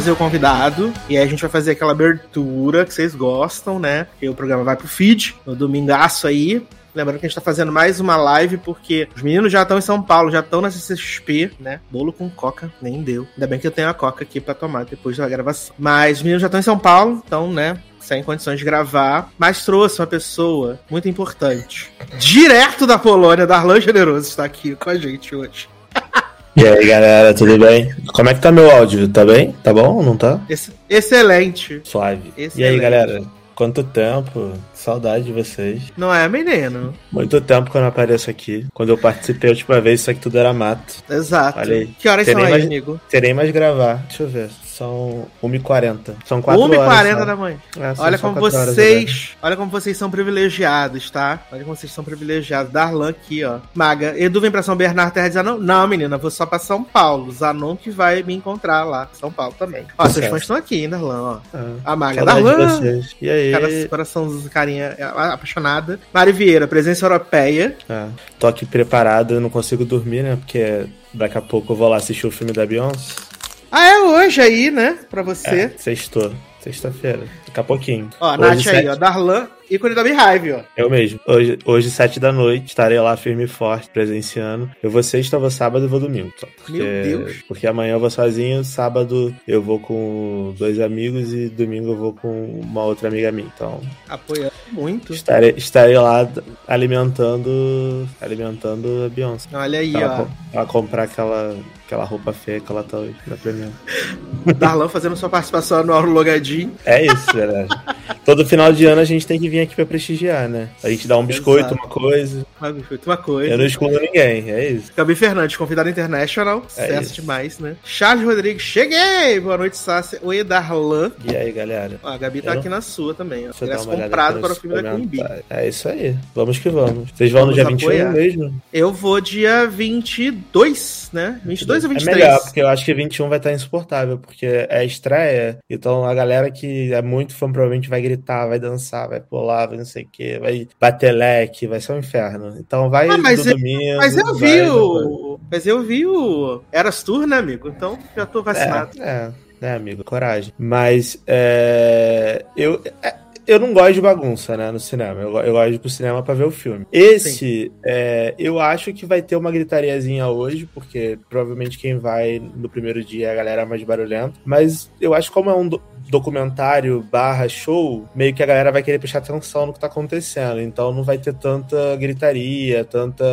trazer o convidado e aí a gente vai fazer aquela abertura que vocês gostam, né? Porque o programa vai pro feed no domingaço aí. Lembrando que a gente tá fazendo mais uma live porque os meninos já estão em São Paulo, já estão na CCXP, né? Bolo com coca, nem deu. Ainda bem que eu tenho a coca aqui pra tomar depois da gravação. Mas os meninos já estão em São Paulo, então, né? Sem condições de gravar, mas trouxe uma pessoa muito importante. Direto da Polônia, Darlan Generoso está aqui com a gente hoje. E aí, galera, tudo bem? Como é que tá meu áudio? Tá bem? Tá bom ou não tá? Ex excelente. Suave. Excelente. E aí, galera? Quanto tempo? Saudade de vocês. Não é, menino? Muito tempo que eu não apareço aqui. Quando eu participei a última vez, isso aqui tudo era mato. Exato. Olha aí. Que horas são aí, mais- amigo? Terei mais gravar. Deixa eu ver. São 1h40. São 4 horas. 1h40 só. da manhã. É, Olha como vocês. Olha como vocês são privilegiados, tá? Olha como vocês são privilegiados. Darlan aqui, ó. Maga, Edu vem pra São Bernardo, terra de Zanon? Não, menina, vou só pra São Paulo. Zanon que vai me encontrar lá. São Paulo também. Ó, seus fãs estão aqui, hein, Darlan, ó. Ah, A Maga, Darlan. vocês. E aí? Cara, coração, carinha é, apaixonada. Mari Vieira, presença europeia. Ah, tô aqui preparado, eu não consigo dormir, né? Porque daqui a pouco eu vou lá assistir o filme da Beyoncé. Ah, é hoje aí, né? Pra você. É, sextou. Sexta-feira. Daqui a pouquinho. Ó, a Hoje, Nath aí, sete- ó. Darlan, ícone da Beehive, ó. Eu mesmo. Hoje, hoje, sete da noite, estarei lá firme e forte, presenciando. Eu vou sexta, vou sábado e vou domingo. Só. Porque, Meu Deus. Porque amanhã eu vou sozinho, sábado eu vou com dois amigos e domingo eu vou com uma outra amiga minha. Então, Apoiando muito. estarei, estarei lá alimentando alimentando a Beyoncé. Olha aí, Pra ela, ó. ela comprar aquela, aquela roupa feia que ela tá hoje na Premiere. Darlan fazendo sua participação no Auro Logadinho. É isso, verdade. Todo final de ano a gente tem que vir aqui pra prestigiar, né? A gente dá um biscoito, Exato. uma coisa. Uma, uma coisa. Eu não excluo ninguém, é isso. Gabi Fernandes, convidado international. É Sucesso isso. demais, né? Charles Rodrigues, cheguei! Boa noite, Sácia. Oi, Darlan. E aí, galera? Ó, a Gabi tá Eu- aqui na sua também, ó. Ingresso comprado para o filme da comentários. É isso aí. Vamos que vamos. Vocês vão Vamos no dia 21 apoiar. mesmo? Eu vou dia 22, né? 22 ou É 23? melhor, porque eu acho que 21 vai estar insuportável, porque é estreia. Então a galera que é muito fã provavelmente vai gritar, vai dançar, vai pular, vai não sei o que, vai bater leque, vai ser um inferno. Então vai Ah, mas eu- domingo. Mas eu vai vi o. Mas eu vi o. Eras Tour, né, amigo? Então já tô vacinado. É, é, né, amigo, coragem. Mas é, eu, é, eu não gosto de bagunça, né, no cinema. Eu, eu gosto de ir pro cinema pra ver o filme. Esse, é, eu acho que vai ter uma gritariazinha hoje, porque provavelmente quem vai no primeiro dia é a galera mais barulhenta. Mas eu acho que como é um documentário barra show, meio que a galera vai querer prestar atenção no que tá acontecendo. Então não vai ter tanta gritaria, tanta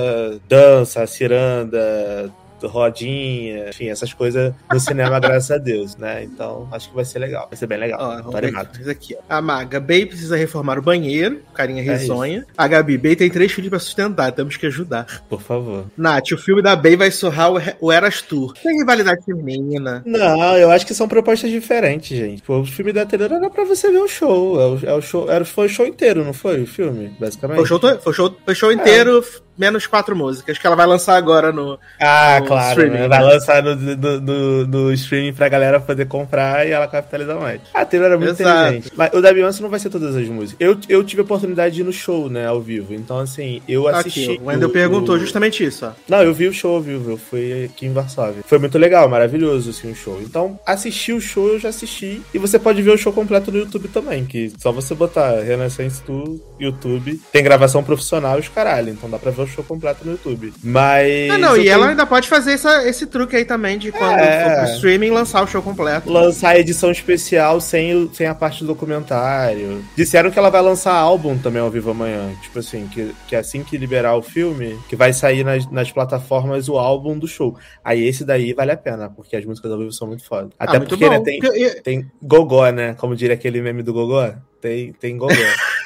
dança, ciranda, rodinha, enfim, essas coisas no cinema, graças a Deus, né? Então, acho que vai ser legal. Vai ser bem legal. Ó, Tô ver animado. aqui, aqui, ó. A Maga, Bey precisa reformar o banheiro, carinha É risonha. a Gabi, Bey tem três filhos pra sustentar, temos que ajudar. Por favor. Nath, o filme da Bey vai surrar o, o Eras Tour. Tem rivalidade feminina. Não, eu acho que são propostas diferentes, gente. Pô, o filme da Taylor era pra você ver o show. É o, é o show era, foi o show inteiro, não foi? O filme, basicamente. Foi o show, foi o show, foi o É. show inteiro, f- menos quatro músicas, que ela vai lançar agora no. Ah, no claro. streaming, né? Vai né? lançar no, no, no- no streaming pra galera poder comprar e ela capitaliza mais. A Taylor era muito Exato. inteligente. Mas o da Beyoncé não vai ser todas as músicas. Eu, eu tive a oportunidade de ir no show, né, ao vivo. Então, assim, eu assisti. Aqui, o Wendel perguntou o- justamente isso, ó. Não, eu vi o show ao vivo, eu fui aqui em Varsóvia. Foi muito legal, maravilhoso, assim, o show. Então, assistir o show eu já assisti. E você pode ver o show completo no YouTube também, que só você botar Renaissance Tour, YouTube. Tem gravação profissional e os caralho, então dá pra ver o show completo no YouTube. Mas... Ah, não, eu e ela tenho- ainda pode fazer essa- esse truque aí também de quando É. for pro streaming lançar o show completo. lançar a edição especial sem, o- sem a parte do documentário. Disseram que ela vai lançar álbum também ao vivo amanhã. Tipo assim, que, que assim que liberar o filme, que vai sair nas, nas plataformas o álbum do show. Aí esse daí vale a pena, porque as músicas ao vivo são muito foda. Até ah, muito porque né, bom. tem, Eu- tem gogó, né? Como diria aquele meme do gogó. Tem, tem gogó.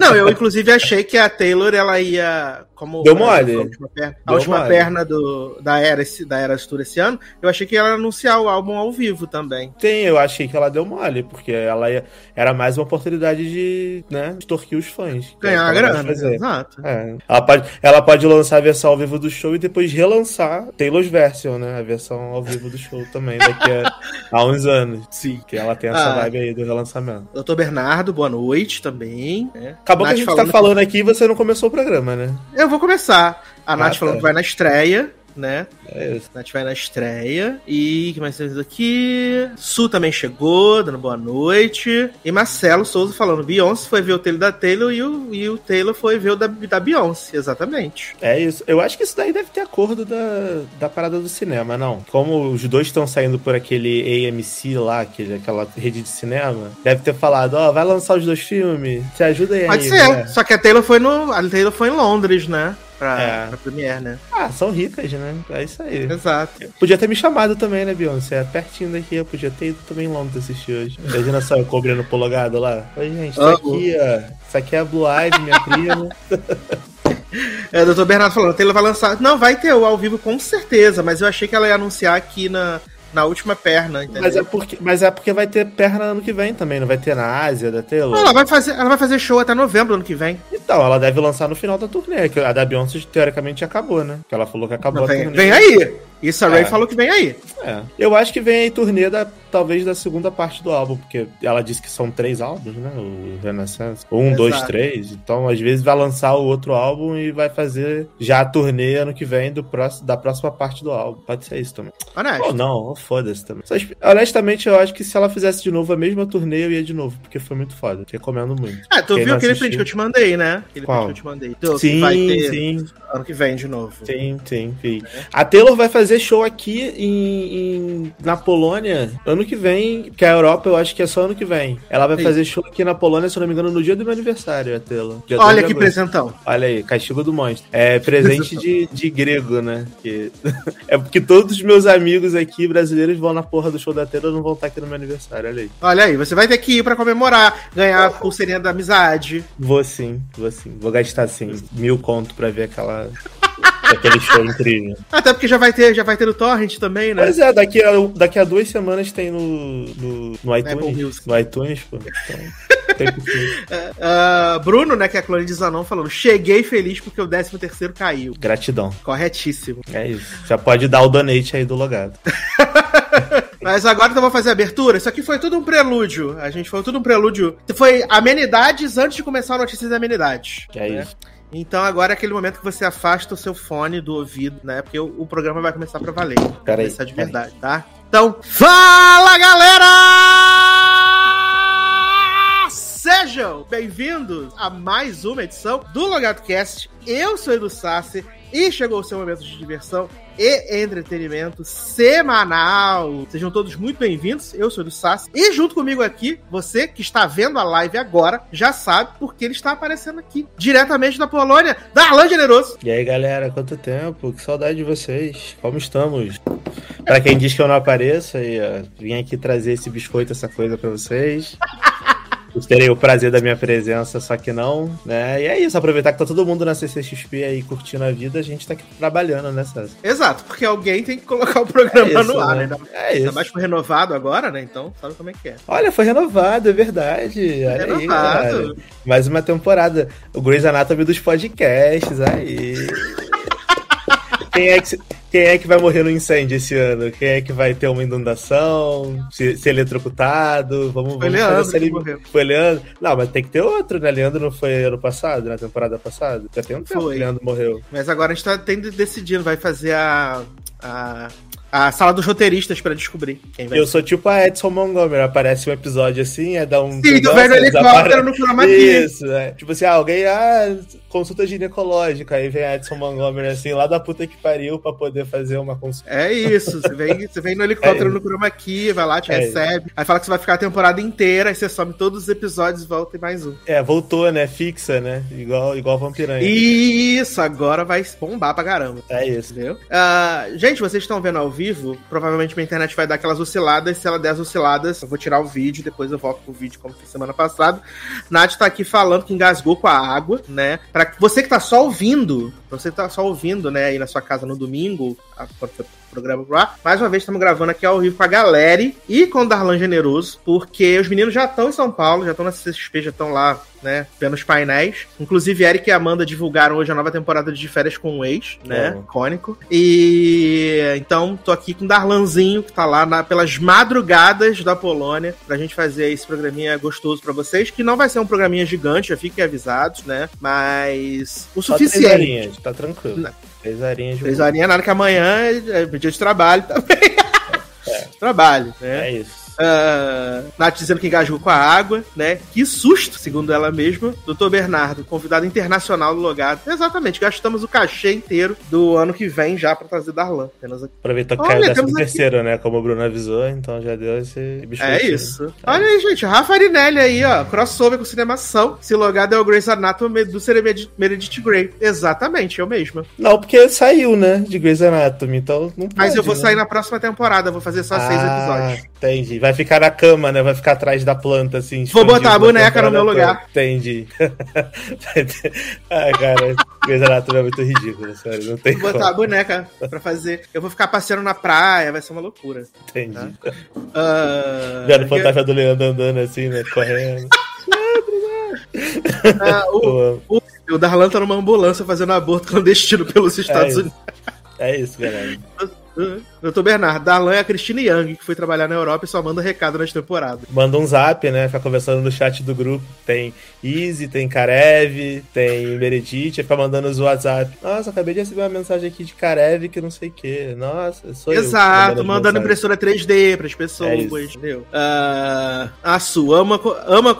Não, eu inclusive achei que a Taylor ela ia. Como Deu mole. A última perna, a última perna do, da, era, da Era Tour esse ano, eu achei que ela ia anunciar o álbum ao vivo também. tem, eu achei que ela deu mole, porque ela ia, era mais uma oportunidade de, né, extorquir os fãs. Ganhar a grana. fazer. Exato. É. Ela, pode, ela pode lançar a versão ao vivo do show e depois relançar Taylor's Version, né? A versão ao vivo do show também, daqui a, a uns anos. Sim. Que ela tem essa Ah. vibe aí do relançamento. Doutor Bernardo, boa noite também. Né? Acabou Nath que a gente tá falando aqui e você não começou o programa, né? Eu vou começar. A Ah, Nath tá. falando que vai na estreia, né? É isso. Nath vai na estreia. E o que mais temos aqui? Su também chegou, dando boa noite. E Marcelo Souza falando: Beyoncé foi ver o Taylor da Taylor e o, e o Taylor foi ver o da, da Beyoncé. Exatamente. É isso. Eu acho que isso daí deve ter acordo da, da parada do cinema, não? Como os dois estão saindo por aquele AMC lá, aquele, aquela rede de cinema, deve ter falado: Ó, oh, vai lançar os dois filmes, te ajuda aí. Pode ser. Né? Só que a Taylor foi no. A Taylor foi em Londres, né? Pra, é. pra Premiere, né? Ah, são ricas, né? É isso aí. Exato. Podia ter me chamado também, né, Beyoncé? É pertinho daqui, eu podia ter ido também em Londres assistir hoje. Imagina só eu cobrando pologado lá. Oi, gente, tá aqui, ó. Isso aqui é a Blue Eyes, minha prima. É, o doutor Bernardo falando, a Taylor vai lançar. Não, vai ter o ao vivo com certeza, mas eu achei que ela ia anunciar aqui na, na última perna, entendeu? Mas é, porque, mas é porque vai ter perna ano que vem também, não vai ter na Ásia da Taylor? Ela vai fazer, ela vai fazer show até novembro ano que vem. Então, ela deve lançar no final da turnê, que a da Beyoncé teoricamente acabou, né? Que ela falou que acabou vem, a turnê. Vem aí! Isso a Ray é. falou que vem aí. É. Eu acho que vem aí turnê da, talvez da segunda parte do álbum, porque ela disse que são três álbuns, né? O Renaissance. Um, Exato. dois, três. Então, às vezes, vai lançar o outro álbum e vai fazer já a turnê ano que vem do próximo, da próxima parte do álbum. Pode ser isso também. Honesto. Ou não, foda-se também. honestamente, eu acho que se ela fizesse de novo a mesma turnê, eu ia de novo, porque foi muito foda. Recomendo muito. Ah, tu Quem viu aquele print que eu te mandei, né? Aquele Qual? print que eu te mandei. Do, sim, sim. Ano que vem de novo. Sim, sim, sim. A Taylor vai fazer show aqui em, em, na Polônia ano que vem, que a Europa eu acho que é só ano que vem. Ela vai Sim. fazer show aqui na Polônia, se eu não me engano, no dia do meu aniversário, a Tela. Olha que presentão. Olha aí, castigo do monstro. É presente de, de grego, né? Que... é porque todos os meus amigos aqui brasileiros vão na porra do show da Tela não vão estar aqui no meu aniversário, olha aí. Olha aí, você vai ter que ir pra comemorar, ganhar a pulseirinha da amizade. Vou sim, vou sim. Vou gastar sim mil conto pra ver aquela Aquele show incrível. Até porque já vai ter, já vai ter no Torrent também, né? Pois é, daqui a, daqui a duas semanas tem no, no, no iTunes. No iTunes, pô. Então, uh, Bruno, né, que é a clone de Zanon, falando: Cheguei feliz porque o 13 terceiro caiu. Gratidão. Corretíssimo. É isso. Já pode dar o donate aí do logado. Mas agora então vou fazer a abertura. Isso aqui foi tudo um prelúdio. A gente foi tudo um prelúdio. Foi amenidades antes de começar a notícia das amenidades. É né? isso. Então agora é aquele momento que você afasta o seu fone do ouvido, né? Porque o, o programa vai começar pra valer. Peraí. Começar de verdade, tá? Então, fala galera! Sejam bem-vindos a mais uma edição do Logado Cast. Eu sou Edu Sassi e chegou o seu momento de diversão e entretenimento semanal. Sejam todos muito bem-vindos. Eu sou o Sassi. E junto comigo aqui, você que está vendo a live agora, já sabe porque ele está aparecendo aqui, diretamente da Polônia, Darlan Generoso. E aí, galera, quanto tempo? Que saudade de vocês. Como estamos? Para quem diz que eu não apareço, aí, ó, vim aqui trazer esse biscoito, essa coisa para vocês. terei o prazer da minha presença, só que não, né? E é isso, aproveitar que tá todo mundo na CCXP aí curtindo a vida, a gente tá aqui trabalhando, né, César? Exato, porque alguém tem que colocar o programa é isso, no ar, né? né? É isso. Ainda mais foi renovado agora, né? Então, sabe como é que é. Olha, foi renovado, é verdade. Olha renovado. Aí, Mais uma temporada. O Grey's Anatomy dos podcasts, aí. Quem é que quem é que vai morrer no incêndio esse ano? Quem é que vai ter uma inundação? Se, se eletrocutado? Vamos, Foi vamos Leandro fazer. Foi Leandro? Não, mas tem que ter outro, né? Leandro não foi ano passado, na temporada passada? Já tem um tempo foi. que Leandro morreu. Mas agora a gente tá tendo decidindo, vai fazer a, a a sala dos roteiristas pra descobrir quem vai Eu sou tipo a Edson Montgomery, aparece um episódio assim, é dar um. Sim, do velho helicóptero no chroma Isso, é. Tipo assim, ah, alguém, ah, consulta ginecológica, aí vem a Edson Montgomery assim, lá da puta que pariu pra poder fazer uma consulta. É isso, você vem, você vem no helicóptero é no chroma key, vai lá, te é recebe, isso. aí fala que você vai ficar a temporada inteira, aí você some todos os episódios volta e mais um. É, voltou, né? Fixa, né? Igual, igual Vampiranha. Isso, agora vai bombar pra caramba. É isso. Entendeu? Uh, gente, vocês estão vendo ao vivo vivo, provavelmente minha internet vai dar aquelas osciladas. Se ela der as osciladas, eu vou tirar o vídeo, depois eu volto pro vídeo como foi semana passada. Nath tá aqui falando que engasgou com a água, né? Pra você que tá só ouvindo, você que tá só ouvindo, né, aí na sua casa no domingo, foi programa lá. Mais uma vez estamos gravando aqui ao vivo com a galera e com o Darlan Generoso, porque os meninos já estão em São Paulo, já estão na CXP, já estão lá né, vendo os painéis. Inclusive, Eric e Amanda divulgaram hoje a nova temporada de Férias com o Ex, né, oh. icônico. E então, tô aqui com o Darlanzinho, que tá lá na, pelas madrugadas da Polônia, pra gente fazer esse programinha gostoso para vocês, que não vai ser um programinha gigante, já fiquem avisados, né, mas o Só suficiente. Tá tranquilo. Três horinhas de Três horinhas, nada que amanhã é dia de trabalho também. É. Trabalho, né? É isso. Uh, Nath dizendo que engasgou com a água, né? Que susto, segundo ela mesma. Doutor Bernardo, convidado internacional do Logado. Exatamente, gastamos o cachê inteiro do ano que vem já pra trazer Darlan. Apenas aqui. Aproveitou que caiu décimo terceiro, né? Como o Bruno avisou, então já deu esse bicho. É isso. Olha aí, gente. Rafa Arinelli aí, ó. Crossover com cinemação. Se Logado é o Grey's Anatomy do Meredith Grey. Exatamente, eu mesma. Não, porque saiu, né? De Grey's Anatomy, então não pode, Mas eu vou né? sair na próxima temporada, vou fazer só ah, seis episódios. Entendi. Vai ficar na cama, né? Vai ficar atrás da planta, assim. Vou botar a boneca no meu lugar. Entendi. Ai, cara, Grey's Anatomy é muito ridículo, sério. Não tem Vou botar a boneca pra fazer. Eu vou ficar passeando na praia, vai ser uma loucura. Entendi. Tá? Uh... Vendo o fantasma do Leandro andando assim, né? Correndo. ah, o, o, o Darlan tá numa ambulância fazendo aborto clandestino pelos Estados é Unidos. É isso, galera. Doutor Bernardo, Darlan é a Cristina Young, que foi trabalhar na Europa e só manda recado nas temporadas. Manda um zap, né? Fica conversando no chat do grupo. Tem Easy, tem Karev, tem Meredith, fica mandando os WhatsApp. Nossa, acabei de receber uma mensagem aqui de Karev que não sei o que. Nossa, sou Exato, eu. Exato, mandando impressora 3D pras pessoas, é entendeu? Uh, a Su, ama, ama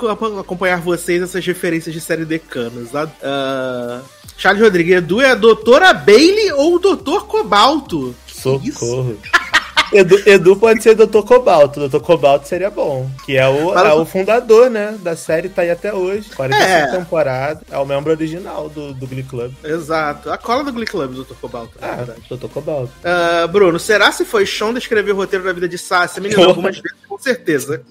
acompanhar vocês essas referências de série Decanos. Uh, Charles Rodrigues, Edu é a doutora Bailey ou o doutor Cobalto? Socorro. Edu, Edu, pode ser Dr. Cobalto. Dr. Cobalto seria bom. Que é o, é o fundador, né? Da série, tá aí até hoje. 45 é. temporadas. É o membro original do, do Glee Club. Exato. A cola do Glee Club, Dr. Cobalto. Ah, Dr. Cobalto. Uh, Bruno, será se foi Sean descrever o roteiro da vida de Sassi? Menino, algumas vezes, com certeza.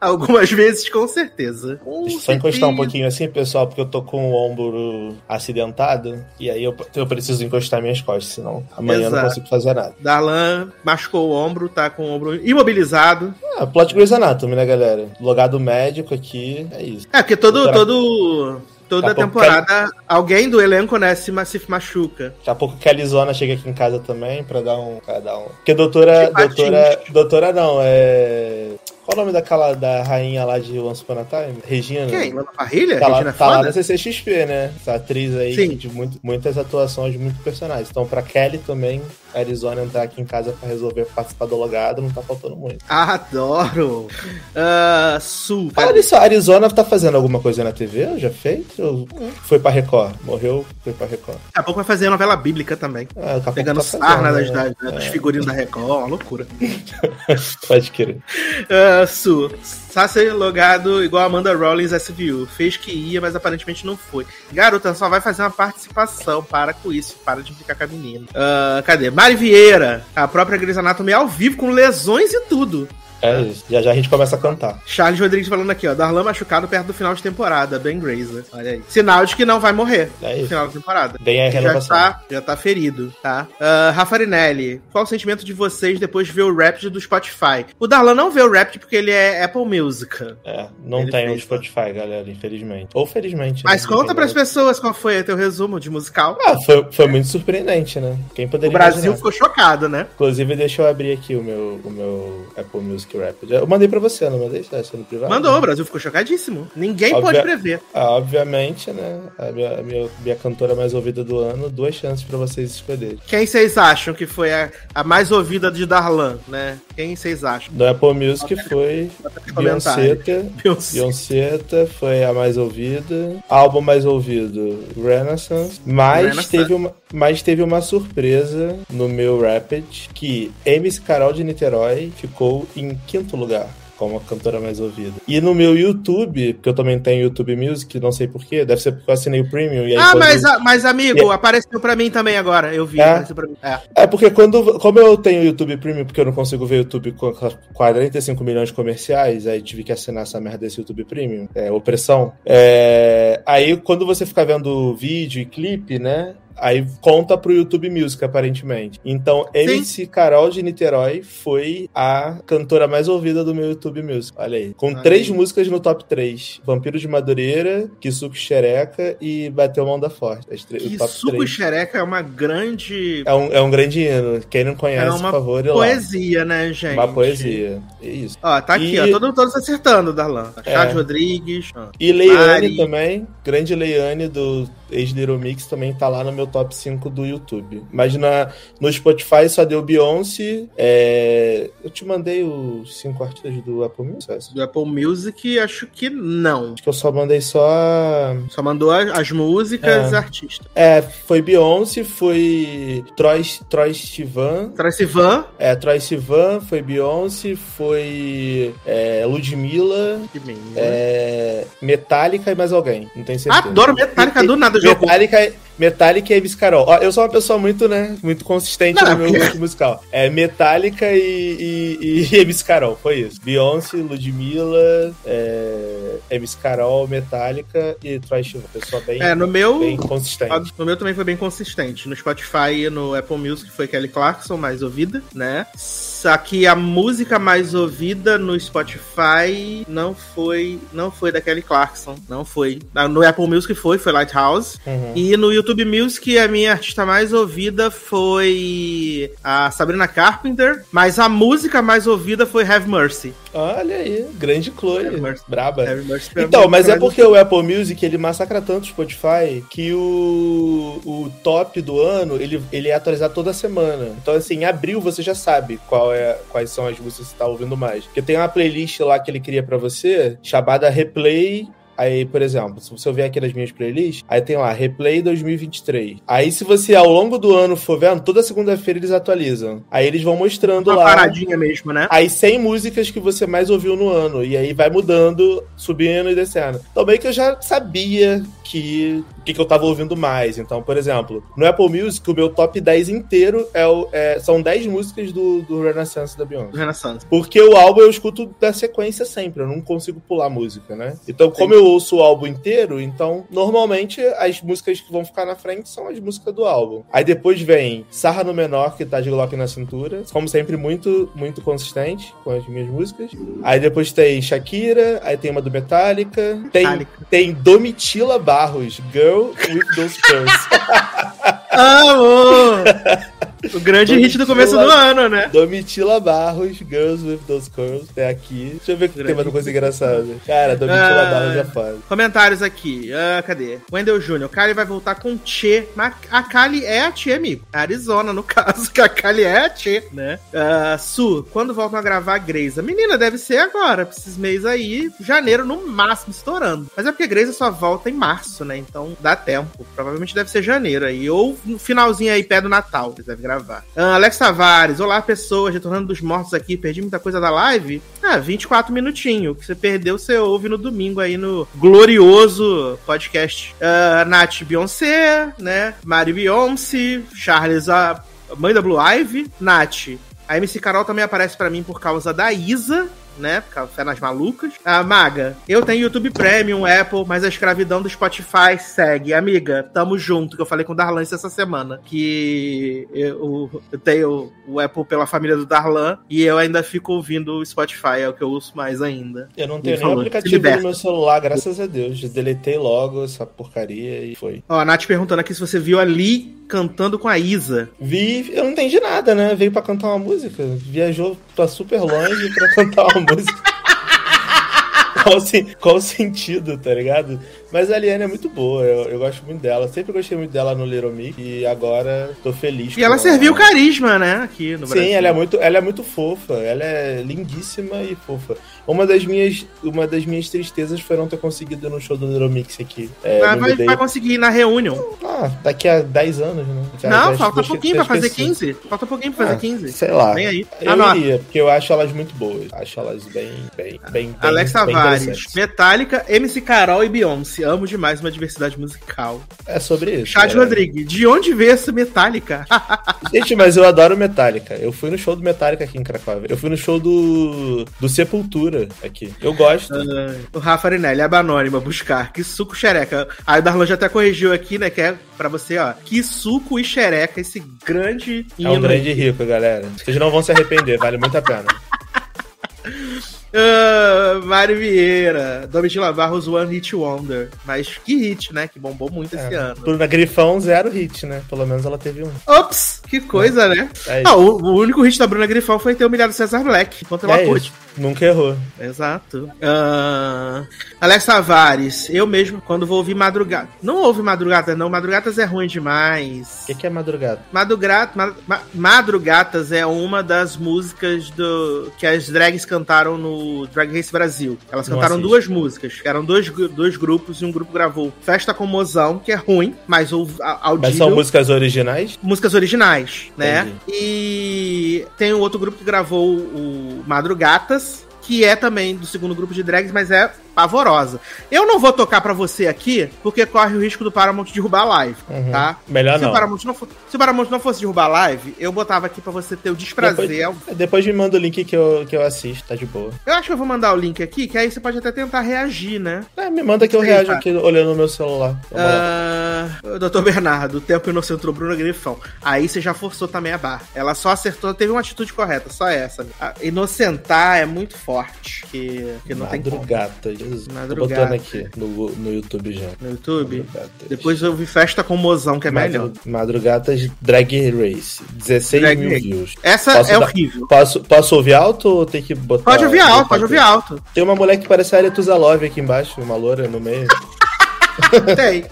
Algumas vezes, com certeza. Com Deixa eu só encostar um pouquinho assim, pessoal, porque eu tô com o ombro acidentado. E aí eu, eu preciso encostar minhas costas, senão amanhã Exato. eu não consigo fazer nada. Darlan machucou o ombro, tá com o ombro imobilizado. Ah, plot Grey's Anatomy, né, galera? Logado médico aqui, é isso. É, porque todo, todo Toda temporada, alguém do elenco, né, se, se machuca. Daqui a pouco que a Arizona chega aqui em casa também pra dar um. Pra dar um... Porque doutora. Doutora. Doutora não, é. Qual o nome daquela da rainha lá de Once Upon a Time? Regina. Quem? Lana Parrilha? Tá, lá, tá lá na CCXP, né? Essa atriz aí Sim. de muito, muitas atuações de muitos personagens. Então, pra Kelly também, Arizona entrar aqui em casa pra resolver participar do logado, não tá faltando muito. Adoro! Uh, Sul. Fala nisso, a Arizona tá fazendo alguma coisa na TV? Já fez? Ou foi pra Record? Morreu, foi pra Record. Daqui a pouco vai fazer a novela bíblica também. É, Pegando tá sarna né? das, das, dos figurinos da Record, uma loucura. Pode querer. Uh, Su. Sasser logado igual Amanda Rollins SVU. Fez que ia, mas aparentemente não foi. Garota, só vai fazer uma participação. Para com isso. Para de ficar com a menina. Uh, cadê? Mari Vieira. A própria Grey's Anatomy ao vivo, com lesões e tudo. É isso. Já já a gente começa a cantar. Charles Rodrigues falando aqui, ó. Darlan machucado perto do final de temporada. Ben Grazer. Olha aí. Sinal de que não vai morrer é isso. no final da temporada. Bem a renovação. Já tá, já tá ferido, tá? Uh, Rafarinelli, qual o sentimento de vocês depois de ver o Rapid do Spotify? O Darlan não vê o Rapid porque ele é Apple Music. É, não ele tem o Spotify, galera, infelizmente. Ou felizmente. Mas né? conta pras pessoas qual foi o teu resumo de musical. Ah, foi, foi muito surpreendente, né? Quem poderia O Brasil imaginar? ficou chocado, né? Inclusive, deixa eu abrir aqui o meu, o meu Apple Music Rapid. Eu mandei pra você, não mandei isso no privado? Mandou, o Brasil ficou chocadíssimo. Ninguém Obvia... pode prever. Ah, obviamente, né? A minha, a minha, minha, cantora mais ouvida do ano, duas chances pra vocês escolherem. Quem vocês acham que foi a, a mais ouvida de Darlan, né? Quem vocês acham? Do Apple Music foi Beyoncé. Beyoncé foi a mais ouvida. Álbum mais ouvido, Renaissance. Mas Renaissance. teve uma, mas teve uma surpresa no meu Rapid que MC Carol de Niterói ficou em quinto lugar como a cantora mais ouvida. E no meu YouTube, que eu também tenho YouTube Music, não sei porquê, deve ser porque eu assinei o Premium. E aí ah, mas, eu... mas amigo, é... apareceu pra mim também agora, eu vi. É, é. é. porque quando, como eu tenho YouTube Premium, porque eu não consigo ver YouTube com 45 milhões de comerciais, aí tive que assinar essa merda desse YouTube Premium, é, opressão. É, aí quando você fica vendo vídeo e clipe, né, Aí conta pro YouTube Music, aparentemente. Então, MC Carol de Niterói foi a cantora mais ouvida do meu YouTube Music. Olha aí. Com aí. três músicas no top 3. Vampiro de Madureira, Kisuko Xereca e Bateu Mão da Forte. As Kisuko Xereca é uma grande... É um, é um grande hino. Quem não conhece, é por favor, é poesia, né, gente? Uma poesia. É isso. Ó, tá aqui, e... ó. Todos, todos acertando, Darlan. É. Chad Rodrigues. E Leiane Mari. também. Grande Leiane do ex-Little Mix, também tá lá no meu top 5 do YouTube. Mas na, no Spotify só deu Beyoncé. É... Eu te mandei os cinco artistas do Apple Music? Do Apple Music, acho que não. Acho que eu só mandei só. Só mandou as músicas é. artistas. É, foi Beyoncé, foi Troy, Troy Sivan. Troy Sivan. É, Troy Sivan, foi Beyoncé, foi é, Ludmilla, é, Metallica e mais alguém. Não tenho certeza. Adoro Metallica do nada, jogo. Metallica, Metallica e Avis Carol. Ó, eu sou uma pessoa muito, né, muito consistente não, no meu gosto musical. É Metallica e, e, e Carol, foi isso. Beyoncé, Ludmilla, é, Carol, Metallica e Troy Sivan. Pessoa bem, é, no meu, bem consistente. No meu também foi bem consistente. No Spotify e no Apple Music foi Kelly Clarkson, mais ouvida, né? Só que a música mais ouvida no Spotify não foi não foi da Kelly Clarkson, não foi. No Apple Music foi, foi Lighthouse. Uhum. E no YouTube Music a minha artista mais ouvida foi a Sabrina Carpenter, mas a música mais ouvida foi Have Mercy. Olha aí, grande Chloe, braba. então, mas é porque o Apple Music ele massacra tanto o Spotify que o, o top do ano ele, ele é atualizado toda semana. Então, assim, em abril você já sabe qual é, quais são as músicas que você tá ouvindo mais. Porque tem uma playlist lá que ele cria para você chamada Replay Aí, por exemplo, se você ver aqui nas minhas playlists, aí tem lá, Replay 2023. Aí, se você ao longo do ano for vendo, toda segunda-feira eles atualizam. Aí eles vão mostrando Uma lá. paradinha mesmo, né? Aí 100 músicas que você mais ouviu no ano. E aí vai mudando, subindo e descendo. Então, meio que eu já sabia que o que, que, eu tava ouvindo mais. Então, por exemplo, no Apple Music, o meu top 10 inteiro é, o, é são 10 músicas do, do Renaissance da Beyoncé. Renaissance. Porque o álbum eu escuto da sequência sempre, eu não consigo pular música, né? Então, como eu ouço o álbum inteiro, então, normalmente, as músicas que vão ficar na frente são as músicas do álbum. Aí depois vem Sarra no Menor, que tá de Glock na cintura. Como sempre, muito, muito consistente com as minhas músicas. Aí depois tem Shakira, aí tem uma do Metallica. Tem, Metallica. tem Domitila Barros, Girl with Those Curls. Amor! O grande Domitila, hit do começo do ano, né? Domitila Barros, Girls with Those Curls, até aqui. Deixa eu ver que tem mais uma coisa engraçada. Cara, Domitila ah, Barros é foda. Comentários aqui. Ah, cadê? Wendel Jr. Kali vai voltar com Che. Mas a Kali é a Che, amigo. Arizona, no caso, que a Kali é a Che, né? Uh, Su, quando voltam a gravar a Greisa? Menina, deve ser agora, pra esses meses aí, janeiro no máximo, estourando. Mas é porque a Greisa só volta em março, né? Então dá tempo. Provavelmente deve ser janeiro aí. Ou no finalzinho aí, pé do Natal, eles devem gravar. Uh, Alex Tavares, olá pessoas, retornando dos mortos aqui, perdi muita coisa da live. Ah, 24 minutinhos. Que você perdeu, você ouve no domingo aí no glorioso podcast. Uh, Nath Beyoncé, né? Mari Beyoncé, Charles, a mãe da Blue Ivy, Nath. A MC Carol também aparece para mim por causa da Isa, né? Café nas malucas. A Maga, eu tenho YouTube Premium, Apple, mas a escravidão do Spotify segue. Amiga, tamo junto, que eu falei com o Darlan essa semana. Que eu, eu tenho o Apple pela família do Darlan e eu ainda fico ouvindo o Spotify, é o que eu uso mais ainda. Eu não tenho nenhum aplicativo no meu celular, graças a Deus. Deletei logo essa porcaria e foi. Ó, a Nath perguntando aqui se você viu ali cantando com a Isa. Vi, eu não entendi nada, né? Veio para cantar uma música, viajou pra super longe pra cantar uma música. qual, qual o sentido, tá ligado? Mas a Liane é muito boa, eu, eu gosto muito dela. Sempre gostei muito dela no Little Mix e agora tô feliz. E ela serviu carisma, né? Aqui no Brasil. Sim, ela é, muito, ela é muito fofa. Ela é lindíssima e fofa. Uma das minhas, uma das minhas tristezas foi não ter conseguido no show do Little Mix aqui. É, Mas vai, vai, conseguir na reunião. Ah, daqui a 10 anos, né? Não, falta pouquinho pra fazer 15. Falta pouquinho pra fazer ah, 15. Sei lá. Vem aí. Eu ah, iria, porque eu acho elas muito boas. Acho elas bem, bem, bem. Alex Tavares, Metallica, MC Carol e Beyoncé amo demais uma diversidade musical. É sobre isso. Chad é. Rodrigues, de onde veio essa Metallica? Gente, mas eu adoro Metallica. Eu fui no show do Metallica aqui em Cracóvia. Eu fui no show do, do Sepultura aqui. Eu gosto. Uh, o Rafa Arinelli, aba anônima, buscar. Que suco xereca. Aí o Darlan já até corrigiu aqui, né? Que é pra você, ó. Que suco e xereca, esse grande. É um grande rico, galera. Vocês não vão se arrepender, vale muito a pena. Uh, Mário Vieira, Domitila Barros One Hit Wonder. Mas que hit, né? Que bombou muito é, esse ano. Bruna Grifão, zero hit, né? Pelo menos ela teve um. Ops! Que coisa, é. né? É ah, o, o, único hit da Bruna Grifão foi ter humilhado César Black contra ela é pôde. Nunca errou. Exato. Uh, Alex Tavares, eu mesmo, quando vou ouvir madrugada. Não ouve madrugada, não. Madrugatas é ruim demais. O que, que, é madrugada? Madrugada, ma, Madrugatas é uma das músicas do que as drags cantaram no Drag Race Brasil. Elas não cantaram assisto. duas músicas. Eram dois, dois grupos e um grupo gravou Festa com Mozão, que é ruim, mas audível. Mas são músicas originais? Músicas originais, né? Entendi. E tem um outro grupo que gravou o Madrugatas, que é também do segundo grupo de drags, mas é pavorosa. Eu não vou tocar para você aqui, porque corre o risco do Paramount derrubar a live, uhum. tá? Melhor se não. O Paramount não for, se o Paramount não fosse derrubar a live, eu botava aqui para você ter o desprazer. Depois, depois me manda o link que eu, que eu assisto, tá de boa. Eu acho que eu vou mandar o link aqui, que aí você pode até tentar reagir, né? É, me manda que eu reajo tá. aqui olhando no meu celular. Uh, Doutor Bernardo, o tempo inocente Bruno Grifão. Aí você já forçou também a barra. Ela só acertou, teve uma atitude correta, só essa. A inocentar é muito forte, que, que não Madrugata, tem como. Jesus. Madrugata aqui no, no YouTube já. No YouTube? Depois eu vi Festa com Mozão, que é Madru melhor. Madrugatas Drag Race. 16 Drag mil views. Essa posso é dar... horrível. Posso, posso ouvir alto ou tem que botar. Pode ouvir alto, pode ouvir alto. Tem uma mulher que parece a Aretusa Love aqui embaixo, uma loura no meio. tem.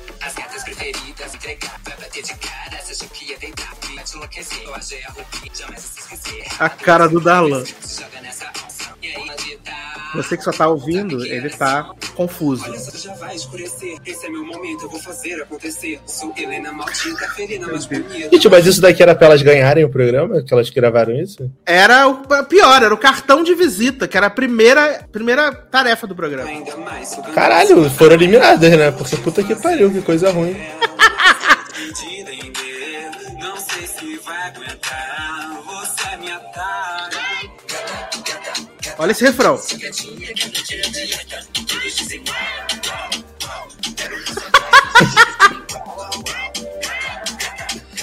A cara do Darlan. Você que só tá ouvindo, ele tá confuso. já vai escurecer. Esse é meu momento, eu vou fazer acontecer. Sou Helena maldita, mais bonita. Gente, mas isso daqui era pra elas ganharem o programa? Que elas gravaram isso? Era o pior, era o cartão de visita, que era a primeira, primeira tarefa do programa. Caralho, foram eliminadas, né? Porque puta que pariu, que coisa ruim. Não sei se vai aguentar, você é minha Olha esse refrão.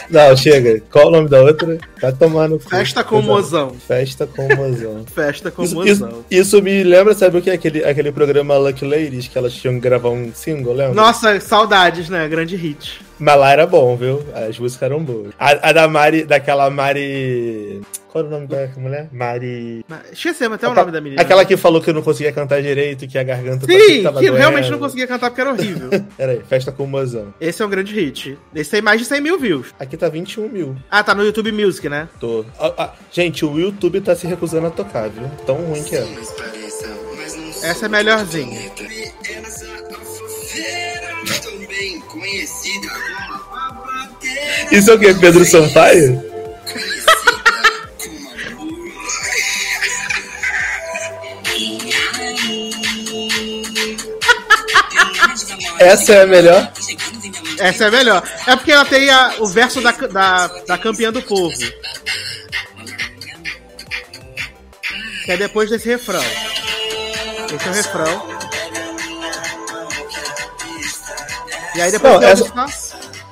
Não, chega. Qual o nome da outra? Tá tomando. Festa com mozão. Festa com mozão. Festa com isso, mozão. Isso, isso, me lembra, sabe o que? Aquele, aquele programa Lucky Ladies que elas tinham que gravar um single, lembra? Nossa, saudades, né? Grande hit. Mas lá era bom, viu? As músicas eram boas. A, a da Mari, daquela Mari. Qual era o nome da mulher? Mari. Esqueci até o nome da menina. Aquela que falou que não conseguia cantar direito, que a garganta Sim, tava que doendo. realmente não conseguia cantar porque era horrível. Peraí, Festa com o Mozão. Esse é um grande hit. Esse tem mais de 100 mil views. Aqui tá 21 mil. Ah, tá no YouTube Music, né? Tô. Ah, ah, gente, o YouTube tá se recusando a tocar, viu? Tão ruim que é. Essa é melhorzinha. Isso é o que? Pedro Sampaio? Essa é a melhor? Essa é a melhor. É porque ela tem a, o verso da, da, da campeã do povo. Que é depois desse refrão. Esse é o refrão. E aí depois não, essa...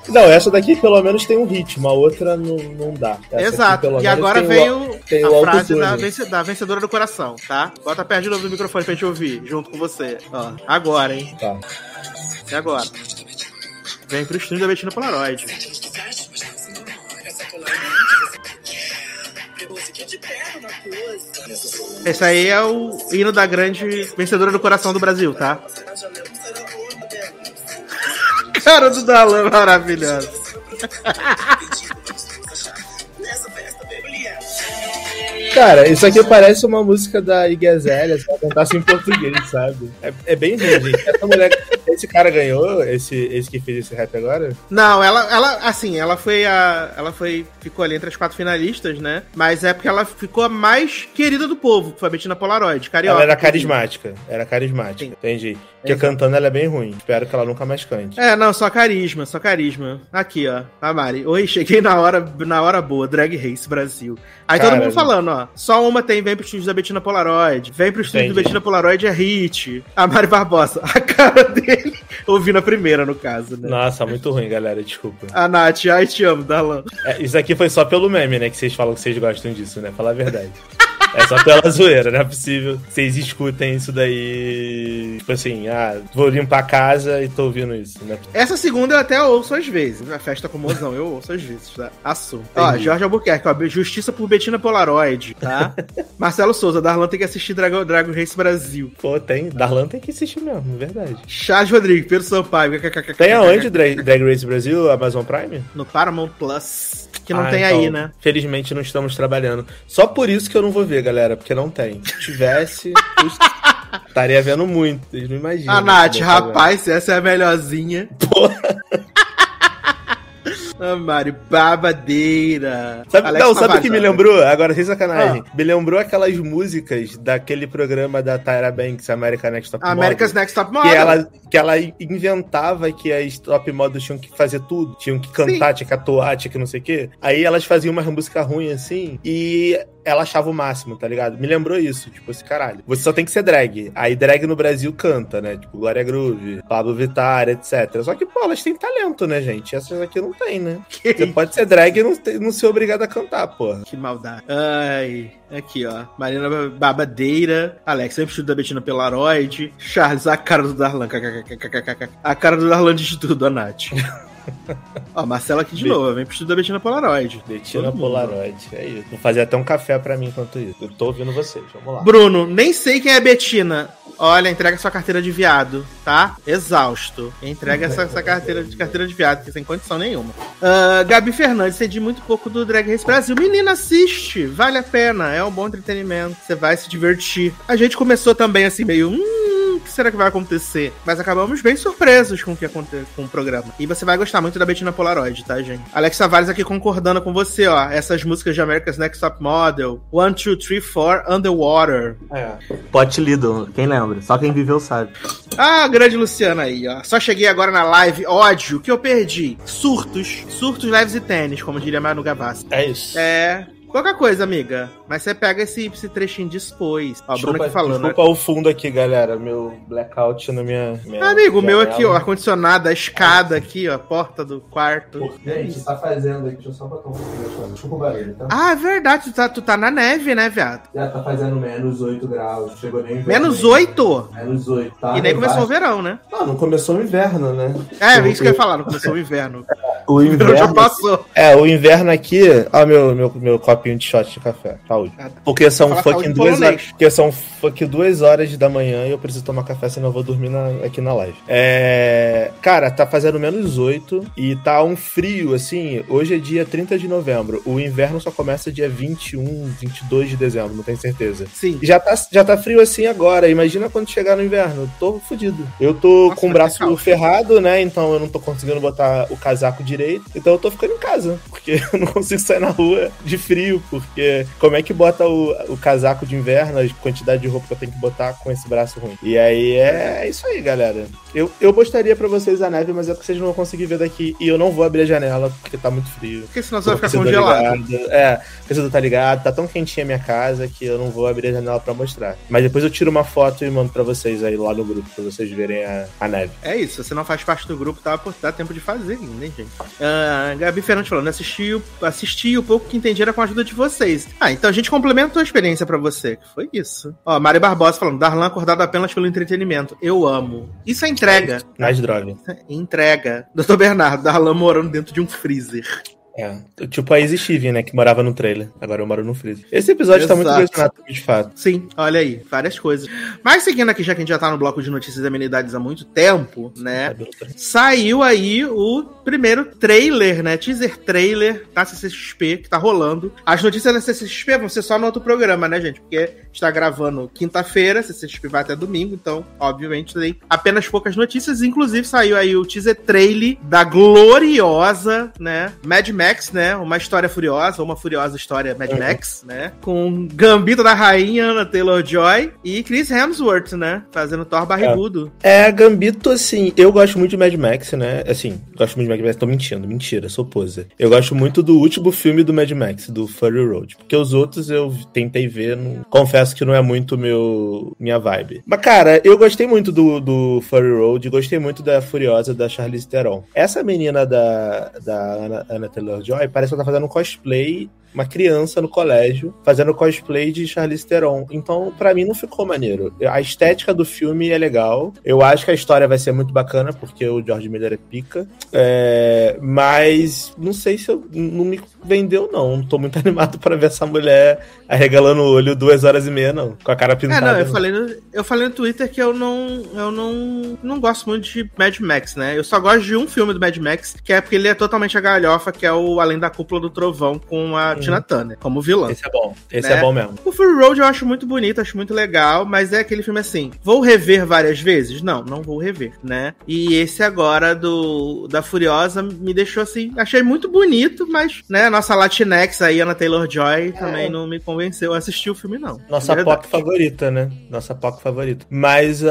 Não, essa daqui pelo menos tem um ritmo, a outra não, não dá. Essa Exato. Aqui, e agora veio o, a frase da, vence, da, vencedora do coração, tá? Bota perto de novo do microfone pra gente ouvir, junto com você. Ó, agora, hein? Tá. E agora? Vem pro estúdio da Betina Polaroid. Esse aí é o hino da grande vencedora do coração do Brasil, tá? Cara do Dalan maravilhoso. Cara, isso aqui parece uma música da Iggy Azalea, se ela cantasse em português, sabe? É, é bem ruim, gente. Essa mulher, esse cara ganhou, esse, esse que fez esse rap agora? Não, ela, ela, assim, ela foi a, ela foi, ficou ali entre as quatro finalistas, né? Mas é porque ela ficou a mais querida do povo, que foi a Bettina Polaroid, carioca. Ela era carismática, era carismática, Sim. entendi. Porque Exato. cantando ela é bem ruim. Espero que ela nunca mais cante. É, não, só carisma, só carisma. Aqui, ó, a Mari. Oi, cheguei na hora, na hora boa, Drag Race Brasil. Aí Cara, todo mundo falando, ó, só uma tem, vem pro estúdio da Bettina Polaroid, vem pro estúdio da Bettina Polaroid é hit. A Mari Barbosa, a cara dele, ouvindo a primeira, no caso, né? Nossa, muito ruim, galera, desculpa. A Nath, ai, te amo, Dalan. É, isso aqui foi só pelo meme, né, que vocês falam que vocês gostam disso, né? Falar a verdade. É só pela zoeira, não é possível. Vocês escutem isso daí. Tipo assim, ah, vou limpar a casa e tô ouvindo isso. Né? Essa segunda eu até ouço às vezes. A festa com o mozão, eu ouço às vezes, tá? Assunto. Ó, Jorge Albuquerque, ó, Justiça por Betina Polaroid, tá? Marcelo Souza, Darlan tem que assistir Dragon, Dragon Race Brasil. Pô, tem. Darlan tem que assistir mesmo, verdade. Charles Rodrigues, Pedro Sampaio. Tem aonde Drag, Drag Race Brasil, Amazon Prime? No Paramount Plus. Que não ah, tem então, aí, né? Felizmente não estamos trabalhando. Só por isso que eu não vou ver, galera, porque não tem. Se tivesse, eu estaria vendo muito. Vocês não imaginam. A Nath, rapaz, essa é a melhorzinha. Porra. Ah, Mário, babadeira. Sabe, não, sabe o que me lembrou? Agora, sem sacanagem. Ah. Me lembrou aquelas músicas daquele programa da Tyra Banks, American Next Top Model. America's Next Top Model. Que ela, que ela inventava que as top models tinham que fazer tudo. Tinham que cantar, Sim. tinha que atuar, tinha que não sei o quê. Aí elas faziam uma música ruim assim. E ela achava o máximo, tá ligado? Me lembrou isso, tipo, esse caralho. Você só tem que ser drag. Aí drag no Brasil canta, né? Tipo, Glória Groove, Pablo Vittar, etc. Só que, pô, elas têm talento, né, gente? Essas aqui não tem, né? Que Você pode ser drag e não, não ser obrigado a cantar, porra. Que maldade. Ai, aqui, ó. Marina Babadeira, Alex, sempre estuda Betina Pelaroid, Charles, a cara do Darlan. A cara do Darlan de tudo, a Nath. Ó, Marcela aqui de Be... novo, vem pro estudo da Betina Polaroid. Betina Polaroid, é isso. Vou fazer até um café pra mim enquanto isso. Eu tô ouvindo vocês, vamos lá. Bruno, nem sei quem é Betina. Olha, entrega sua carteira de viado, tá? Exausto. Entrega essa, essa carteira de carteira de viado, que sem condição nenhuma. Uh, Gabi Fernandes, entendi muito pouco do Drag Race Brasil. Menina, assiste, vale a pena, é um bom entretenimento, você vai se divertir. A gente começou também assim, meio. Hum, que será que vai acontecer? Mas acabamos bem surpresos com o que aconteceu com o programa. E você vai gostar muito da Betina Polaroid, tá, gente? Alex Tavares aqui concordando com você, ó. Essas músicas de America's Next Top Model, One, Two, Three, Four, Underwater. É. Pote Lido, quem lembra? Só quem viveu sabe. Ah, grande Luciana aí, ó. Só cheguei agora na live, ódio, que eu perdi. Surtos. Surtos, leves e tênis, como diria Manu Gavassi. É isso. É. Qualquer coisa, amiga. Mas você pega esse, esse trechinho depois. Ó, desculpa, Bruno aqui falando. Desculpa né? o fundo aqui, galera. Meu blackout na minha. minha Amigo, o meu aqui, ó. Ar-condicionado, a escada aqui, ó. A porta do quarto. Gente, tá fazendo aqui. Deixa eu só botar um pouquinho Desculpa o barulho, tá? Ah, é verdade. Tu tá, tu tá na neve, né, viado? Já tá fazendo menos 8 graus. Chegou nem inverno. Menos 8? Menos 8, tá? E nem começou o verão, né? Não, não começou o inverno, né? É, é isso que eu ia falar. Não começou o inverno. o inverno. já passou. É, o inverno aqui. Ó, meu, meu, meu copinho de shot de café. Saúde. Porque são fucking duas horas. Porque são fucking duas horas da manhã e eu preciso tomar café, senão eu vou dormir na, aqui na live. É. Cara, tá fazendo menos 8 e tá um frio, assim. Hoje é dia 30 de novembro. O inverno só começa dia 21, 22 de dezembro, não tenho certeza. Sim. Já tá, já tá frio assim agora. Imagina quando chegar no inverno. Eu tô fudido. Eu tô Nossa, com o braço ferrado, né? Então eu não tô conseguindo botar o casaco direito. Então eu tô ficando em casa. Porque eu não consigo sair na rua de frio. Porque como é que bota o, o casaco de inverno, a quantidade de roupa que eu tenho que botar com esse braço ruim. E aí é, é isso aí, galera. Eu, eu mostraria pra vocês a neve, mas é que vocês não vão conseguir ver daqui. E eu não vou abrir a janela porque tá muito frio. Porque senão você vai ficar congelado. É, porque você tá ligado, tá tão quentinha a minha casa que eu não vou abrir a janela pra mostrar. Mas depois eu tiro uma foto e mando pra vocês aí lá no grupo, pra vocês verem a, a neve. É isso, você não faz parte do grupo, tá? Dá tempo de fazer ainda, hein, gente? Uh, Gabi Fernandes falando, assisti, assisti o pouco que entendi era com a ajuda de vocês. Ah, então a gente complementa a experiência para você. Foi isso. Ó, Mari Barbosa falando, Darlan acordado apenas pelo entretenimento. Eu amo. Isso é entrega. Mais droga. Entrega. Doutor Bernardo, Darlan morando dentro de um freezer. É, tipo a Easy Steven, né, que morava no trailer. Agora eu moro no freezer. Esse episódio Exato. tá muito impressionante, de fato. Sim, olha aí, várias coisas. Mas seguindo aqui, já que a gente já tá no bloco de notícias e amenidades há muito tempo, né, saiu aí o primeiro trailer, né, teaser trailer da CCXP, que tá rolando. As notícias da CCXP vão ser só no outro programa, né, gente, porque está gravando quinta-feira, CCXP vai até domingo, então, obviamente, tem apenas poucas notícias. Inclusive, saiu aí o teaser trailer da gloriosa, né, Mad Max Max, né? Uma história furiosa, uma furiosa história Mad uhum. Max, né? Com Gambito da Rainha, Anna Taylor-Joy e Chris Hemsworth, né? Fazendo Thor barrigudo. É. é, Gambito, assim, eu gosto muito de Mad Max, né? Assim, gosto muito de Mad Max. Tô mentindo, mentira, sou poser. Eu gosto muito do último filme do Mad Max, do Fury Road. Porque os outros eu tentei ver, não... confesso que não é muito meu minha vibe. Mas, cara, eu gostei muito do, do Fury Road, gostei muito da Furiosa da Charlize Theron. Essa menina da, da Anna, Anna Taylor-Joy parece que ela tá fazendo um cosplay uma criança no colégio fazendo cosplay de Charlize Theron. Então, para mim, não ficou maneiro. A estética do filme é legal. Eu acho que a história vai ser muito bacana, porque o George Miller é pica. É... Mas não sei se eu. Não me vendeu, não. Não tô muito animado para ver essa mulher arregalando o olho duas horas e meia, não. Com a cara pintada. É, não, eu falei, no, eu falei no Twitter que eu não. Eu não. Não gosto muito de Mad Max, né? Eu só gosto de um filme do Mad Max, que é porque ele é totalmente a galhofa, que é o Além da Cúpula do Trovão com a Tina Turner como vilã. Esse é bom. Esse né? é bom mesmo. O Fury Road eu acho muito bonito, acho muito legal, mas é aquele filme assim. Vou rever várias vezes? Não, não vou rever, né? E esse agora do da Furiosa me deixou assim, achei muito bonito, mas, né, nossa Latinx aí, Ana Taylor-Joy, é. também não me convenceu a assistir o filme, não. Nossa POC favorita, né? Nossa POC favorita. Mas, uh,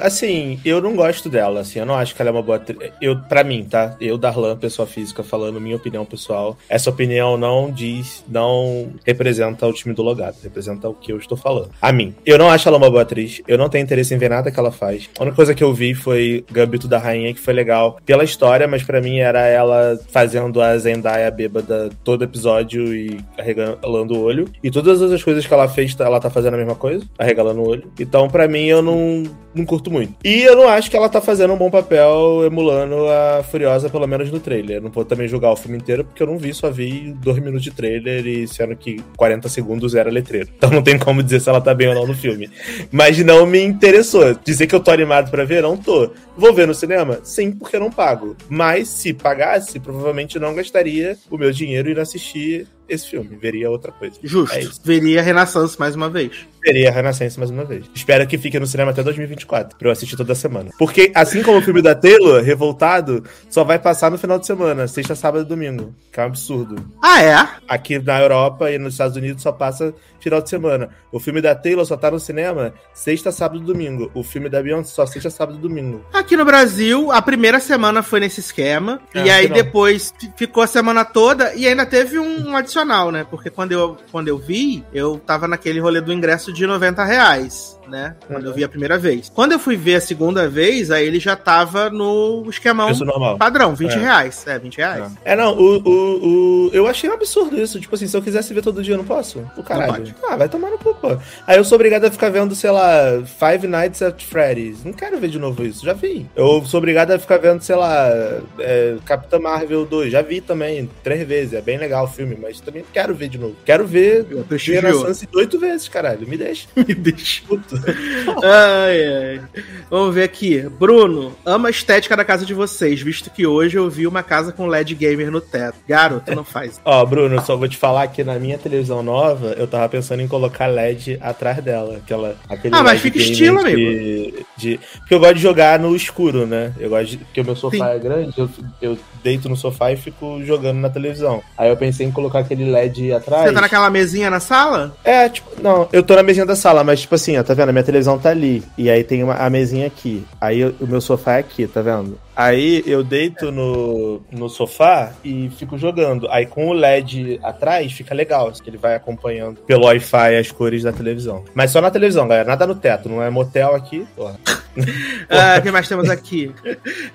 assim, eu não gosto dela, assim, eu não acho que ela é uma boa... Eu, pra mim, tá? Eu, Darlan, pessoa física, falando minha opinião pessoal, essa opinião não diz, não representa o time do Logado, representa o que eu estou falando. A mim. Eu não acho ela uma boa atriz, eu não tenho interesse em ver nada que ela faz. A única coisa que eu vi foi Gambito da Rainha, que foi legal pela história, mas para mim era ela fazendo a Zendaya bêbada todo episódio e arregalando o olho. E todas as coisas que ela fez, ela tá fazendo a mesma coisa, arregalando o olho. Então, para mim, eu não, não curto muito. E eu não acho que ela tá fazendo um bom papel emulando a Furiosa, pelo menos no trailer. Eu não vou também julgar o filme inteiro, porque eu não vi, só vi dois minutos de trailer e sendo que 40 segundos era letreiro. Então não tem como dizer se ela tá bem ou não no filme. Mas não me interessou. Dizer que eu tô animado pra ver, não tô. Vou ver no cinema? Sim, porque não pago. Mas se pagasse, provavelmente não gastaria o meu dinheiro não assistir esse filme, veria outra coisa. Justo. É veria Renaissance mais uma vez. Veria Renaissance mais uma vez. Espero que fique no cinema até 2024, pra eu assistir toda semana. Porque, assim como o filme da Taylor, Revoltado, só vai passar no final de semana, sexta, sábado e domingo. Que é um absurdo. Ah, é? Aqui na Europa e nos Estados Unidos só passa final de semana. O filme da Taylor só tá no cinema sexta, sábado e domingo. O filme da Beyoncé só sexta, sábado e domingo. Aqui no Brasil, a primeira semana foi nesse esquema. É, e aí depois ficou a semana toda e ainda teve um, um adicional, né? Porque quando eu, quando eu vi, eu tava naquele rolê do ingresso de 90 reais né? Quando uhum. eu vi a primeira vez. Quando eu fui ver a segunda vez, aí ele já tava no esquemão padrão, 20 é. reais. É, 20 reais. É, é não, o, o, o, eu achei um absurdo isso. Tipo assim, se eu quisesse ver todo dia, eu não posso? O caralho. Ah, vai tomar no cu, pô. Aí eu sou obrigado a ficar vendo, sei lá, Five Nights at Freddy's. Não quero ver de novo isso, já vi. Eu sou obrigado a ficar vendo, sei lá, é, Capitã Marvel 2. Já vi também, três vezes. É bem legal o filme, mas também quero ver de novo. Quero ver Geração oito vezes, caralho. Me deixa. Me deixa. Puta ai, ai. Vamos ver aqui. Bruno, ama a estética da casa de vocês, visto que hoje eu vi uma casa com LED gamer no teto. Garoto, não faz. Ó, Bruno, só vou te falar que na minha televisão nova, eu tava pensando em colocar LED atrás dela. Aquela, aquele ah, mas fica estilo, de, amigo. De... Porque eu gosto de jogar no escuro, né? Eu gosto de... Porque o meu sofá Sim. é grande, eu, eu deito no sofá e fico jogando na televisão. Aí eu pensei em colocar aquele LED atrás. Você tá naquela mesinha na sala? É, tipo, não, eu tô na mesinha da sala, mas tipo assim, ó, tá vendo? A minha televisão tá ali. E aí tem uma, a mesinha aqui. Aí o meu sofá é aqui, tá vendo? Aí eu deito no, no sofá e fico jogando. Aí com o LED atrás fica legal, que ele vai acompanhando pelo Wi-Fi as cores da televisão. Mas só na televisão, galera. Nada no teto, não é motel aqui. Porra. ah, o que mais temos aqui?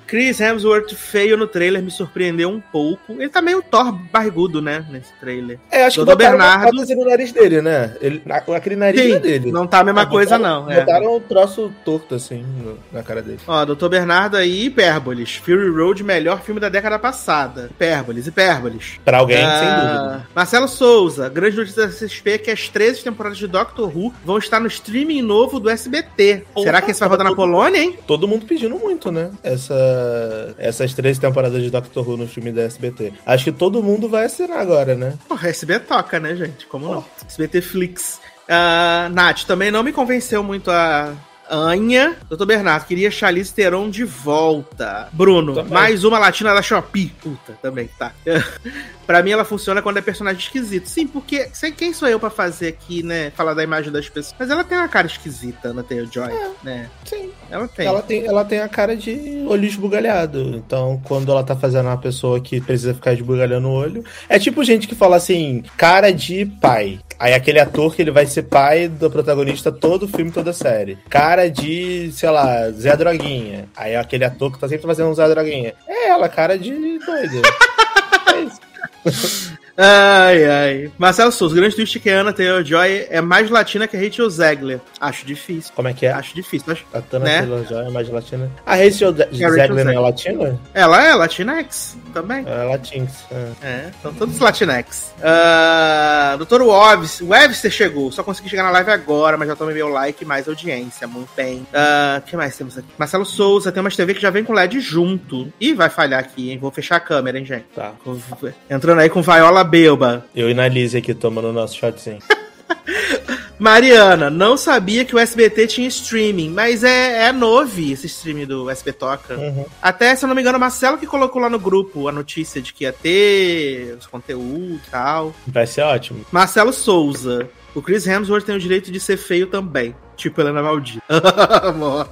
Chris Hemsworth feio no trailer me surpreendeu um pouco. Ele tá meio Thor barrigudo, né? Nesse trailer. É, acho Doutor que Bernardo no nariz dele, né? Ele, aquele nariz Sim, é dele. Não tá a mesma coisa, botaram, não. É. Botaram um troço torto, assim, no, na cara dele. Ó, Doutor Bernardo aí, hipérboles. Fury Road, melhor filme da década passada. Hipérboles, hipérboles. Pra alguém, ah, sem dúvida. Marcelo Souza, grande notícia da CSP é que as 13 temporadas de Doctor Who vão estar no streaming novo do SBT. Opa, Será que esse vai rodar na Polônia, hein? Todo mundo pedindo muito, né? Essa, essas três temporadas de Doctor Who no filme da SBT. Acho que todo mundo vai assinar agora, né? Porra, SBT toca, né, gente? Como oh. não? SBT Flix. Uh, Nath, também não me convenceu muito a, Anha, doutor Bernardo, queria Charlize Theron de volta. Bruno, também. mais uma latina da Shopee. Puta, também, tá. pra mim ela funciona quando é personagem esquisito. Sim, porque sei quem sou eu para fazer aqui, né? Falar da imagem das pessoas. Mas ela tem uma cara esquisita, Ana Taylor Joy, é, né? Sim. Ela tem. Ela tem, ela tem a cara de olho esbugalhado. Então, quando ela tá fazendo uma pessoa que precisa ficar esbugalhando o olho. É tipo gente que fala assim, cara de pai. Aí aquele ator que ele vai ser pai do protagonista todo o filme, toda a série. Cara de, sei lá, Zé Droguinha. Aí aquele ator que tá sempre fazendo um Zé Droguinha. É ela, cara de doido. é isso. Ai, ai. Marcelo Souza, grande twist que a Ana Taylor-Joy é mais latina que a Rachel Zegler. Acho difícil. Como é que é? Acho difícil. Acho, a Ana né? Taylor-Joy é mais latina. A Rachel é Zegler não é latina? Ela é Latinx também. É Latinx. É, é são todos Latinx. Uh, Doutor Webster, Webster chegou. Só consegui chegar na live agora, mas já tomei meu like mais audiência. Muito bem. O uh, que mais temos aqui? Marcelo Souza, tem umas TV que já vem com LED junto. Ih, vai falhar aqui, hein? Vou fechar a câmera, hein, gente? Tá. Entrando aí com Viola Belba. Eu e Nalise aqui tomando o nosso shotzinho. Mariana, não sabia que o SBT tinha streaming, mas é, é novo esse streaming do SBT Toca. Uhum. Até, se eu não me engano, o Marcelo que colocou lá no grupo a notícia de que ia ter os conteúdos e tal. Vai ser ótimo. Marcelo Souza. O Chris Hemsworth tem o direito de ser feio também. Tipo Helena Maldita. uh,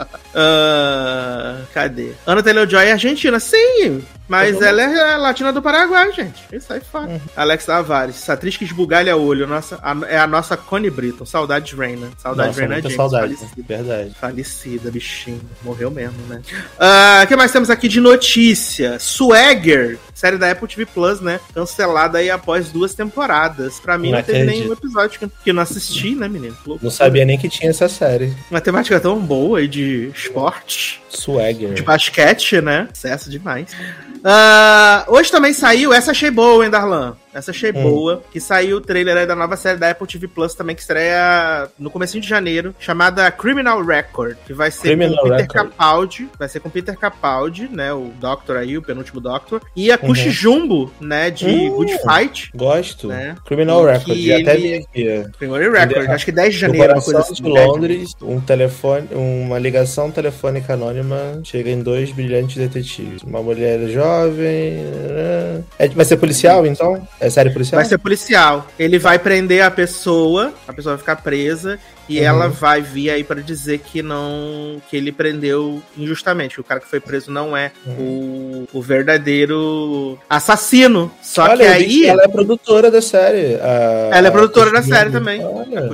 cadê? Ana Taylor-Joy é argentina. Sim, mas ela é latina do Paraguai, gente. Isso aí fala. Uhum. Alex Tavares, atriz que esbugalha olho. Nossa, a, é a nossa Connie Britton. Saudade de Reina. Saudade de Reina James. Saudade, falecida. Verdade. Falecida, bichinho. Morreu mesmo, né? O uh, que mais temos aqui de notícia? Swagger, série da Apple TV Plus, né? Cancelada aí após duas temporadas. Pra mim, não, não teve nenhum episódio que, que eu não assisti, né, menino? Não sabia nem que tinha essa série. Uma temática tão boa aí de esporte. Swagger. De basquete, né? Sucesso demais. Uh, hoje também saiu, essa achei boa, hein, Darlan? Essa achei hum. boa. Que saiu o trailer aí da nova série da Apple TV Plus também, que estreia no começo de janeiro, chamada Criminal Record, que vai ser Criminal com Peter Record. Capaldi. Vai ser com Peter Capaldi, né? O Doctor aí, o penúltimo Doctor. E a Kushi uhum. Jumbo, né? De hum, Good Fight. Gosto. Né? Criminal Record. E até aqui. Criminal Record, acho que 10 de janeiro. Uma coisa assim, de Londres, um telefone, uma ligação telefônica anônima chega em dois brilhantes detetives. Uma mulher jovem. Né? É, vai ser policial, então? É série policial? Vai ser policial. Ele vai prender a pessoa, a pessoa vai ficar presa e uhum. ela vai vir aí para dizer que não. que ele prendeu injustamente. Que o cara que foi preso não é uhum. o, o verdadeiro assassino. Só Olha, que aí. Ela é produtora da série. A, ela é produtora da série também. Olha,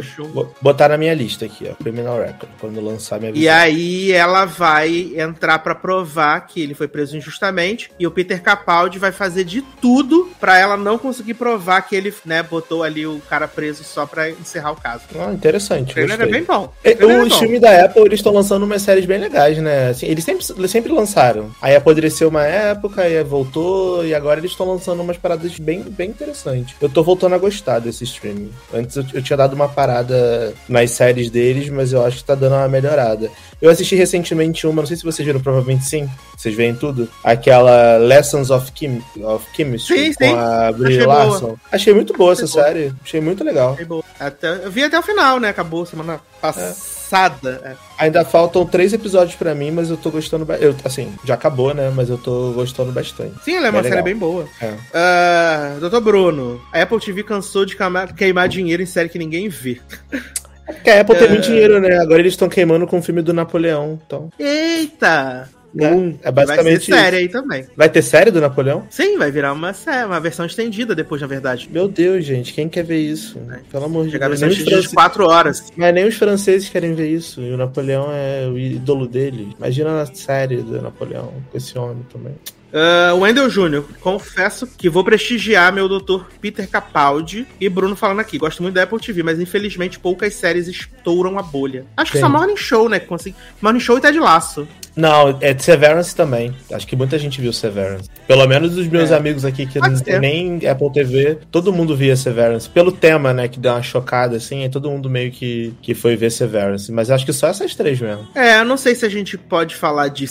botar na minha lista aqui, ó. Criminal Record, quando lançar minha visão. E aí ela vai entrar para provar que ele foi preso injustamente. E o Peter Capaldi vai fazer de tudo para ela não conseguir provar que ele, né, botou ali o cara preso só para encerrar o caso. Ah, interessante trailer é bem bom. É, o, o filme da Apple, eles estão lançando umas séries bem legais, né? Assim, eles, sempre, eles sempre lançaram. Aí apodreceu uma época, aí voltou, e agora eles estão lançando umas paradas bem, bem interessantes. Eu tô voltando a gostar desse streaming. Antes eu, eu tinha dado uma parada nas séries deles, mas eu acho que tá dando uma melhorada. Eu assisti recentemente uma, não sei se vocês viram, provavelmente sim. Vocês veem tudo. Aquela Lessons of, Kim, of Chemistry sim, com sim. a Brie Larson. Boa. Achei muito boa Achei essa boa. série. Achei muito legal. Achei boa. Até, eu vi até o final, né? Acabou semana passada. É. Ainda faltam três episódios para mim, mas eu tô gostando. Eu, assim, já acabou, né? Mas eu tô gostando bastante. Sim, ela é, é uma legal. série bem boa. É. Uh, Doutor Bruno, a Apple TV cansou de queimar dinheiro em série que ninguém vê. Porque a Apple tem muito dinheiro, né? Agora eles estão queimando com o filme do Napoleão. Então. Eita! É, é basicamente vai ter série aí também. Vai ter série do Napoleão? Sim, vai virar uma série, uma versão estendida depois, na verdade. Meu Deus, gente, quem quer ver isso? É. Pelo amor de Deus. Nem de 4 horas. Mas nem os franceses querem ver isso. E o Napoleão é o ídolo dele. Imagina a série do Napoleão com esse homem também. Uh, Wendel Júnior, confesso que vou prestigiar meu doutor Peter Capaldi e Bruno falando aqui. Gosto muito da Apple TV, mas infelizmente poucas séries estouram a bolha. Acho que só Morning Show, né? Consegui... Morning Show e Ted Laço. Não, é de Severance também. Acho que muita gente viu Severance. Pelo menos os meus é. amigos aqui que Pode não tem nem Apple TV, todo mundo via Severance. Pelo tema, né, que deu uma chocada, assim, aí todo mundo meio que, que foi ver Severance. Mas acho que só essas três mesmo. É, eu não sei se a gente pode falar de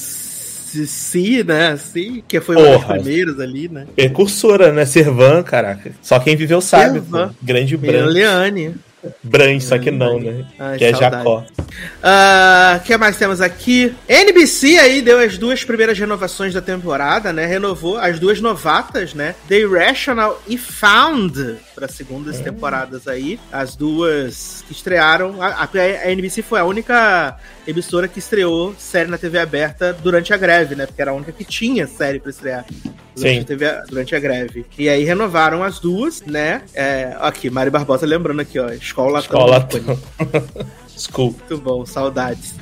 si, né? Assim, que foi uma das primeiras ali, né? Precursora, né? Servan, caraca. Só quem viveu sabe. Grande branco. Leane. Bran, só que não, né? Ai, que saudade. é Jacó. O uh, ah, que mais temos aqui? NBC aí deu as duas primeiras renovações da temporada, né? Renovou as duas novatas, né? The Irrational e Found para segundas hum. temporadas aí. As duas que estrearam. A, a, NBC foi a única emissora que estreou série na TV aberta durante a greve, né? Porque era a única que tinha série para estrear durante a, TV, durante a greve. E aí renovaram as duas, né? É, aqui, Mari Barbosa lembrando aqui, ó. Escola Escola School. Muito bom, saudades.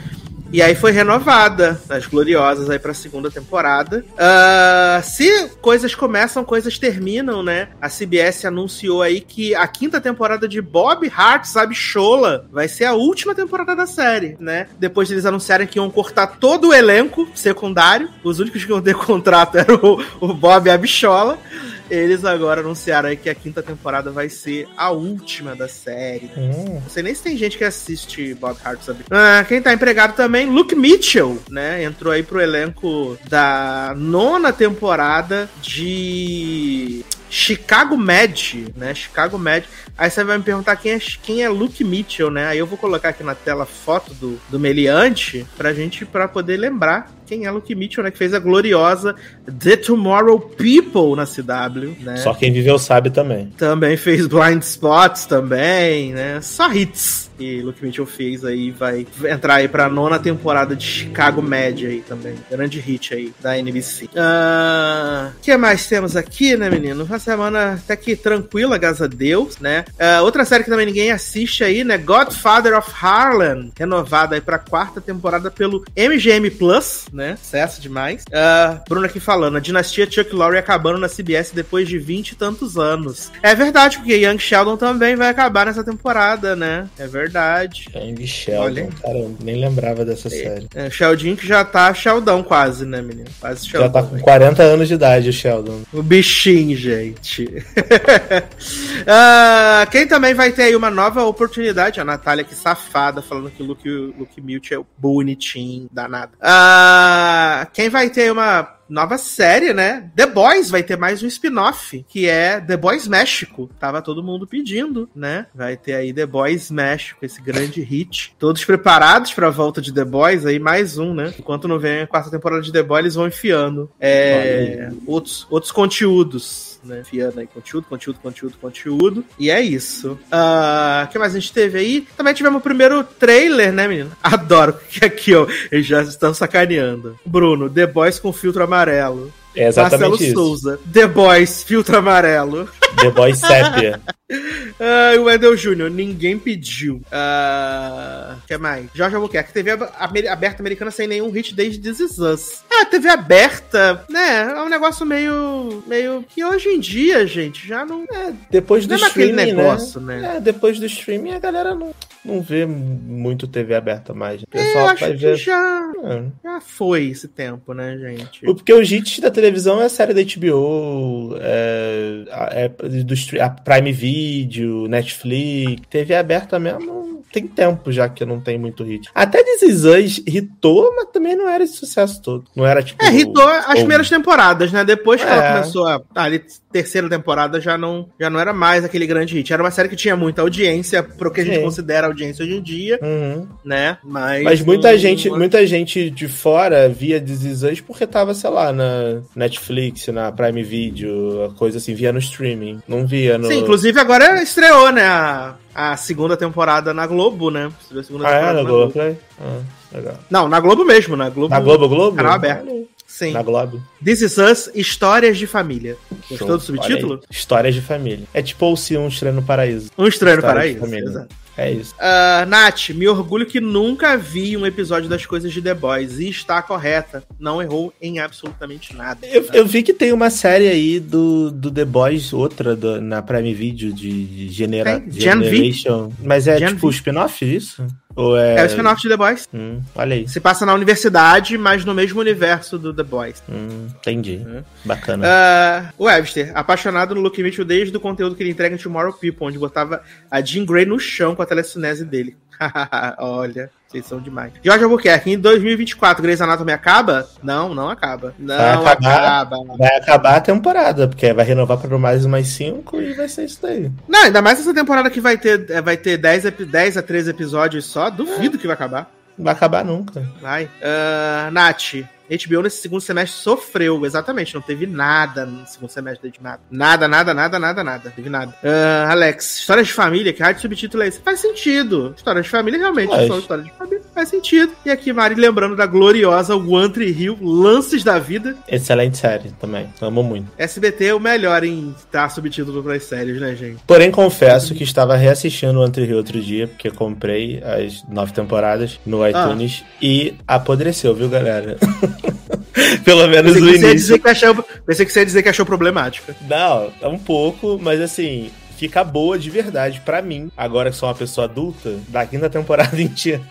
E aí foi renovada as Gloriosas aí pra segunda temporada. Uh, se coisas começam, coisas terminam, né? A CBS anunciou aí que a quinta temporada de Bob Hart, sabe, Chola, vai ser a última temporada da série, né? Depois eles anunciarem que iam cortar todo o elenco secundário. Os únicos que iam ter contrato eram o, o Bob e a Bichola. Eles agora anunciaram aí que a quinta temporada vai ser a última da série. Hum. Não sei nem se tem gente que assiste Bob Hart, sabe? Ah, quem tá empregado também, Luke Mitchell, né? Entrou aí pro elenco da nona temporada de Chicago Med, né? Chicago Med. Aí você vai me perguntar quem é, quem é Luke Mitchell, né? Aí eu vou colocar aqui na tela foto do, do meliante pra gente pra poder lembrar quem é Luke Mitchell, né? Que fez a gloriosa The Tomorrow People na CW, né? Só quem viveu sabe também. Também fez Blind Spots também, né? Só hits que Luke Mitchell fez aí, vai entrar aí pra nona temporada de Chicago Med aí também. Grande hit aí da NBC. O uh, ah, que mais temos aqui, né, menino? Uma semana até que tranquila, graças a Deus, né? Uh, outra série que também ninguém assiste aí, né? Godfather of Harlem, renovada aí pra quarta temporada pelo MGM Plus, né? Sucesso demais. Uh, Bruno aqui falando, a dinastia Chuck Lorre acabando na CBS depois de vinte e tantos anos. É verdade, porque Young Sheldon também vai acabar nessa temporada, né? É verdade. Young Sheldon, Olha. cara, eu nem lembrava dessa é, série. É, Sheldon que já tá Sheldon quase, né, menino? Quase Sheldon. Já tá com 40 anos de idade o Sheldon. O bichinho, gente. uh, quem também vai ter aí uma nova oportunidade, a Natália que safada, falando que o Luke, Luke Mute é bonitinho, danado. Uh, quem vai ter uma nova série, né? The Boys vai ter mais um spin-off, que é The Boys México. Tava todo mundo pedindo, né? Vai ter aí The Boys México, esse grande hit. Todos preparados para a volta de The Boys, aí mais um, né? Enquanto não vem a quarta temporada de The Boys, eles vão enfiando é, outros, outros conteúdos né? Fiando aí conteúdo, conteúdo, conteúdo, conteúdo. E é isso. O uh, ah, que mais a gente teve aí? Também tivemos o primeiro trailer, né, menino? Adoro que aqui, ó, eles já estão sacaneando. Bruno, The Boys com filtro amarelo. É exatamente Marcelo isso. Souza, The Boys, filtro amarelo. The Boys Sépia. ah, o Wendell Jr., ninguém pediu. O uh, que mais? Jorge Albuquerque, TV aberta americana sem nenhum hit desde This Is Us. Ah, TV aberta, né? É um negócio meio. meio que hoje em dia, gente, já não. É, depois do não é streaming. Né? Negócio, né? né? É, depois do streaming a galera não, não vê muito TV aberta mais. O é, pessoal é, acho vai ver. Já, é. já foi esse tempo, né, gente? Porque os hits da televisão é a série da HBO, é, é do a Prime Video, Netflix, TV aberta mesmo, tem tempo já que não tem muito hit. Até This Is Us hitou, mas também não era esse sucesso todo. Não era tipo. É, hitou as primeiras temporadas, né? Depois que é. ela começou a. Ali, terceira temporada já não, já não era mais aquele grande hit. Era uma série que tinha muita audiência pro que a gente Sim. considera audiência hoje em dia, uhum. né? Mas, Mas muita não, gente, muita gente de fora via This Is Us porque tava, sei lá, na Netflix, na Prime Video, coisa assim, via no streaming. Não via no. Sim, inclusive agora estreou, né? A, a segunda temporada na Globo, né? A segunda ah, é? Na Globo, Globo. Ah, legal. Não, na Globo mesmo, na Globo. Na Globo, Globo? Canal aberto. Sim. Na Globo. This is Us, Histórias de Família. Gostou do subtítulo? Histórias de Família. É tipo ou se um estranho no paraíso. Um estranho no paraíso, exato. É isso. Uh, Nath, me orgulho que nunca vi um episódio das coisas de The Boys e está correta. Não errou em absolutamente nada. Eu, eu vi que tem uma série aí do, do The Boys, outra do, na Prime Video de, de genera, Generation. Mas é Gen tipo spin-off disso? É... é o spin-off de The Boys. Hum, olha aí. Se passa na universidade, mas no mesmo universo do The Boys. Hum, entendi. Hum. Bacana. Uh, Webster, apaixonado no Luke Mitchell desde o conteúdo que ele entrega em Tomorrow People, onde botava a Jean Grey no chão com a telecinese dele. Olha. Vocês são demais. Jorge Albuquerque, em 2024, Grey's Anatomy acaba? Não, não acaba. Não vai acabar, acaba. Vai acabar a temporada, porque vai renovar para mais umas 5 e vai ser isso daí. Não, ainda mais essa temporada que vai ter, é, vai ter 10, 10 a 13 episódios só. Duvido é. que vai acabar. Não vai acabar nunca. Vai. Uh, Nath, HBO nesse segundo semestre sofreu, exatamente. Não teve nada no segundo semestre de nada. Nada, nada, nada, nada, nada. Teve nada. Uh, Alex, histórias de família, que rádio subtítulo é esse? Faz sentido. Histórias de família realmente faz. são histórias de família. Faz sentido. E aqui, Mari, lembrando da gloriosa One Tree Hill, Lances da Vida. Excelente série também. Amo muito. SBT é o melhor em dar subtítulo para as séries, né, gente? Porém, confesso que estava reassistindo One Tree Hill outro dia, porque comprei as nove temporadas no iTunes ah. e apodreceu, viu, galera? Pelo menos pensei no início. Dizer que achou, pensei que você ia dizer que achou problemática. Não, é um pouco, mas assim, fica boa de verdade para mim, agora que sou uma pessoa adulta, da quinta temporada em diante,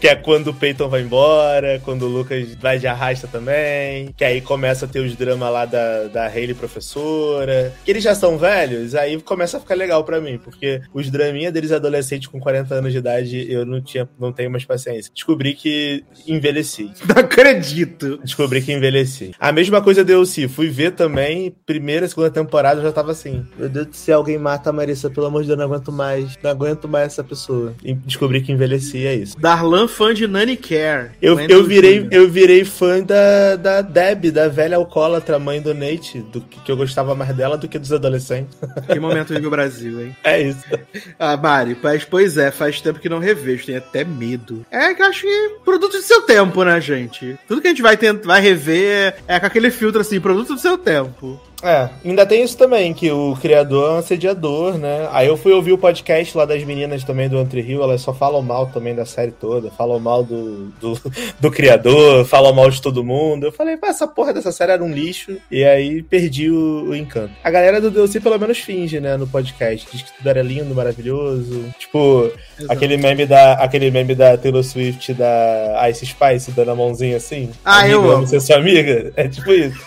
que é quando o Peyton vai embora, quando o Lucas vai de arrasta também, que aí começa a ter os dramas lá da, da Hayley professora, que eles já são velhos, aí começa a ficar legal para mim, porque os draminha deles adolescentes com 40 anos de idade, eu não tinha, não tenho mais paciência. Descobri que envelheci. Não acredito. Descobri que envelheci. A mesma coisa deu se fui ver também, primeira, segunda temporada, eu já tava assim, meu Deus do céu, alguém mata mata a Marissa, pelo amor de Deus, não aguento mais. Não aguento mais essa pessoa. E descobri que envelheci, é isso. Darlan fã de Nanny Care. Eu, eu, virei, eu virei fã da, da Deb, da velha alcoólatra, mãe do Nate, do, que eu gostava mais dela do que dos adolescentes. Que momento vive o Brasil, hein? É isso. Ah, Mari, mas, pois é, faz tempo que não revejo, tenho até medo. É que eu acho que produto do seu tempo, né, gente? Tudo que a gente vai, tentar, vai rever é com aquele filtro assim, produto do seu tempo. É, ainda tem isso também, que o criador é um assediador, né? Aí eu fui ouvir o podcast lá das meninas também do Entre Rio, elas só falam mal também da série toda, falam mal do, do, do criador, falam mal de todo mundo. Eu falei, pá, essa porra dessa série era um lixo, e aí perdi o, o encanto. A galera do DLC pelo menos finge, né, no podcast, diz que tudo era lindo, maravilhoso. Tipo, aquele meme, da, aquele meme da Taylor Swift da Ice Spice dando a mãozinha assim. Ah, amiga, eu amo. ser sua amiga? É tipo isso.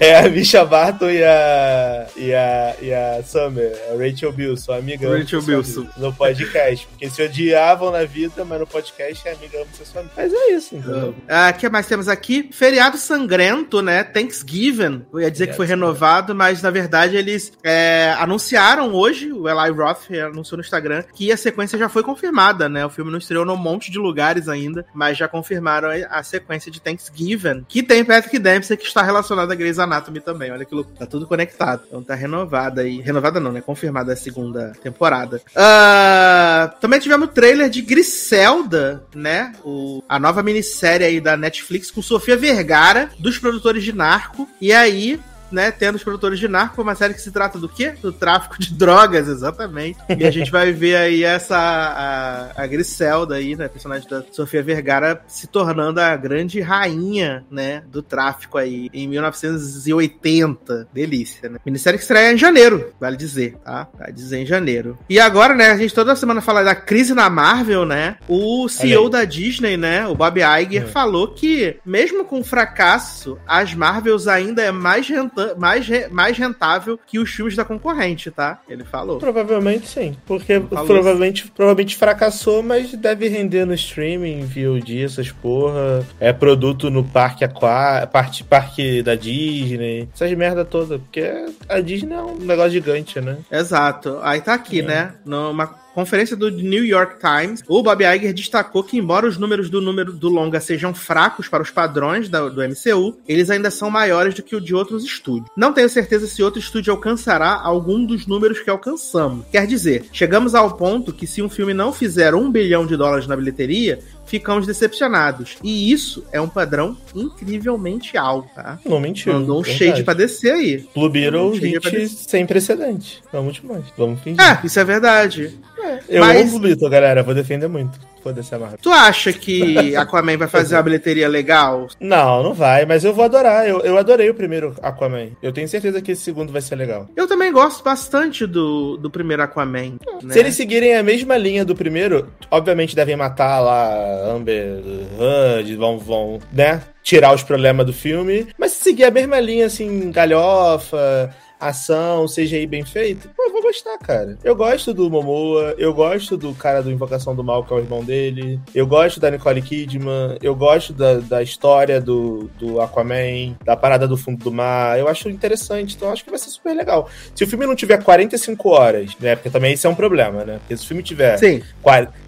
É, é a Misha Barton e a, e a, e a Summer, a Rachel Bilson, amiga Rachel Bilson. no podcast. Porque se odiavam na vida, mas no podcast é amiga ama sua amiga. Mas é isso, então. Ah, o que mais temos aqui? Feriado sangrento, né? Thanksgiving. Eu ia dizer que foi renovado, mas na verdade eles é, anunciaram hoje, o Eli Roth anunciou no Instagram, que a sequência já foi confirmada, né? O filme não estreou num monte de lugares ainda, mas já confirmaram a sequência de Thanksgiving, que tem Patrick Dempsey, que está relacionado a Grey's Anatomy também também. Olha que louco. Tá tudo conectado. Então tá renovada aí. Renovada não, né? Confirmada a segunda temporada. Uh, também tivemos o trailer de Griselda, né? O, a nova minissérie aí da Netflix com Sofia Vergara, dos produtores de Narco. E aí, né, tendo os produtores de Narco, uma série que se trata do quê? Do tráfico de drogas, exatamente. E a gente vai ver aí essa, a, a Griselda aí, né, personagem da Sofia Vergara, se tornando a grande rainha, né, do tráfico aí, em 1980. Delícia, né? Minissérie que estreia em janeiro, vale dizer, tá? Vai dizer em janeiro. E agora, né, a gente toda semana fala da crise na Marvel, né? O CEO da Disney, né, o Bob Iger, uhum. falou que, mesmo com fracasso, as Marvels ainda é mais rentável mais, mais rentável que os filmes da concorrente, tá? Ele falou. Provavelmente sim. Porque provavelmente, provavelmente fracassou, mas deve render no streaming, VOD, essas porra. É produto no parque aquático, parte, parque da Disney. Essas merda toda. Porque a Disney é um negócio gigante, né? Exato. Aí tá aqui, é. né? Numa conferência do New York Times, o Bob Iger destacou que, embora os números do número do longa sejam fracos para os padrões da, do MCU, eles ainda são maiores do que o de outros estúdios. Não tenho certeza se outro estúdio alcançará algum dos números que alcançamos. Quer dizer, chegamos ao ponto que se um filme não fizer um bilhão de dólares na bilheteria, ficamos decepcionados. E isso é um padrão incrivelmente alto, tá? Não mentiu. Mandou um verdade. shade pra descer aí. Blue Beetle, um hit sem precedente. Vamos demais. Vamos fingir. É, isso é verdade. É. Eu Mas... amo Blue Beetle, galera. Vou defender muito. Foda-se a Marvel. Tu acha que Aquaman vai fazer uma bilheteria legal? Não, não vai, mas eu vou adorar. Eu, eu adorei o primeiro Aquaman. Eu tenho certeza que esse segundo vai ser legal. Eu também gosto bastante do, do primeiro Aquaman. Né? Se eles seguirem a mesma linha do primeiro, obviamente devem matar lá Amber Heard, vão, vão, né? Tirar os problemas do filme. Mas se seguir a mesma linha, assim, galhofa ação, CGI bem feito, pô, eu vou gostar, cara. Eu gosto do Momoa, eu gosto do cara do Invocação do Mal, que é o irmão dele, eu gosto da Nicole Kidman, eu gosto da, da história do, do Aquaman, da parada do fundo do mar, eu acho interessante, então eu acho que vai ser super legal. Se o filme não tiver 45 horas, né, porque também isso é um problema, né, porque se o filme tiver Sim.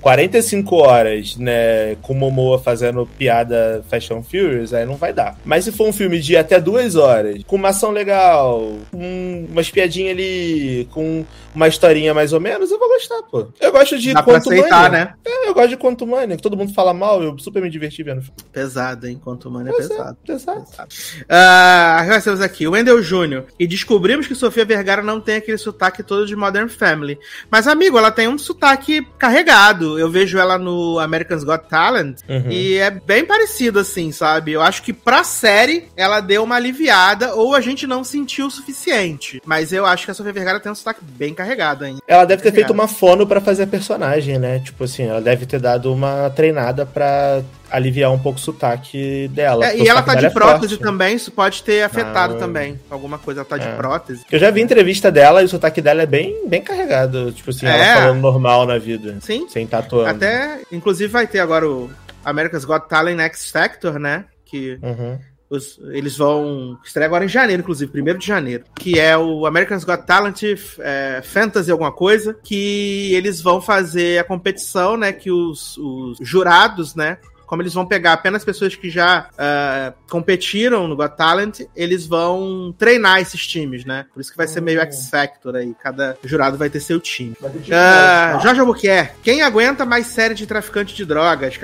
45 horas, né, com o Momoa fazendo piada and Furious, aí não vai dar. Mas se for um filme de até duas horas, com uma ação legal, com uma espiadinha ali, com uma historinha mais ou menos, eu vou gostar, pô. Eu gosto de Dá pra aceitar, né? É, eu gosto de Quantum Mania, que todo mundo fala mal, eu super me diverti vendo. Pesado, hein? Quantum Mania é Pois é, pesado. pesado. pesado. Nós temos aqui o Wendell Jr. E descobrimos que Sofia Vergara não tem aquele sotaque todo de Modern Family. Mas, amigo, ela tem um sotaque carregado. Eu vejo ela no American's Got Talent Uhum. e é bem parecido, assim, sabe? Eu acho que pra série ela deu uma aliviada ou a gente não sentiu o suficiente. Mas eu acho que a Sofia Vergara tem um sotaque bem carregado ainda. Ela deve ter feito uma fono pra fazer a personagem, né? Tipo assim, ela deve ter dado uma treinada pra aliviar um pouco o sotaque dela. É, e ela tá de é prótese forte. também, isso pode ter afetado Não. também. Alguma coisa, ela tá de É. prótese. Eu já vi entrevista dela e o sotaque dela é bem, bem carregado. Tipo assim, É. ela falando normal na vida. Sim. Sem tatuando. Até, inclusive, vai ter agora o America's Got Talent X Factor, né? Que Uhum. Os- eles vão estrear agora em janeiro, inclusive, primeiro de janeiro. Que é o America's Got Talent é, Fantasy alguma coisa. Que eles vão fazer a competição, né? Que os, os jurados, né? Como eles vão pegar apenas pessoas que já ah, competiram no Got Talent, eles vão treinar esses times, né? Por isso que vai ser meio X Factor aí. Cada jurado vai ter seu time. Ah, Jorge Albuquerque, quem aguenta mais série de traficante de drogas?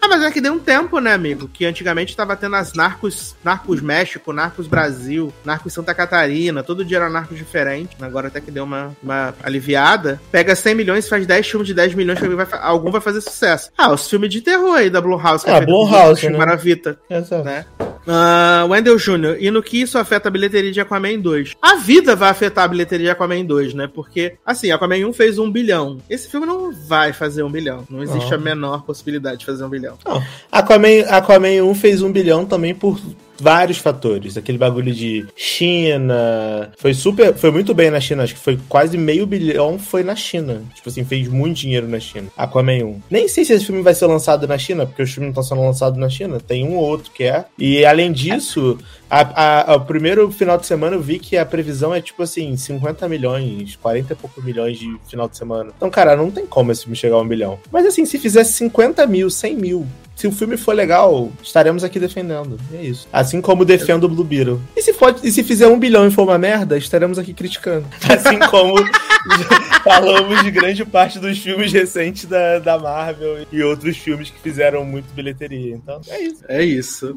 Ah, mas é que deu um tempo, né, amigo? Que antigamente tava tendo as Narcos, Narcos México, Narcos Brasil, Narcos Santa Catarina, todo dia era Narcos diferente. Agora até que deu uma, uma aliviada. Pega 100 milhões, faz 10 filmes de 10 milhões, algum vai fazer sucesso. Ah, os filmes de terror aí da Blumhouse. que Ah, é feito por Blumhouse, né? Maravita Exato. né? Ah, Wendell Jr., e no que isso afeta a bilheteria de Aquaman 2? A vida vai afetar a bilheteria de Aquaman 2, né? Porque, assim, Aquaman 1 fez um bilhão. Esse filme não vai fazer um bilhão. Não existe Não. a menor possibilidade de fazer um bilhão. Não. Aquaman, Aquaman 1 fez um bilhão também por vários fatores. Aquele bagulho de China. Foi super. Foi muito bem na China. Acho que foi quase meio bilhão foi na China. Tipo assim, fez muito dinheiro na China. Aquaman 1. Nem sei se esse filme vai ser lançado na China, porque os filmes não estão sendo lançados na China. Tem um ou outro que é. E além disso, a, a- o primeiro final de semana eu vi que a previsão é tipo assim, 50 milhões, 40 e poucos milhões de final de semana. Então, cara, não tem como esse filme chegar a um bilhão. Mas assim, se fizesse 50 mil, 100 mil, se o filme for legal, estaremos aqui defendendo. É isso. Assim como defendo o Blue Beetle. E se, for, e se fizer um bilhão e for uma merda, estaremos aqui criticando. Assim como falamos de grande parte dos filmes recentes da, da Marvel e outros filmes que fizeram muito bilheteria. Então, é isso. É isso.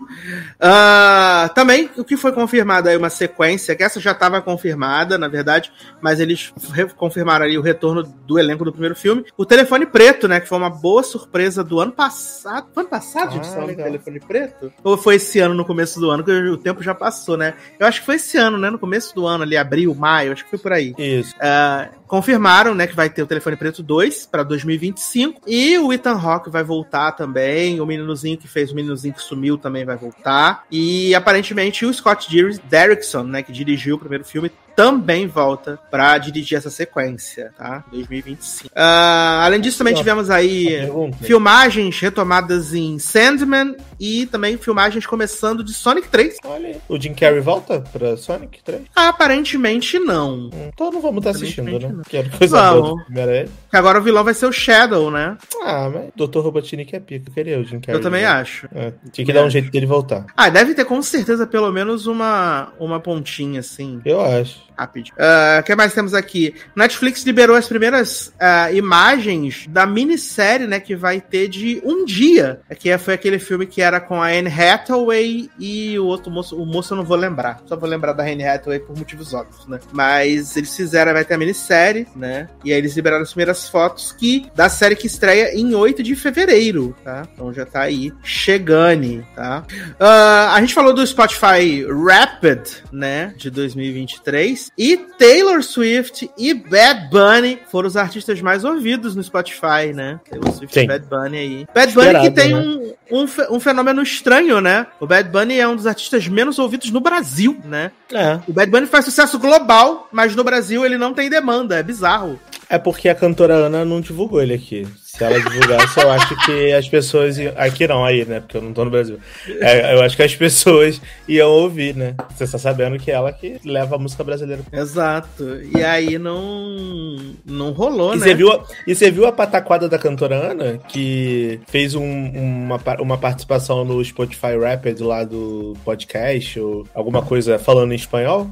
Ah, também, o que foi confirmado aí, uma sequência, que essa já estava confirmada, na verdade, mas eles confirmaram aí o retorno do elenco do primeiro filme. O Telefone Preto, né, que foi uma boa surpresa do ano passado. Ano passado, gente, Ah, saiu o legal. Telefone Preto? Ou foi esse ano, no começo do ano, que o tempo já passou, né? Eu acho que foi esse ano, né, no começo do ano, ali, abril, maio, acho que foi por aí. Isso. Ah, confirmaram, né, que vai ter o Telefone Preto 2 para 2025 e o Ethan Hawke vai voltar também, o meninozinho que fez o meninozinho que sumiu também vai voltar e aparentemente o Scott Derrickson, né, que dirigiu o primeiro filme também volta para dirigir essa sequência, tá? 2025. Ah, além disso também tivemos aí filmagens retomadas em Sandman e também filmagens começando de Sonic 3. Olha aí. O Jim Carrey volta pra Sonic 3? Aparentemente não. Então não vamos estar assistindo, né? não. Que era coisa Vamos. boa agora o vilão vai ser o Shadow, né? Ah, mas Dr. Robotnik é pica. Eu queria o Jim Carrey. Eu também né? acho. É, tinha que dar um jeito dele voltar. Ah, deve ter com certeza pelo menos uma, uma pontinha, assim, Eu acho. Rápido. O que mais temos aqui? Netflix liberou as primeiras ah, imagens da minissérie, né, que vai ter de um dia. Que é- foi aquele filme que era com a Anne Hathaway e o outro moço, o moço eu não vou lembrar. Só vou lembrar da Anne Hathaway por motivos óbvios, né? Mas eles fizeram, vai ter a minissérie, né? E aí eles liberaram as primeiras fotos que da série que estreia em 8 de fevereiro, tá? Então já tá aí chegando, tá? Ah, a gente falou do Spotify Rapid, né, de 2023, E Taylor Swift e Bad Bunny foram os artistas mais ouvidos no Spotify, né? Taylor Swift Sim. e Bad Bunny aí. Bad Bunny que tem né? um, um, um fenômeno estranho, né? O Bad Bunny é um dos artistas menos ouvidos no Brasil, né? É. O Bad Bunny faz sucesso global, mas no Brasil ele não tem demanda, é bizarro. É porque a cantora Ana não divulgou ele aqui. Se ela divulgasse, eu acho que as pessoas. iam- Aqui não, aí, né? Porque eu não tô no Brasil. É, eu acho que as pessoas iam ouvir, né? Você está sabendo que ela que leva a música brasileira. Exato. E aí não não rolou, E né? você, viu, a- e você viu a pataquada da cantora Ana, que fez um- uma, uma participação no Spotify Rapid lá do podcast, ou alguma coisa falando em espanhol?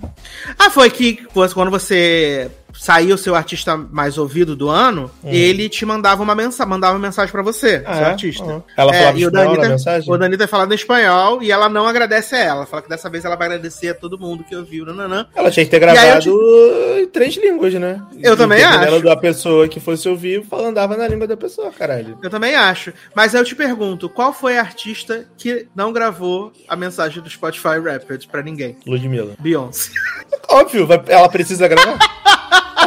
Ah, foi que quando você saía o seu artista mais ouvido do ano, ele te mandava uma mensagem, mandava uma mensagem pra você, Hum. Ah, seu é? artista. Uhum. Ela É, falava e o Danita, mensagem? o Danita falava em espanhol e ela não agradece a ela. Fala que dessa vez ela vai agradecer a todo mundo que ouviu. Nananã. Ela tinha que ter E gravado em três línguas, né? Eu também Dependendo acho. da pessoa que fosse ouvir, andava na língua da pessoa, caralho. Eu também acho. Mas aí eu te pergunto, qual foi a artista que não gravou a mensagem do Spotify Rapid pra ninguém? Ludmilla. Beyoncé. Óbvio, ela precisa gravar.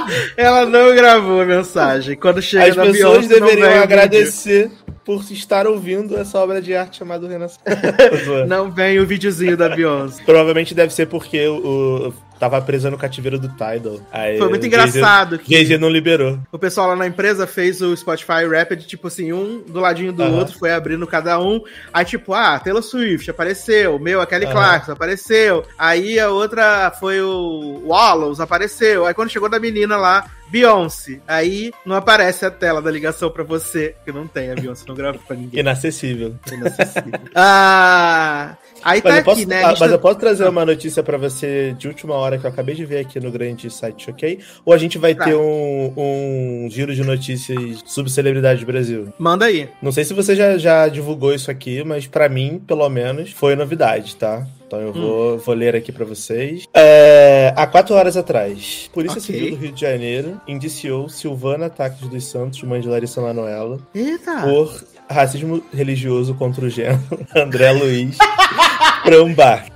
Ela não gravou a mensagem. Quando chega As na pessoas Beyoncé, deveriam agradecer por estar ouvindo essa obra de arte chamada Renascimento. Não vem o videozinho da Beyoncé. Provavelmente deve ser porque o- tava preso no cativeiro do Tidal. Aí Foi muito engraçado que Jay-Z não liberou. o pessoal lá na empresa fez o Spotify Rapid, tipo assim, um do ladinho do outro, foi abrindo cada um. Aí, tipo, ah, Taylor Swift apareceu, o meu, a Kelly. Clarkson apareceu. Aí a outra foi o Wallows, apareceu. Aí quando chegou da menina lá, Beyoncé. Aí não aparece a tela da ligação pra você, que não tem, a Beyoncé não gravou pra ninguém. Inacessível. Inacessível. ah, aí tá Mas eu, aqui, posso, né? ah, mas eu posso trazer uma notícia pra você de última hora que eu acabei de ver aqui no grande site, ok? Ou a gente vai Tá. ter um, um giro de notícias sobre celebridade do Brasil? Manda aí. Não sei se você já, já divulgou isso aqui, mas pra mim, pelo menos, foi novidade, tá? Então eu vou, vou ler aqui pra vocês. É, há quatro horas atrás, Polícia Ok. Civil do Rio de Janeiro indiciou Silvana Taques dos Santos, mãe de Larissa Manoela, Eita. por racismo religioso contra o gênero André Luiz Prambar.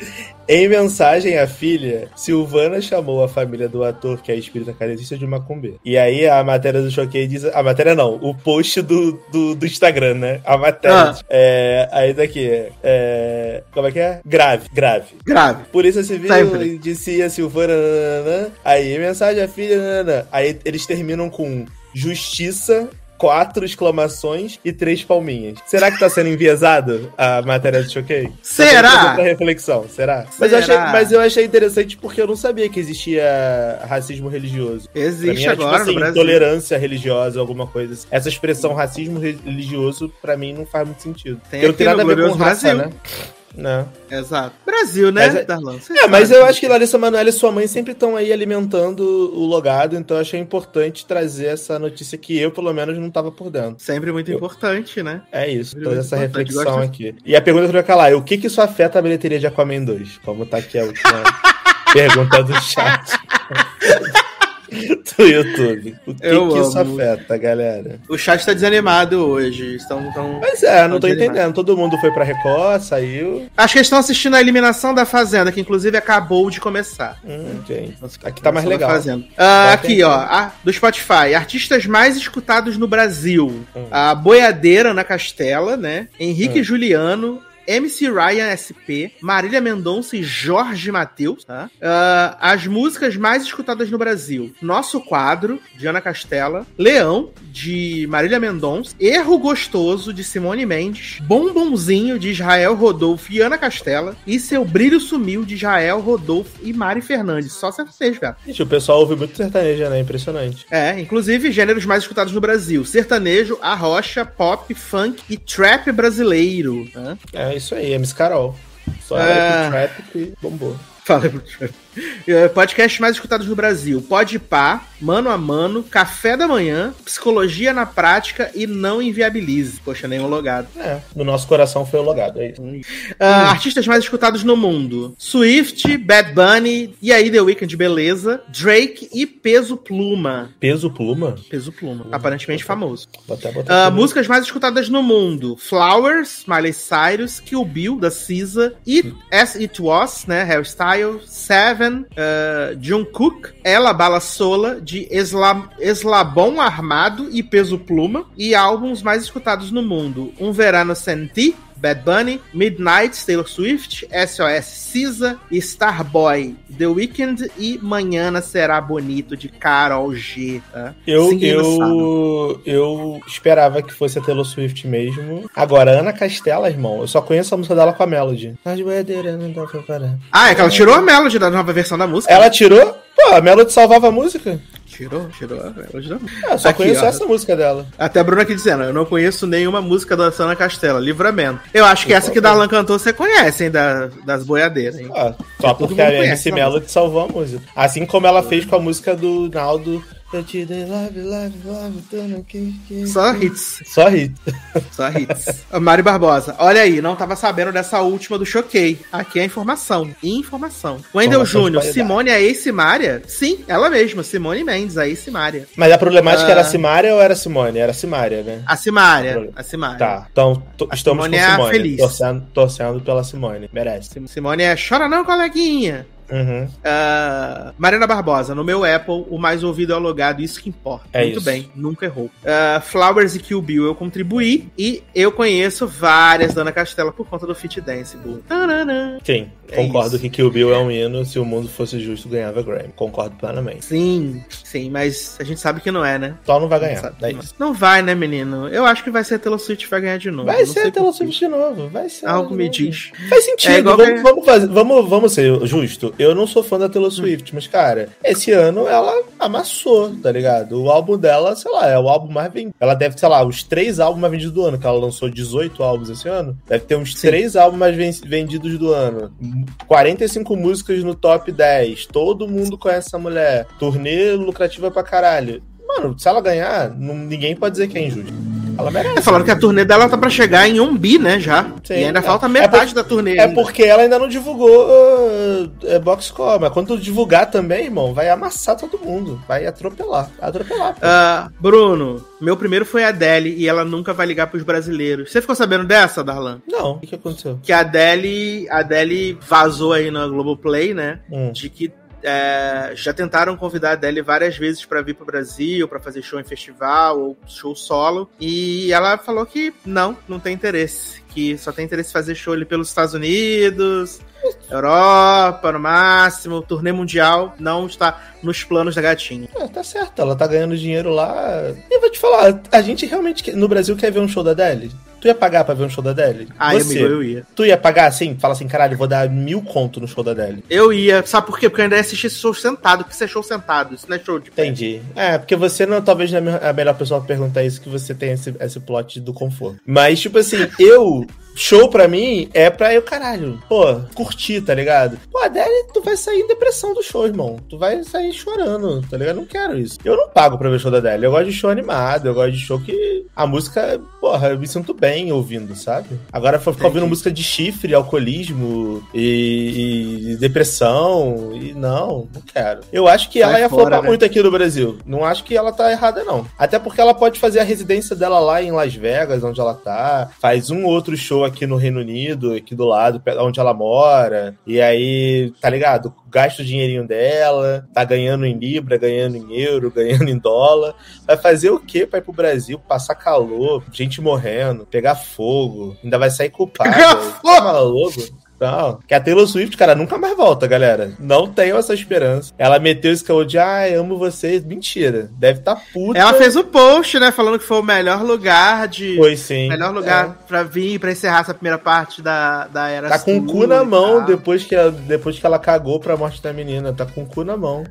Em mensagem à filha, Silvana chamou a família do ator, que é espírita kardecista, de macumbeiro. E aí a matéria do Choquei diz... A matéria não, o post do, do, do Instagram, né? A matéria. Ah. É, aí daqui, é, como é que é? Grave, grave. Grave. Polícia Civil Sempre. disse a Silvana. nananã. Aí, mensagem à filha. nananã. Aí eles terminam com justiça. Quatro exclamações e três palminhas. Será que tá sendo enviesado a matéria do Choquei? Será? Pra- reflexão, será? Mas eu, achei, Será? mas eu achei interessante porque eu não sabia que existia racismo religioso. Mim Existe era, agora tipo assim, no Brasil. intolerância religiosa, alguma coisa assim. Essa expressão racismo religioso, pra mim, não faz muito sentido. Tem Porque não tem nada a ver com raça, Brasil. né? Não. Exato. Brasil, né, Mas é- Darlan? Você É, mas eu acho que Larissa Manoela e sua mãe sempre estão aí alimentando o logado, então eu achei importante trazer essa notícia que eu, pelo menos, não tava por dentro. Sempre muito Eu- importante, né? É isso, Sempre muito essa importante. reflexão Gosto- aqui. E a pergunta que eu calar é: o que que isso afeta a bilheteria de Aquaman 2? Como tá aqui a última pergunta do chat. do YouTube. O que Eu que isso afeta, galera? O chat tá desanimado hoje. Estão tão... Mas é, não tô entendendo. Todo mundo foi pra Record, saiu. Acho que eles estão assistindo a eliminação da Fazenda, que inclusive acabou de começar. Hum, gente. Aqui tá mais legal. Fazenda. Ah, Tá aqui, bem. ó, a- do Spotify. Artistas mais escutados no Brasil. Hum. A Boiadeira na Castela, né? Henrique Hum. Juliano. MC Ryan SP, Marília Mendonça e Jorge Matheus, tá? Ah, as músicas mais escutadas no Brasil. Nosso Quadro, de Ana Castela. Leão, de Marília Mendonça. Erro Gostoso, de Simone Mendes. Bombonzinho, de Israel Rodolfo e Ana Castela. E Seu Brilho Sumiu, de Israel Rodolfo e Mari Fernandes. Só sertanejo, cara. Gente, o pessoal ouve muito sertanejo, né? Impressionante. É, inclusive gêneros mais escutados no Brasil: sertanejo, arrocha, pop, funk e trap brasileiro. né? É isso aí, MC Carol. Só É. é. pro trap que bombou. Fala pro trap. Eh, Podcasts mais escutados no Brasil: Pode Pá, Mano a Mano, Café da Manhã, Psicologia na Prática e Não Inviabilize. Poxa, nenhum logado. É, no nosso coração foi o logado, é isso. Ah, Artistas mais escutados no mundo: Swift, Bad Bunny, e aí The Weeknd, beleza, Drake e Peso Pluma. Peso Pluma? Peso Pluma, aparentemente famoso. Vou até botar Ah, aqui. músicas mais escutadas no mundo: Flowers, Miley Cyrus, Kill Bill, da SZA, It, As It Was, né? Hairstyle, Seven, Heaven, uh, Jungkook, Ela Bala Sola, de Esla, Eslabão Armado e Peso Pluma, e álbuns mais escutados no mundo. Um Verano Senti, Bad Bunny, Midnight, Taylor Swift, SOS Cisa, Starboy, The Weeknd e Manhã Será Bonito de Carol G. Tá? Eu, eu, eu esperava que fosse a Taylor Swift mesmo. Agora, Ana Castela, irmão, eu só conheço a música dela com a Melody. Ah, é que ela tirou a Melody da nova versão da música. Ela tirou? Pô, a Melody salvava a música. Tirou, tirou a Melody da música. Ah, só aqui, conheço ó. essa música dela. Até a Bruna aqui dizendo, eu não conheço nenhuma música da Ana Castela, Livramento. Eu acho que essa que Darlan cantou você conhece, hein, da, das boiadeiras, hein? Ah, só porque a MC Melody salvou a música. Assim como ela fez com a música do Naldo eu te dei love, love, love, dando que, que... Só hits. Só hits. Só hits. Mari Barbosa, olha aí, não tava sabendo dessa última do Choquei. Aqui é informação. Informação. Wendel Júnior, Simone é ex-Simária? Sim, ela mesma, Simone Mendes, a ex-Simária. Mas a problemática uh... era Simária ou era Simone? Era Simária, né? A Simária. A Simária. Tá, então estamos Simone com é Simone. Feliz. Torcendo, torcendo pela Simone. Merece. Simone é chora não, coleguinha. Uhum. Uh, Mariana Barbosa, no meu Apple, o mais ouvido é o logado, isso que importa. É Muito isso. bem, nunca errou. Uh, Flowers e Kill Bill eu contribuí e eu conheço várias Dana Castela por conta do Fit Dance. Sim, é concordo isso. que Kill Bill é um hino, se o mundo fosse justo, ganhava Grammy. Concordo plenamente. Sim, sim, mas a gente sabe que não é, né? Só não vai ganhar. É não vai, né, menino? Eu acho que vai ser a Taylor Swift vai ganhar de novo. Vai ser a Taylor Swift de novo, vai ser. Algo me diz. Faz sentido, é vamos, vamos, fazer, vamos, vamos ser justo eu não sou fã da Taylor Swift, mas, cara, esse ano ela amassou, tá ligado? O álbum dela, sei lá, é o álbum mais vendido. Ela deve, sei lá, os três álbuns mais vendidos do ano, que ela lançou 18 álbuns esse ano. Deve ter uns Sim. três álbuns mais vendidos do ano. 45 músicas no top 10. Todo mundo conhece essa mulher. Turnê lucrativa pra caralho. Mano, se ela ganhar, ninguém pode dizer que é injusto. Ela merece. É, falaram que a turnê dela tá pra chegar em um bi, né, já. Sim, e ainda é. falta metade é por, da turnê. É ainda. porque ela ainda não divulgou uh, é, Boxcore, mas quando divulgar também, irmão, vai amassar todo mundo. Vai atropelar. Atropelar. Uh, Bruno, meu primeiro foi a Adele e ela nunca vai ligar pros brasileiros. Você ficou sabendo dessa, Darlan? Não. O que, que aconteceu? Que a Adele, a Adele vazou aí na Globoplay, né? Hum. De que é, já tentaram convidar a Adele várias vezes para vir pro Brasil, para fazer show em festival ou show solo. E ela falou que não, não tem interesse. Que só tem interesse em fazer show ali pelos Estados Unidos, Europa, no máximo, turnê mundial, não está nos planos da gatinha. É, tá certo, ela tá ganhando dinheiro lá. E vou te falar, a gente realmente no Brasil quer ver um show da Adele? Tu ia pagar pra ver um show da Adele? Ah, Você, amigo, eu ia. Tu ia pagar assim? Fala assim, caralho, vou dar mil conto no show da Adele. Eu ia. Sabe por quê? Porque eu ainda ia assistir esse show sentado, porque isso é show sentado, isso não é show de pé. Entendi. É, porque você não, talvez não é a melhor pessoa pra perguntar isso, que você tem esse, esse plot do conforto. Mas, tipo assim, eu show pra mim é pra eu, caralho, pô, curtir, tá ligado? Pô, Adele, tu vai sair em depressão do show, irmão. Tu vai sair chorando, tá ligado? Eu não quero isso. Eu não pago pra ver show da Adele. Eu gosto de show animado, eu gosto de show que a música, porra, eu me sinto bem ouvindo, sabe? Agora ficar ouvindo música de chifre, alcoolismo e, e, depressão, e não, não quero. Eu acho que Sai ela ia fora, flopar né? muito aqui no Brasil. Não acho que ela tá errada, não. Até porque ela pode fazer a residência dela lá em Las Vegas, onde ela tá, faz um outro show aqui no Reino Unido, aqui do lado, onde ela mora. E aí, tá ligado? Gasta o dinheirinho dela, tá ganhando em Libra, ganhando em euro, ganhando em dólar. Vai fazer o quê pra ir pro Brasil? Passar calor, gente morrendo, pegar fogo, ainda vai sair culpado. Pegar fogo! Tá maluco? Não, que a Taylor Swift, cara, nunca mais volta, galera. Não tenho essa esperança. Ela meteu esse caô de, ai, amo vocês. Mentira. Deve estar tá puta. Ela fez o um post, né, falando que foi o melhor lugar de... Foi sim. Melhor lugar é. pra vir, pra encerrar essa primeira parte da, da era Tá com o cu na mão depois que, ela, depois que ela cagou pra morte da menina. Tá com o cu na mão.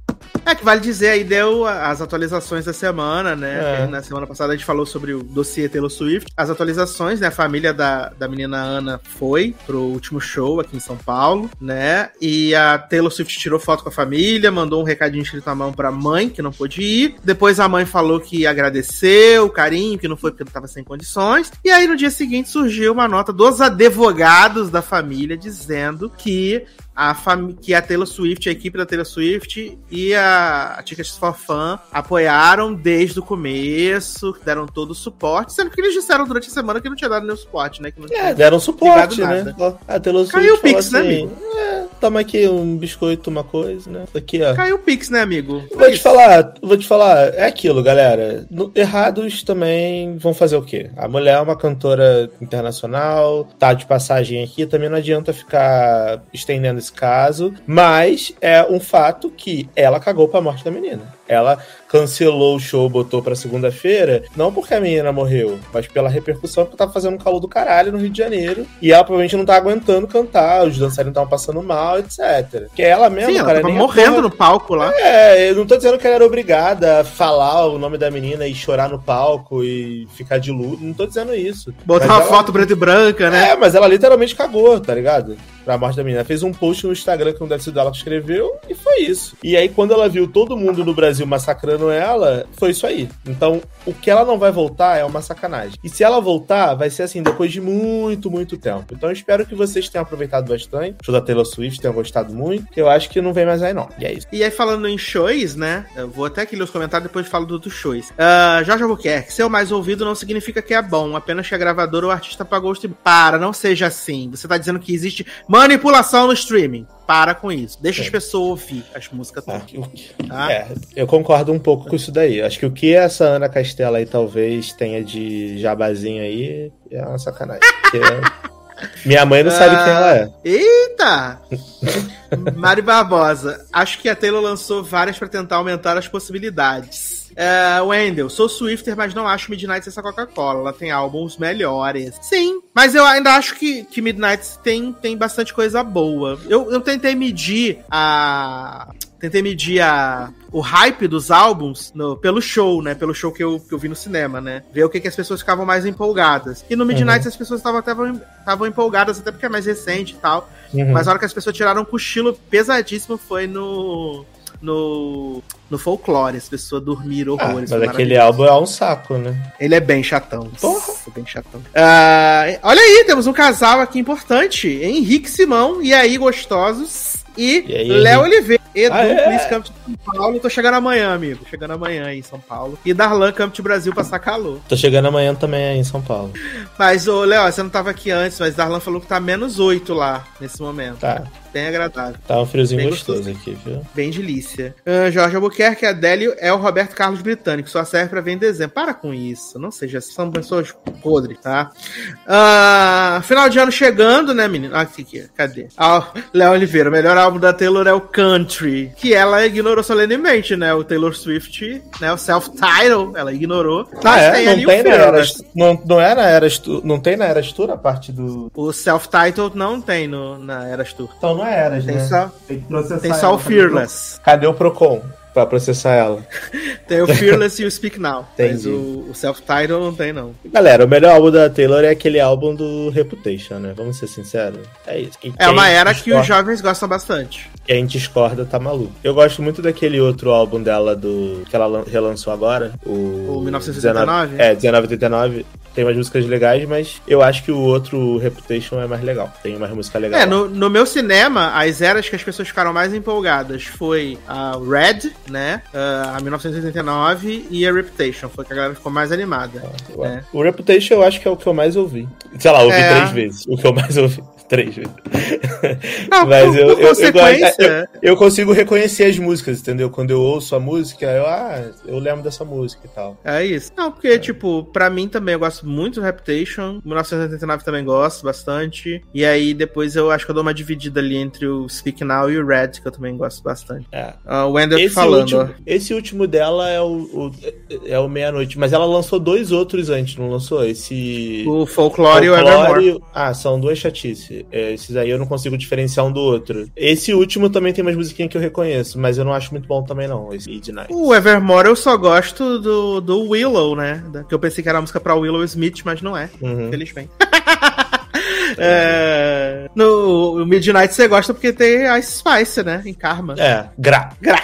É, que vale dizer, aí deu as atualizações da semana, né? É. Na semana passada a gente falou sobre o dossiê Taylor Swift. As atualizações, né? A família da, da menina Ana foi pro último show aqui em São Paulo, né? E a Taylor Swift tirou foto com a família, mandou um recadinho escrito à mão pra mãe, que não pôde ir. Depois a mãe falou que agradeceu o carinho, que não foi porque não tava sem condições. E aí no dia seguinte surgiu uma nota dos advogados da família dizendo que a que a Taylor Swift, a equipe da Taylor Swift e a Tickets for Fun apoiaram desde o começo, deram todo o suporte, sendo que eles disseram durante a semana que não tinha dado nenhum suporte, né? Que não é, deram suporte, né? A Taylor Swift Caiu o Pix, né, assim, né, amigo? É toma aqui um biscoito, uma coisa, né? Aqui, ó. Caiu o Pix, né, amigo? Vou te falar, vou te falar, é aquilo, galera. Errados também vão fazer o quê? A mulher é uma cantora internacional, tá de passagem aqui, também não adianta ficar estendendo esse caso, mas é um fato que ela cagou pra morte da menina. Ela cancelou o show, botou pra segunda-feira, não porque a menina morreu, mas pela repercussão que tava fazendo um calor do caralho no Rio de Janeiro. E ela provavelmente não tá aguentando cantar, os dançarinos estavam passando mal, etc. Que ela mesma, Sim, cara, ela tava morrendo no palco lá. É, eu não tô dizendo que ela era obrigada a falar o nome da menina e chorar no palco e ficar de luto. Não tô dizendo isso. Botar uma ela... foto preta e branca, né? É, mas ela literalmente cagou, tá ligado? Pra morte da menina. Ela fez um post no Instagram que não deve ser dela que escreveu e foi isso. E aí, quando ela viu todo mundo no Brasil massacrando ela, foi isso aí. Então, o que ela não vai voltar é uma sacanagem. E se ela voltar, vai ser assim, depois de muito, muito tempo. Então, eu espero que vocês tenham aproveitado bastante. Show da Taylor Swift tenham gostado muito. Eu acho que não vem mais aí, não. E é isso. E aí, falando em shows, né? Eu vou até aqui ler os comentários depois falo dos do shows. Uh, Jorge Albuquerque, o mais ouvido não significa que é bom, apenas que a gravadora ou o artista pagou o stream. Para, não seja assim. Você tá dizendo que existe manipulação no streaming. Para com isso. Deixa é. as pessoas ouvir as músicas ah, tá? É, eu concordo um pouco com isso daí. Acho que o que essa Ana Castela aí talvez tenha de jabazinho aí é uma sacanagem. Minha mãe não sabe quem ela é. Ah, eita! Mari Barbosa. Acho que a Taylor lançou várias para tentar aumentar as possibilidades. Uh, Wendell, sou Swifter, mas não acho Midnight essa Coca-Cola. Ela tem álbuns melhores. Sim, mas eu ainda acho que, que Midnight tem, tem bastante coisa boa. Eu, eu tentei medir a. Tentei medir a, o hype dos álbuns no, pelo show, né? Pelo show que eu, que eu vi no cinema, né? Ver o que, que as pessoas ficavam mais empolgadas. E no Midnight uhum. as pessoas estavam empolgadas, até porque é mais recente e tal. Uhum. Mas a hora que as pessoas tiraram um cochilo pesadíssimo foi no no, no folclore, as pessoas dormiram ah, horrores. Ah, mas aquele álbum é um saco, né? Ele é bem chatão. Porra. bem chatão. Uh, olha aí, temos um casal aqui importante. Henrique Simão e aí, gostosos. E, e Léo Oliveira. Edu, ah, é? Luiz Campos de São Paulo. Tô chegando amanhã, amigo. Chegando amanhã aí em São Paulo. E Darlan Campos de Brasil passar calor. Tô chegando amanhã também aí em São Paulo. Mas, ô, Léo, você não tava aqui antes, mas Darlan falou que tá menos 8 lá nesse momento. Tá. Bem agradável. Tá um friozinho Bem gostoso, gostoso, aqui, viu? Bem delícia. Uh, Jorge Albuquerque, Adélio é o Roberto Carlos britânico, só serve pra ver em dezembro. Para com isso, não seja são pessoas podres, tá? Uh, final de ano chegando, né, menino? Ah, aqui, aqui cadê? Ah, Léo Oliveira, o melhor álbum da Taylor é o Country, que ela ignorou solenemente, né? O Taylor Swift, né? O self-title, ela ignorou. Ah, é? Tem não tem na era, não, não é na era, não tem na era Tour a parte do... O self-title não tem no, na era Tour. Então não é Eras, tem né? Só, tem, tem só o Fearless. Cadê o Procon? Pra processar ela. tem o Fearless e o Speak Now. Entendi. Mas o, o self-title não tem, não. Galera, o melhor álbum da Taylor é aquele álbum do Reputation, né? Vamos ser sinceros. É isso. é uma era discorda, que os jovens gostam bastante. Quem discorda tá maluco. Eu gosto muito daquele outro álbum dela do que ela relançou agora. O, o 1989? 19, é, 1989 tem umas músicas legais, mas eu acho que o outro Reputation é mais legal. Tem mais música legal. É, no, no, meu cinema, as eras que as pessoas ficaram mais empolgadas foi a Red, né? Uh, a 1989 e a Reputation. Foi que a galera ficou mais animada. Ah, né? O Reputation eu acho que é o que eu mais ouvi. Sei lá, ouvi é. três vezes. O que eu mais ouvi três vezes. Não, Mas por, eu, por eu, eu, eu, consigo reconhecer as músicas, entendeu? Quando eu ouço a música, eu, ah, eu lembro dessa música e tal. É isso. Não, porque, é. tipo, pra mim também eu gosto muito do Reputation. 1989 também gosto bastante. E aí depois eu acho que eu dou uma dividida ali entre o Speak Now e o Red, que eu também gosto bastante. É. Uh, o esse falando. Último, esse último dela é o, o é o Meia-Noite, mas ela lançou dois outros antes, não lançou? Esse. O Folklore, Folklore e o Evermore. Ah, são duas chatices. É, esses aí eu não consigo diferenciar um do outro. Esse último também tem umas musiquinhas que eu reconheço, mas eu não acho muito bom também, não. Esse Midnight. O Evermore eu só gosto do, do Willow, né? Que eu pensei que era a música pra Willow Smith, mas não é. Uhum. Infelizmente. É, no Midnight você gosta porque tem a Spice, né? Em Karma. É, gra. Gra.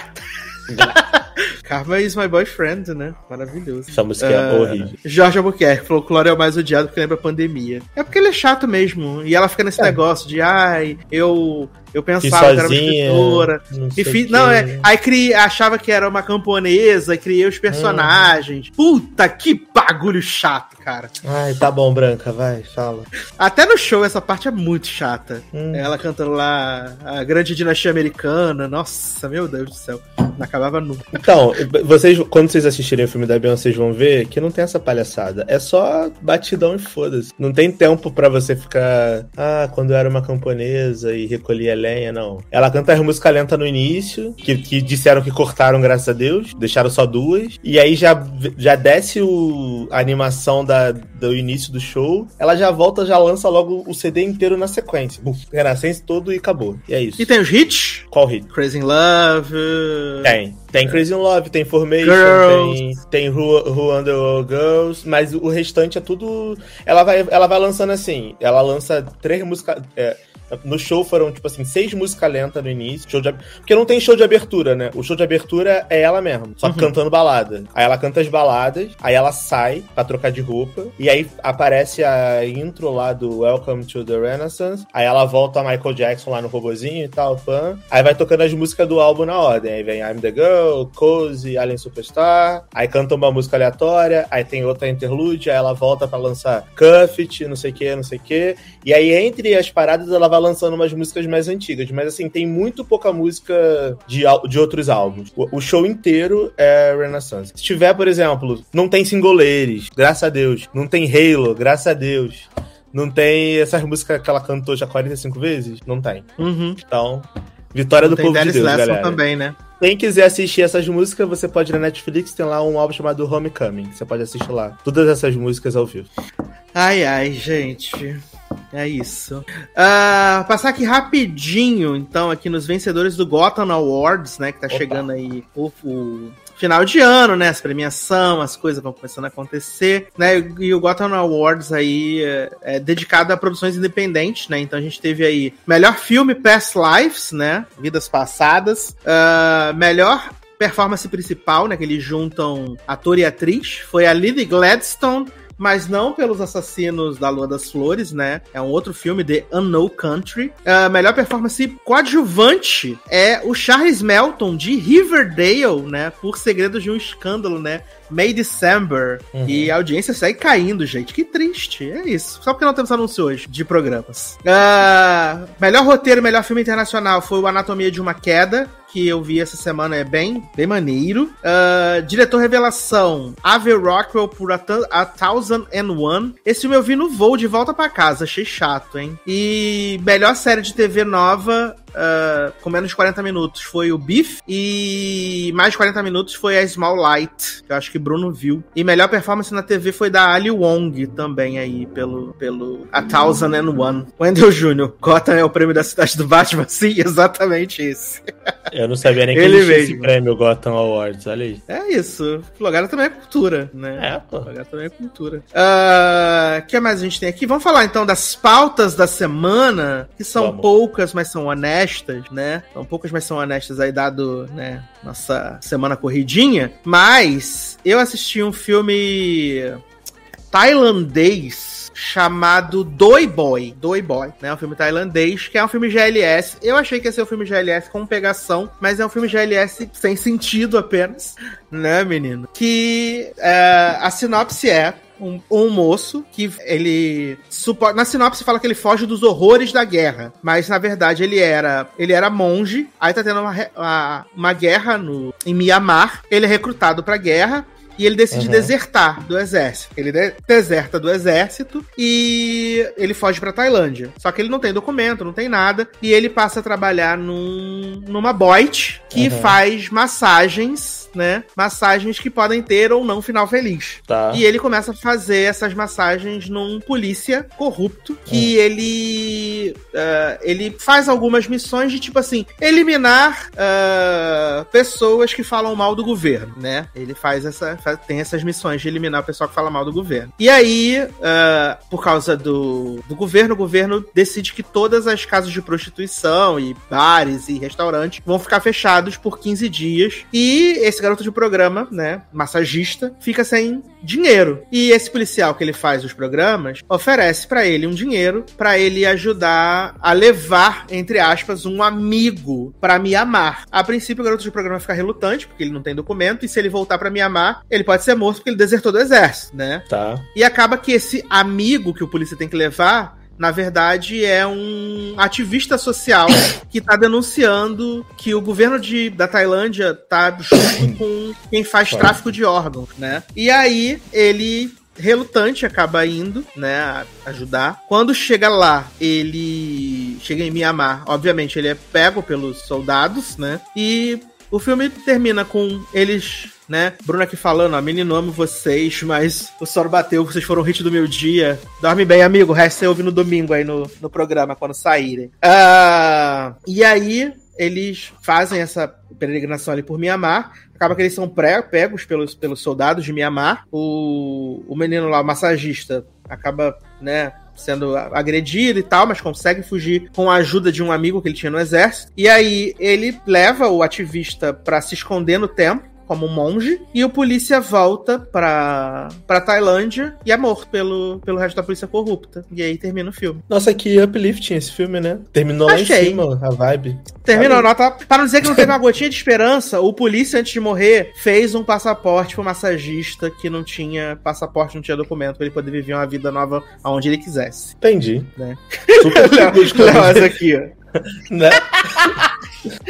gra. Karma is my boyfriend, né? Maravilhoso. Essa música é Ah, horrível. Jorge Albuquerque, folclore é o mais odiado porque lembra a pandemia. É porque ele é chato mesmo. E ela fica nesse É. negócio de, ai, eu, eu pensava que era uma sozinha. escritora. Não E não, é. Aí criei, achava que era uma camponesa, criei os personagens. Puta que bagulho chato, cara. Ai, tá bom, Branca, vai, fala. Até no show essa parte é muito chata. Hum. Ela cantando lá a grande dinastia americana. Nossa, meu Deus do céu. Não acabava nunca. Então, vocês, quando vocês assistirem o filme da Beyoncé, vocês vão ver que não tem essa palhaçada. É só batidão e foda-se. Não tem tempo pra você ficar. Ah, quando eu era uma camponesa e recolhia lenha, não. Ela canta as músicas lentas no início, que, que disseram que cortaram, graças a Deus, deixaram só duas. E aí já, já desce o, a animação da, do início do show. Ela já volta, já lança logo o CD inteiro na sequência. Buf, Renascença todo e acabou. E é isso. E tem os hits? Qual hit? Crazy in Love. Tem. Tem Crazy in Love, tem Formation, Girls. tem, tem Who, Who Underworld Girls, mas o restante é tudo. Ela vai, ela vai lançando assim. Ela lança três músicas. é, no show foram, tipo assim, seis músicas lentas no início. Show de, porque não tem show de abertura, né? O show de abertura é ela mesma, só Uhum. cantando balada. Aí ela canta as baladas, aí ela sai pra trocar de roupa, e aí aparece a intro lá do Welcome to the Renaissance. Aí ela volta a Michael Jackson lá no robozinho e tal, fã. Aí vai tocando as músicas do álbum na ordem. Aí vem I'm the Girl, Cozy, Alien Superstar. Aí canta uma música aleatória. Aí tem outra interlude. Aí ela volta pra lançar Cuffit, não sei o que, não sei o que. E aí entre as paradas ela vai lançando umas músicas mais antigas. Mas assim, tem muito pouca música de, de outros álbuns. O, o show inteiro é Renaissance. Se tiver, por exemplo, não tem singoleiros, graças a Deus. Não tem Halo, graças a Deus. Não tem essas músicas que ela cantou já 45 vezes? Não tem. Uhum. Então, vitória do tem povo de Deus, Lesson galera. também, né? Quem quiser assistir essas músicas, você pode ir na Netflix, tem lá um álbum chamado Homecoming. Você pode assistir lá. Todas essas músicas ao vivo. Ai, ai, gente. É isso. Ah, passar aqui rapidinho, então, aqui nos vencedores do Gotham Awards, né? Que tá Opa. chegando aí o, o final de ano, né? As premiação, as coisas vão começando a acontecer, né? E o Gotham Awards aí é, é dedicado a produções independentes, né? Então a gente teve aí melhor filme Past Lives, né? Vidas Passadas. Ah, melhor performance principal, né? Que eles juntam ator e atriz. Foi a Lily Gladstone mas não pelos assassinos da Lua das Flores, né? É um outro filme, The Unknown Country. A melhor performance coadjuvante é o Charles Melton, de Riverdale, né? Por Segredos de um Escândalo, né? May December. Uhum. E a audiência segue caindo, gente. Que triste. É isso. Só porque não temos anúncio hoje de programas. Ah, melhor roteiro, melhor filme internacional foi o Anatomia de uma Queda, que eu vi essa semana, é bem, bem maneiro. Ah, diretor revelação, Ave Rockwell por A, A Thousand and One. Esse filme eu vi no voo de volta pra casa, achei chato, hein? E melhor série de TV nova, ah, com menos de 40 minutos, foi o Beef. E mais de 40 minutos foi a Small Light, que eu acho que Bruno viu. E melhor performance na TV foi da Ali Wong também aí, pelo, pelo A Thousand and One. Wendell Jr., Gotham é o prêmio da cidade do Batman? Sim, exatamente esse. Eu não sabia nem que Ele existia esse prêmio Gotham Awards, olha aí. É isso. Flogara também é cultura, né? É, pô. Flogara também é cultura. O que mais a gente tem aqui? Vamos falar então das pautas da semana, que são Vamos. poucas, mas são honestas, né? São poucas, mas são honestas aí, dado, né, nossa semana corridinha. Mas eu assisti um filme tailandês chamado Doi Boy. Doi Boy, né? Um filme tailandês, que é um filme GLS. Eu achei que ia ser um filme GLS com pegação, mas é um filme GLS sem sentido apenas, né, menino? Que é, a sinopse é um, um moço que ele na sinopse fala que ele foge dos horrores da guerra, mas na verdade ele era ele era monge. Aí tá tendo uma, uma, uma guerra no em Mianmar. Ele é recrutado pra guerra e ele decide Uhum. desertar do exército. Ele de- deserta do exército e ele foge pra Tailândia. Só que ele não tem documento, não tem nada. E ele passa a trabalhar num, numa Boit que Uhum. faz massagens, né? Massagens que podem ter ou não final feliz. Tá. E ele começa a fazer essas massagens num polícia corrupto que ele eh, ele faz algumas missões de tipo assim eliminar uh, pessoas que falam mal do governo, né? Ele faz essa. Faz, tem essas missões de eliminar o pessoal que fala mal do governo. E aí, uh, por causa do, do governo, o governo decide que todas as casas de prostituição e bares e restaurantes vão ficar fechados por 15 dias. E esse garoto de programa, né, massagista, fica sem dinheiro. E esse policial que ele faz os programas oferece para ele um dinheiro para ele ajudar a levar, entre aspas, um amigo para Mianmar. A princípio, o garoto de programa fica relutante, porque ele não tem documento, e se ele voltar para Mianmar, ele pode ser morto porque ele desertou do exército, né? Tá. E acaba que esse amigo que o polícia tem que levar na verdade, é um ativista social que está denunciando que o governo de, da Tailândia tá junto com quem faz tráfico de órgãos, né? E aí ele relutante acaba indo, né, ajudar. Quando chega lá, ele chega em Mianmar, obviamente ele é pego pelos soldados, né? E o filme termina com eles né? Bruno aqui falando, ó, menino, amo vocês, mas o sol bateu, vocês foram o hit do meu dia. Dorme bem, amigo, o resto você ouve no domingo aí no, no programa, quando saírem. Uh, e aí, eles fazem essa peregrinação ali por Mianmar. Acaba que eles são pré pegos pelos, pelos soldados de Mianmar. O, o menino lá, o massagista, acaba, né, sendo agredido e tal, mas consegue fugir com a ajuda de um amigo que ele tinha no exército. E aí ele leva o ativista para se esconder no templo como monge, e o polícia volta pra, pra Tailândia e é morto pelo, pelo resto da polícia corrupta. E aí termina o filme. Nossa, que uplifting esse filme, né? Terminou Achei. lá em cima, a vibe. Terminou, nota. Pra não dizer que não teve uma gotinha de esperança, o polícia, antes de morrer, fez um passaporte pro massagista que não tinha passaporte, não tinha documento, pra ele poder viver uma vida nova aonde ele quisesse. Entendi. Né? Super Léo, aqui, ó. né?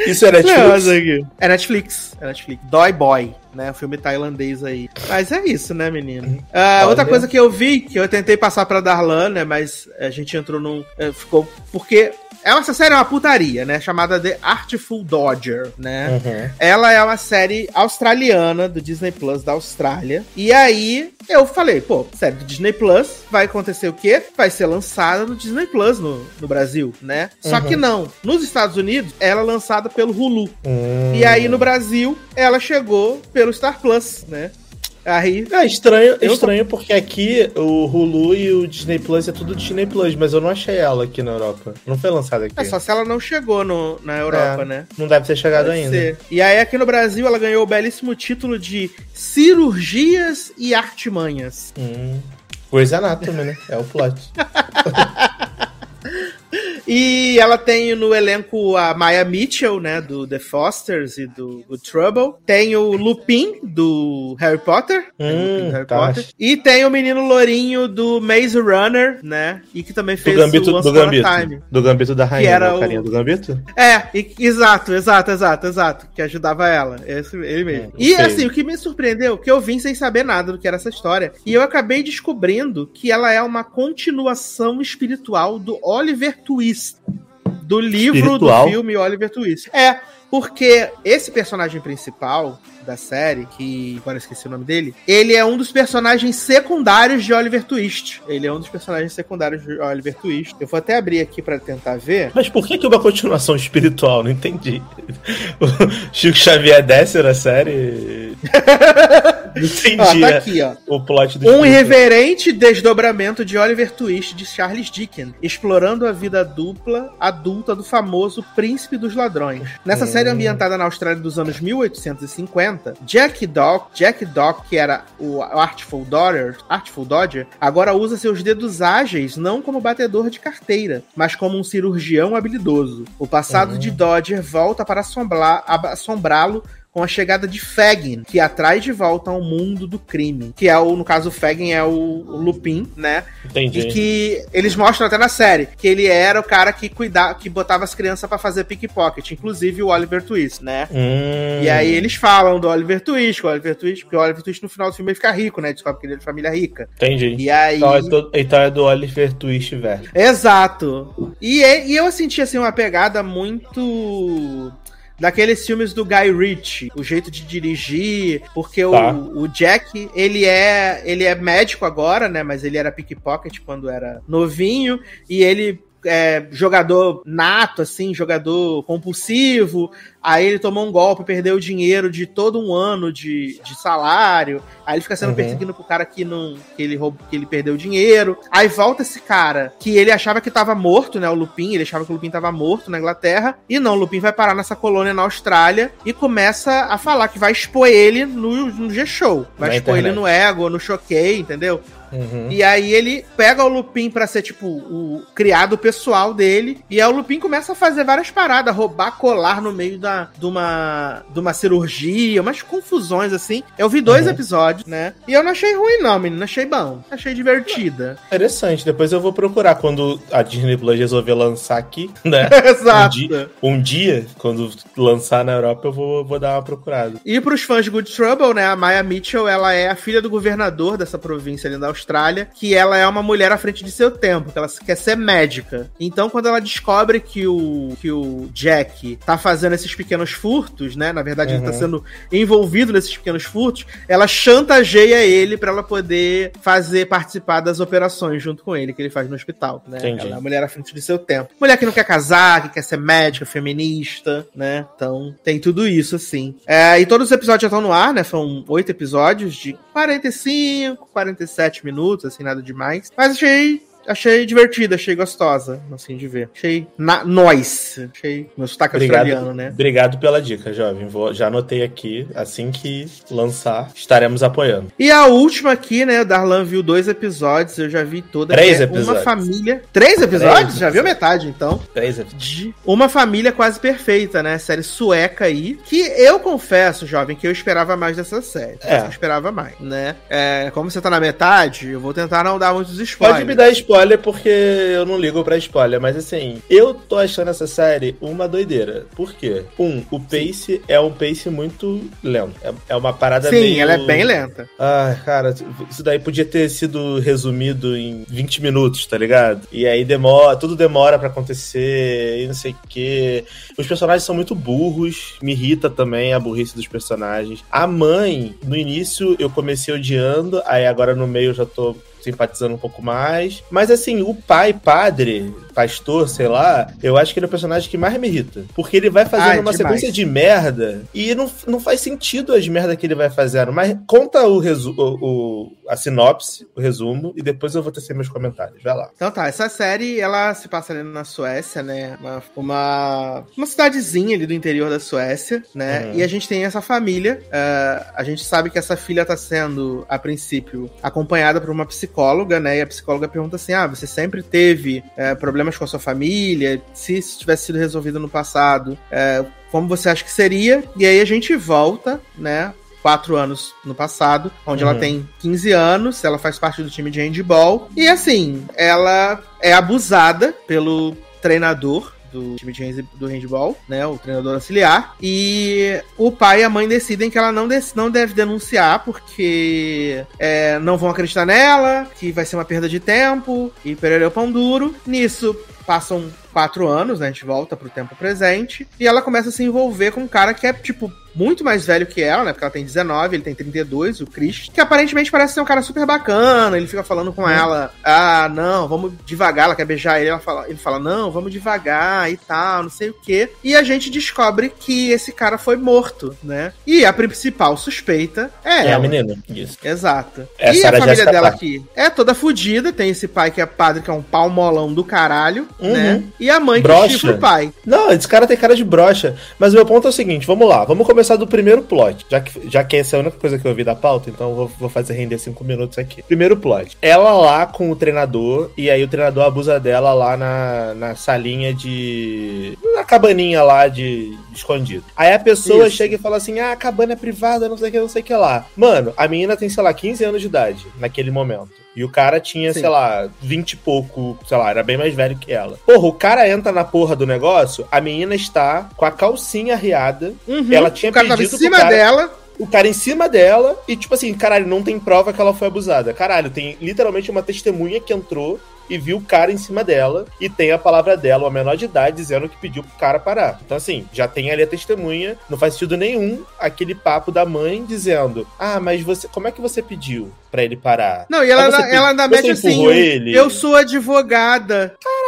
Isso é Netflix? Não, é Netflix. É Netflix. Dói Boy, né? O filme tailandês aí. Mas é isso, né, menino? Uh, outra coisa que eu vi, que eu tentei passar pra Darlan, né? Mas a gente entrou num. Uh, ficou. Porque essa série é uma putaria, né? Chamada The Artful Dodger, né? Uhum. Ela é uma série australiana do Disney Plus da Austrália. E aí eu falei, pô, série do Disney Plus, vai acontecer o quê? Vai ser lançada no Disney Plus no, no Brasil, né? Uhum. Só que não. Nos Estados Unidos, ela é lançada pelo Hulu. Uhum. E aí no Brasil, ela chegou pelo Star Plus, né? Aí. É estranho, eu... estranho porque aqui o Hulu e o Disney Plus é tudo Disney Plus, mas eu não achei ela aqui na Europa. Não foi lançada aqui. É só se ela não chegou no, na Europa, é, né? Não deve ter chegado deve ainda. Ser. E aí aqui no Brasil ela ganhou o belíssimo título de Cirurgias e Artimanhas. Hum. Coisa Anatomy, né? É o plot. E ela tem no elenco a Maya Mitchell, né, do The Fosters e do, Trouble. Tem o Lupin, do Harry Potter. Hum, do Harry tá. Potter. E tem o menino lourinho do Maze Runner, né, e que também fez do Gambito, o Once do Gambito, Time. Do Gambito da Rainha, que era o carinha do Gambito? É, e, exato, exato, exato, exato, que ajudava ela, esse, ele mesmo. Hum, e sei. assim, o que me surpreendeu, que eu vim sem saber nada do que era essa história, e eu acabei descobrindo que ela é uma continuação espiritual do Oliver Twist do livro Espiritual. do filme Oliver Twist. É, porque esse personagem principal da série, que agora esqueci o nome dele, ele é um dos personagens secundários de Oliver Twist. Ele é um dos personagens secundários de Oliver Twist. Eu vou até abrir aqui para tentar ver. Mas por que, que uma continuação espiritual? Não entendi. O Chico Xavier desce na série. Entendi. Ó, tá aqui, ó. O plot do Um irreverente desdobramento de Oliver Twist de Charles Dickens, explorando a vida dupla adulta do famoso príncipe dos ladrões. Nessa hum. série ambientada na Austrália dos anos 1850, Jack Dock, Jack Dock, que era o Artful Dodger, Artful Dodger, agora usa seus dedos ágeis não como batedor de carteira, mas como um cirurgião habilidoso. O passado hum. de Dodger volta para assombrá-lo com a chegada de Fagin, que atrai de volta ao mundo do crime. Que é o, no caso, o Fagin é o, o Lupin, né? Entendi. E que eles mostram até na série que ele era o cara que cuidava, que botava as crianças para fazer pickpocket, inclusive o Oliver Twist, né? Hum. E aí eles falam do Oliver Twist, o Oliver Twist, porque o Oliver Twist no final do filme ele fica rico, né? Descobre que ele é de família rica. Entendi. E aí. Então é do, então é do Oliver Twist, velho. Exato. E, e eu senti assim uma pegada muito daqueles filmes do Guy Ritchie, o jeito de dirigir, porque tá. o, o Jack, ele é ele é médico agora, né, mas ele era pickpocket quando era novinho, e ele é, jogador nato, assim, jogador compulsivo. Aí ele tomou um golpe, perdeu o dinheiro de todo um ano de, de salário. Aí ele fica sendo uhum. perseguido pro cara que não que ele roubou, que ele perdeu dinheiro. Aí volta esse cara que ele achava que tava morto, né? O Lupin, ele achava que o Lupin tava morto na Inglaterra. E não, o Lupin vai parar nessa colônia na Austrália e começa a falar que vai expor ele no, no G-Show. Vai na expor internet. ele no Ego, no Choquei, entendeu? Uhum. E aí ele pega o Lupin pra ser, tipo, o criado pessoal dele. E aí o Lupin começa a fazer várias paradas, roubar colar no meio da, de, uma, de uma cirurgia, umas confusões assim. Eu vi dois uhum. episódios, né? E eu não achei ruim, não, menino. Achei bom. Achei divertida. Interessante. Depois eu vou procurar quando a Disney Plus resolver lançar aqui, né? Exato. Um dia, um dia, quando lançar na Europa, eu vou, vou dar uma procurada. E pros fãs de Good Trouble, né? A Maya Mitchell, ela é a filha do governador dessa província ali da Austrália, que ela é uma mulher à frente de seu tempo, que ela quer ser médica. Então, quando ela descobre que o, que o Jack tá fazendo esses pequenos furtos, né? Na verdade, uhum. ele tá uhum. sendo envolvido nesses pequenos furtos, ela chantageia ele para ela poder fazer participar das operações junto com ele, que ele faz no hospital, né? Entendi. Ela é a mulher à frente de seu tempo. Mulher que não quer casar, que quer ser médica, feminista, né? Então, tem tudo isso, assim. É, e todos os episódios já estão no ar, né? São oito episódios de 45, 47 minutos, assim, nada demais. Mas achei achei divertida, achei gostosa, assim, de ver. Achei na nós. Achei meu sotaque obrigado, australiano, né? Obrigado pela dica, jovem. Vou, já anotei aqui. Assim que lançar, estaremos apoiando. E a última aqui, né? O Darlan viu dois episódios, eu já vi toda. Três é episódios. Uma família. Três episódios? Três já viu metade, então. Três episódios. De uma família quase perfeita, né? Série sueca aí. Que eu confesso, jovem, que eu esperava mais dessa série. É. Eu esperava mais, né? É, como você tá na metade, eu vou tentar não dar muitos spoilers. Pode me dar spoiler spoiler porque eu não ligo pra spoiler, mas assim, eu tô achando essa série uma doideira. Por quê? Um, o pace Sim. é um pace muito lento. É, é uma parada Sim, meio... ela é bem lenta. Ah, cara, isso daí podia ter sido resumido em 20 minutos, tá ligado? E aí demora, tudo demora para acontecer e não sei o quê. Os personagens são muito burros, me irrita também a burrice dos personagens. A mãe, no início eu comecei odiando, aí agora no meio eu já tô simpatizando um pouco mais. Mas assim, o pai, padre, pastor, sei lá, eu acho que ele é o personagem que mais me irrita. Porque ele vai fazendo Ai, uma demais. sequência de merda e não, não faz sentido as merdas que ele vai fazendo. Mas conta o, resu o, o, a sinopse, o resumo, e depois eu vou tecer meus comentários. Vai lá. Então tá, essa série, ela se passa ali na Suécia, né? Uma, uma, uma cidadezinha ali do interior da Suécia, né? Uhum. E a gente tem essa família. Uh, a gente sabe que essa filha tá sendo, a princípio, acompanhada por uma psicóloga, né? E a psicóloga pergunta assim: ah, você sempre teve uh, problemas com a sua família? Se isso tivesse sido resolvido no passado, uh, como você acha que seria? E aí a gente volta, né? quatro anos no passado, onde uhum. ela tem 15 anos, ela faz parte do time de handball. E assim, ela é abusada pelo treinador do time de do handball, né? O treinador auxiliar. E o pai e a mãe decidem que ela não, não deve denunciar porque é, não vão acreditar nela, que vai ser uma perda de tempo e perereu pão duro. Nisso, passam quatro anos, né? A gente volta pro tempo presente. E ela começa a se envolver com um cara que é, tipo, muito mais velho que ela, né? Porque ela tem 19, ele tem 32, o Chris. Que aparentemente parece ser um cara super bacana. Ele fica falando com ela: Ah, não, vamos devagar. Ela quer beijar ele. Ela fala, ele fala: Não, vamos devagar e tal, não sei o quê. E a gente descobre que esse cara foi morto, né? E a principal suspeita é. É ela. a menina. Isso. Exato. Essa e a família dela aqui é toda fodida. Tem esse pai que é padre, que é um pau molão do caralho, uhum. né? E a mãe brocha. que chifra o pai. Não, esse cara tem cara de brocha. Mas o meu ponto é o seguinte: vamos lá, vamos começar do primeiro plot. Já que, já que essa é a única coisa que eu vi da pauta, então eu vou, vou fazer render cinco minutos aqui. Primeiro plot. Ela lá com o treinador, e aí o treinador abusa dela lá na, na salinha de. na cabaninha lá de, de escondido. Aí a pessoa Isso. chega e fala assim: ah, a cabana é privada, não sei o que, não sei o que lá. Mano, a menina tem, sei lá, 15 anos de idade naquele momento. E o cara tinha, Sim. sei lá, 20 e pouco, sei lá, era bem mais velho que ela. Porra, o cara entra na porra do negócio, a menina está com a calcinha riada. Uhum. Ela tinha o cara pedido tava em cima cara... dela o cara em cima dela e, tipo assim, caralho, não tem prova que ela foi abusada. Caralho, tem literalmente uma testemunha que entrou e viu o cara em cima dela e tem a palavra dela, uma menor de idade, dizendo que pediu pro cara parar. Então, assim, já tem ali a testemunha, não faz sentido nenhum aquele papo da mãe dizendo: Ah, mas você, como é que você pediu para ele parar? Não, e ela, ela, ela ainda mete assim: ele? Eu sou advogada. Caralho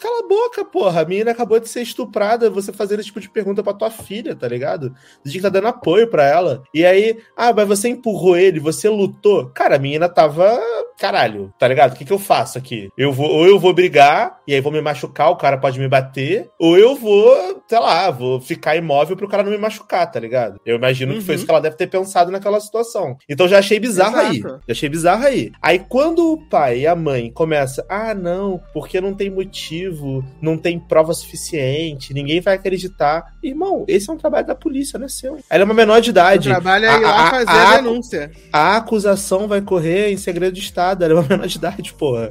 cala a boca, porra. A menina acabou de ser estuprada, você fazendo esse tipo de pergunta pra tua filha, tá ligado? Você tinha que tá dando apoio pra ela. E aí, ah, mas você empurrou ele, você lutou. Cara, a menina tava. Caralho, tá ligado? O que, que eu faço aqui? Eu vou, ou eu vou brigar, e aí vou me machucar, o cara pode me bater, ou eu vou, sei lá, vou ficar imóvel pro cara não me machucar, tá ligado? Eu imagino uhum. que foi isso uhum. que ela deve ter pensado naquela situação. Então já achei bizarro Exato. aí. Já achei bizarro aí. Aí quando o pai e a mãe começam, ah, não, porque não tem motivo, não tem prova suficiente, ninguém vai acreditar. Irmão, esse é um trabalho da polícia, não é seu. Ela é uma menor de idade. O trabalho é ir lá fazer a, a, denúncia. A acusação vai correr em segredo de Estado. Ela é uma menor de idade, porra.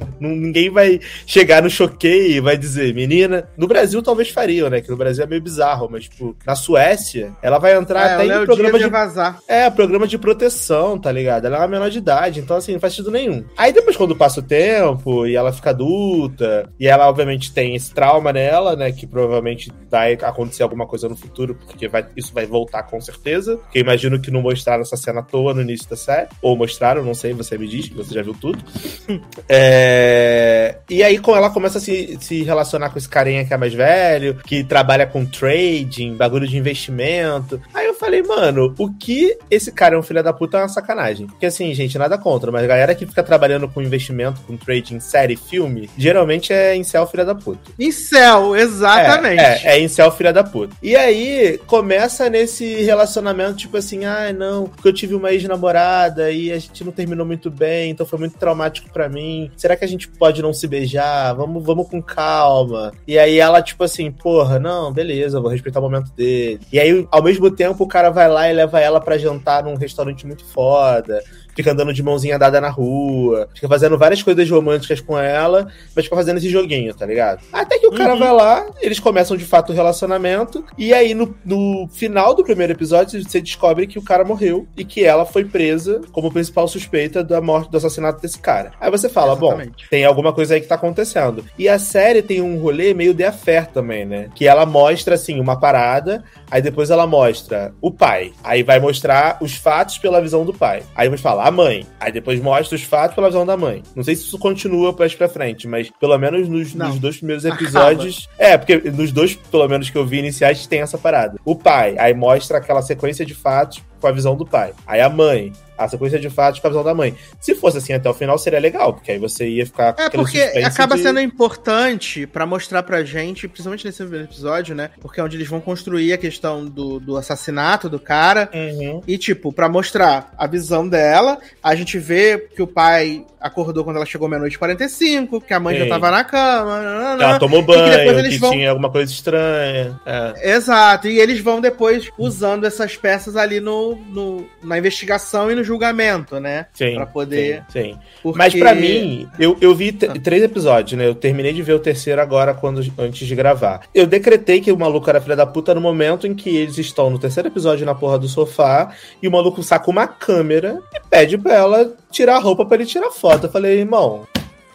Ninguém vai chegar no choquei e vai dizer, menina. No Brasil talvez fariam, né? Que no Brasil é meio bizarro, mas, tipo, na Suécia, ela vai entrar é, até em programa de. Vazar. É, programa de proteção, tá ligado? Ela é uma menor de idade, então, assim, não faz sentido nenhum. Aí depois, quando passa o tempo e ela fica adulta, e ela, obviamente, tem esse trauma nela, né? Que provavelmente vai acontecer alguma coisa no futuro, porque vai, isso vai voltar com certeza. Porque imagino que não mostraram essa cena à toa no início da série. Ou mostraram, não sei, você me diz, que você já viu tudo. é... E aí, com ela começa a se, se relacionar com esse carinha que é mais velho, que trabalha com trading, bagulho de investimento. Aí eu falei, mano, o que esse cara é um filho da puta é uma sacanagem. Porque assim, gente, nada contra, mas a galera que fica trabalhando com investimento, com trading, série, filme, geralmente é incel filha da puta. Incel, exatamente. É, é, é incel filha da puta. E aí, começa nesse relacionamento, tipo assim, ah, não, porque eu tive uma ex-namorada e a gente não terminou muito bem, então foi muito traumático para mim. Será que a gente pode não se beijar? Vamos, vamos com calma. E aí ela, tipo assim, porra, não, beleza, vou respeitar o momento dele. E aí, ao mesmo tempo, o cara vai lá e leva ela para jantar num restaurante muito foda fica andando de mãozinha dada na rua, fica fazendo várias coisas românticas com ela, mas fica fazendo esse joguinho, tá ligado? Até que o cara uhum. vai lá, eles começam de fato o relacionamento, e aí no, no final do primeiro episódio você descobre que o cara morreu e que ela foi presa como principal suspeita da morte, do assassinato desse cara. Aí você fala, Exatamente. bom, tem alguma coisa aí que tá acontecendo. E a série tem um rolê meio de affair também, né? Que ela mostra, assim, uma parada, aí depois ela mostra o pai, aí vai mostrar os fatos pela visão do pai. Aí você fala, a mãe. Aí depois mostra os fatos pela visão da mãe. Não sei se isso continua pra frente, mas pelo menos nos, nos dois primeiros episódios. Acaba. É, porque nos dois, pelo menos que eu vi iniciais, tem essa parada. O pai, aí mostra aquela sequência de fatos com a visão do pai. Aí a mãe, a sequência de fatos com a visão da mãe. Se fosse assim até o final, seria legal, porque aí você ia ficar. É, porque acaba de... sendo importante para mostrar pra gente, principalmente nesse episódio, né? Porque é onde eles vão construir a questão do, do assassinato do cara. Uhum. E, tipo, para mostrar a visão dela, a gente vê que o pai acordou quando ela chegou meia-noite e 45, que a mãe Sim. já tava na cama. ela tomou banho, que, que vão... tinha alguma coisa estranha. É. Exato, e eles vão depois usando essas peças ali no, no, na investigação e no julgamento, né? Sim. Pra poder. Sim. sim. Porque... Mas para mim, eu, eu vi ah. três episódios, né? Eu terminei de ver o terceiro agora, quando, antes de gravar. Eu decretei que o maluco era filha da puta no momento em que eles estão no terceiro episódio na porra do sofá e o maluco saca uma câmera e pede pra ela tirar a roupa para ele tirar foto. Eu falei, irmão,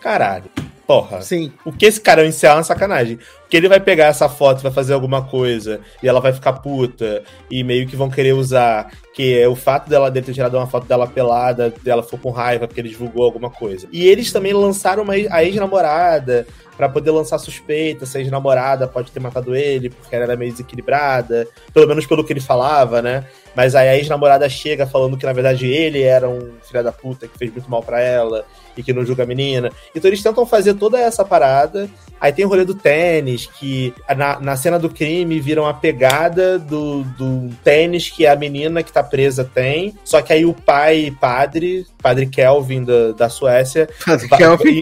caralho. Porra. Sim. O que esse cara iniciar é uma sacanagem. Porque ele vai pegar essa foto, vai fazer alguma coisa, e ela vai ficar puta, e meio que vão querer usar que é o fato dela ter tirado uma foto dela pelada, dela for com raiva porque ele divulgou alguma coisa. E eles também lançaram uma, a ex-namorada para poder lançar suspeita se a ex-namorada pode ter matado ele porque ela era meio desequilibrada, pelo menos pelo que ele falava, né? Mas aí a ex-namorada chega falando que na verdade ele era um filho da puta que fez muito mal para ela e que não julga a menina. Então eles tentam fazer toda essa parada. Aí tem o rolê do tênis, que na, na cena do crime viram a pegada do, do tênis que a menina que tá presa tem. Só que aí o pai padre, padre Kelvin da, da Suécia, vai,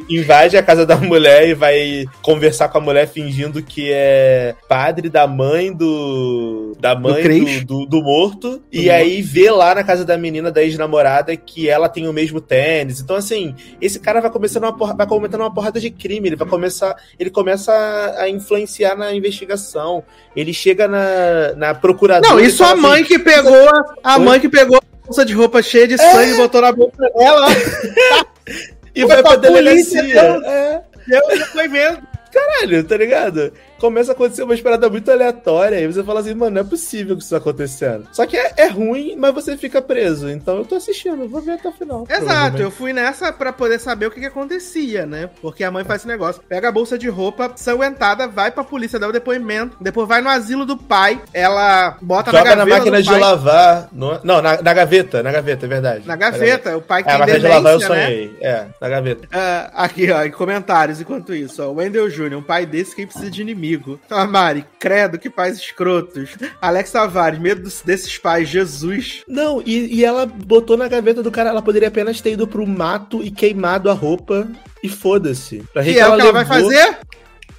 invade a casa da mulher e vai conversar com a mulher fingindo que é padre da mãe do. da mãe do, do, do morto. e aí vê lá na casa da menina, da ex-namorada, que ela tem o mesmo tênis. Então, assim, esse cara vai começando uma porra, vai cometendo uma porrada de crime, ele vai começar, ele começa a influenciar na investigação. Ele chega na, na procuradora. Não, isso a mãe assim, que pegou, a mãe que pegou a bolsa de roupa cheia de é. sangue e botou na boca dela. e vai pra, pra delegacia. É. Eu já foi vendo. Caralho, tá ligado? Começa a acontecer uma parada muito aleatória, e você fala assim, mano, não é possível que isso tá acontecendo. Só que é, é ruim, mas você fica preso. Então eu tô assistindo, vou ver até o final. Exato, eu fui nessa pra poder saber o que, que acontecia, né? Porque a mãe faz esse negócio, pega a bolsa de roupa sanguentada, vai pra polícia, dá o depoimento, depois vai no asilo do pai, ela bota Joga na, na máquina de lavar. No... Não, na, na, gaveta, na gaveta, é verdade. Na gaveta, o pai que é, tem demência, de lavar eu né? sonhei. Né? É, na gaveta. Uh, aqui, ó, em comentários, enquanto isso, ó, Wendell Jr., um pai desse que precisa de inimigo. Ah, Mari, credo, que pais escrotos. Alex Tavares, medo desses pais, Jesus. Não, e, e ela botou na gaveta do cara, ela poderia apenas ter ido pro mato e queimado a roupa e foda-se. E é o que ela vai fazer?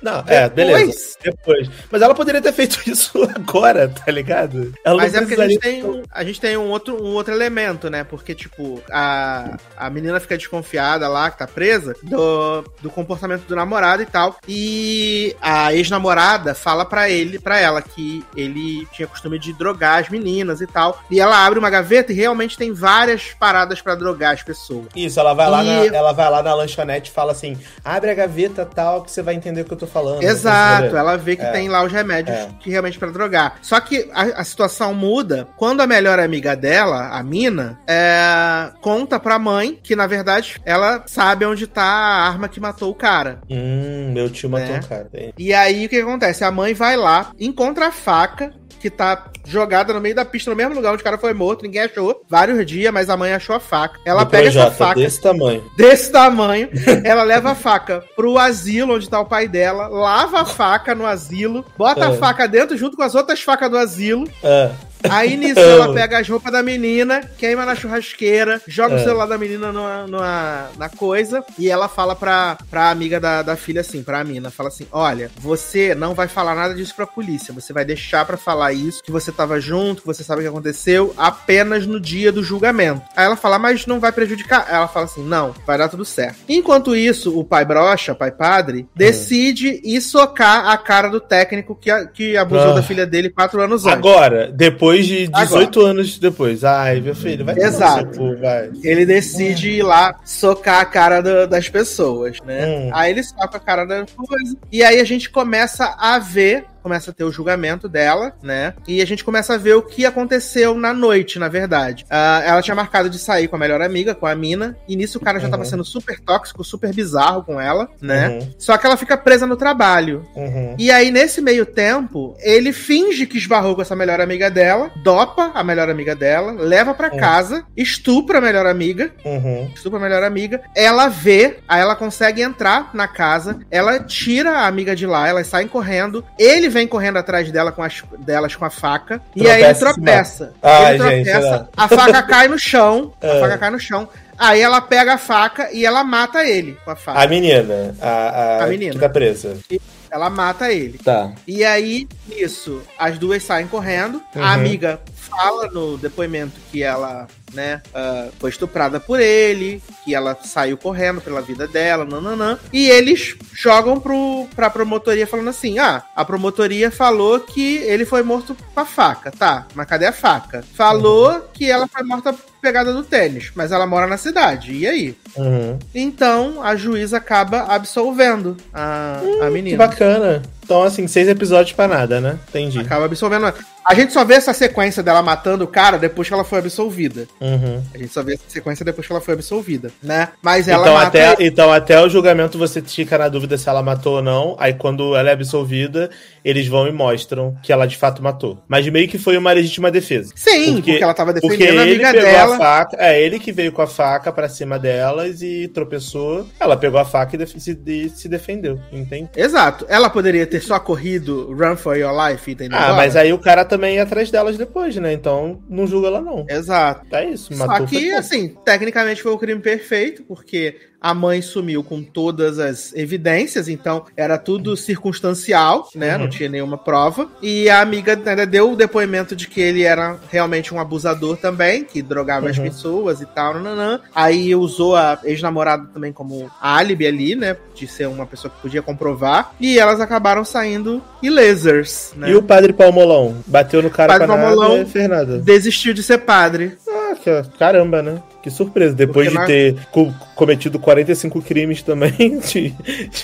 Não, Depois? é, beleza. Depois. Mas ela poderia ter feito isso agora, tá ligado? Ela Mas é porque a gente tem, um, a gente tem um, outro, um outro elemento, né? Porque, tipo, a, a menina fica desconfiada lá, que tá presa, do, do comportamento do namorado e tal. E a ex-namorada fala para ele, para ela, que ele tinha costume de drogar as meninas e tal. E ela abre uma gaveta e realmente tem várias paradas para drogar as pessoas. Isso, ela vai, e... lá na, ela vai lá na lanchonete e fala assim: abre a gaveta tal, que você vai entender o que eu tô falando. Exato, ela vê que é. tem lá os remédios é. que realmente para drogar. Só que a, a, situação muda quando a melhor amiga dela, a Mina, é, conta pra mãe que, na verdade, ela sabe onde tá a arma que matou o cara. Hum, meu tio matou né? o cara. E aí o que acontece? A mãe vai lá, encontra a faca que tá jogada no meio da pista, no mesmo lugar onde o cara foi morto, ninguém achou. Vários dias, mas a mãe achou a faca. Ela Do pega essa faca. Desse tamanho. Desse tamanho. ela leva a faca pro asilo onde tá o pai dela, lava a faca no asilo, bota é. a faca dentro junto com as outras facas do asilo. É. Aí nisso ela pega as roupas da menina, queima na churrasqueira, joga é. o celular da menina numa, numa, na coisa e ela fala pra, pra amiga da, da filha assim, pra mina, fala assim: Olha, você não vai falar nada disso pra polícia, você vai deixar pra falar isso, que você tava junto, que você sabe o que aconteceu, apenas no dia do julgamento. Aí ela fala, mas não vai prejudicar. Ela fala assim: Não, vai dar tudo certo. Enquanto isso, o pai brocha, pai padre, decide uhum. ir socar a cara do técnico que, que abusou da filha dele quatro anos antes. Agora, depois depois de 18 Agora. anos depois. Ai, meu filho, vai Exato. Cu, vai. Ele decide ir lá socar a cara do, das pessoas, né? Hum. Aí ele soca a cara da coisa. E aí a gente começa a ver começa a ter o julgamento dela, né? E a gente começa a ver o que aconteceu na noite, na verdade. Uh, ela tinha marcado de sair com a melhor amiga, com a Mina, e nisso o cara já uhum. tava sendo super tóxico, super bizarro com ela, né? Uhum. Só que ela fica presa no trabalho. Uhum. E aí, nesse meio tempo, ele finge que esbarrou com essa melhor amiga dela, dopa a melhor amiga dela, leva para uhum. casa, estupra a melhor amiga, uhum. estupra a melhor amiga, ela vê, aí ela consegue entrar na casa, ela tira a amiga de lá, elas saem correndo, ele ele vem correndo atrás dela com as, delas com a faca. Tropeça e aí ele tropeça. Ai, ele tropeça, gente, a faca cai no chão. A é. faca cai no chão. Aí ela pega a faca e ela mata ele com a faca. A menina. A, a, a menina. Que tá presa. E ela mata ele. Tá. E aí, nisso, as duas saem correndo. Uhum. A amiga fala no depoimento que ela né, uh, foi estuprada por ele, que ela saiu correndo pela vida dela, nananã. E eles jogam pro, pra promotoria falando assim: ah, a promotoria falou que ele foi morto com a faca. Tá, mas cadê a faca? Falou que ela foi morta pegada do tênis, mas ela mora na cidade. E aí? Uhum. Então a juíza acaba absolvendo a, hum, a menina. Que bacana. Então, assim, seis episódios para nada, né? Entendi. Acaba absolvendo. A gente só vê essa sequência dela matando o cara depois que ela foi absolvida. Uhum. A gente só vê essa sequência depois que ela foi absolvida, né? Mas ela então, mata... até, então, até o julgamento você fica na dúvida se ela matou ou não. Aí, quando ela é absolvida, eles vão e mostram que ela de fato matou. Mas meio que foi uma legítima defesa. Sim, porque, porque ela tava defendendo a amiga dela. A faca, é ele que veio com a faca para cima delas e tropeçou. Ela pegou a faca e, se, e se defendeu, entende? Exato. Ela poderia ter só corrido Run for Your Life, entendeu? Ah, mas aí o cara também ia atrás delas depois, né? Então não julga ela, não. Exato. É isso. Matou, Só que, assim, tecnicamente foi o crime perfeito, porque a mãe sumiu com todas as evidências, então era tudo circunstancial, né? Uhum. Não tinha nenhuma prova. E a amiga ainda deu o depoimento de que ele era realmente um abusador também, que drogava uhum. as pessoas e tal, nananã. Aí usou a ex-namorada também como álibi ali, né? De ser uma pessoa que podia comprovar. E elas acabaram saindo ilesers, né? E o padre Palmolão? Bateu no cara padre pra Palmolão nada, Fernanda. Desistiu de ser padre. Ah, caramba, né? Que Que surpresa, depois Porque de ter co cometido 45 crimes também, de,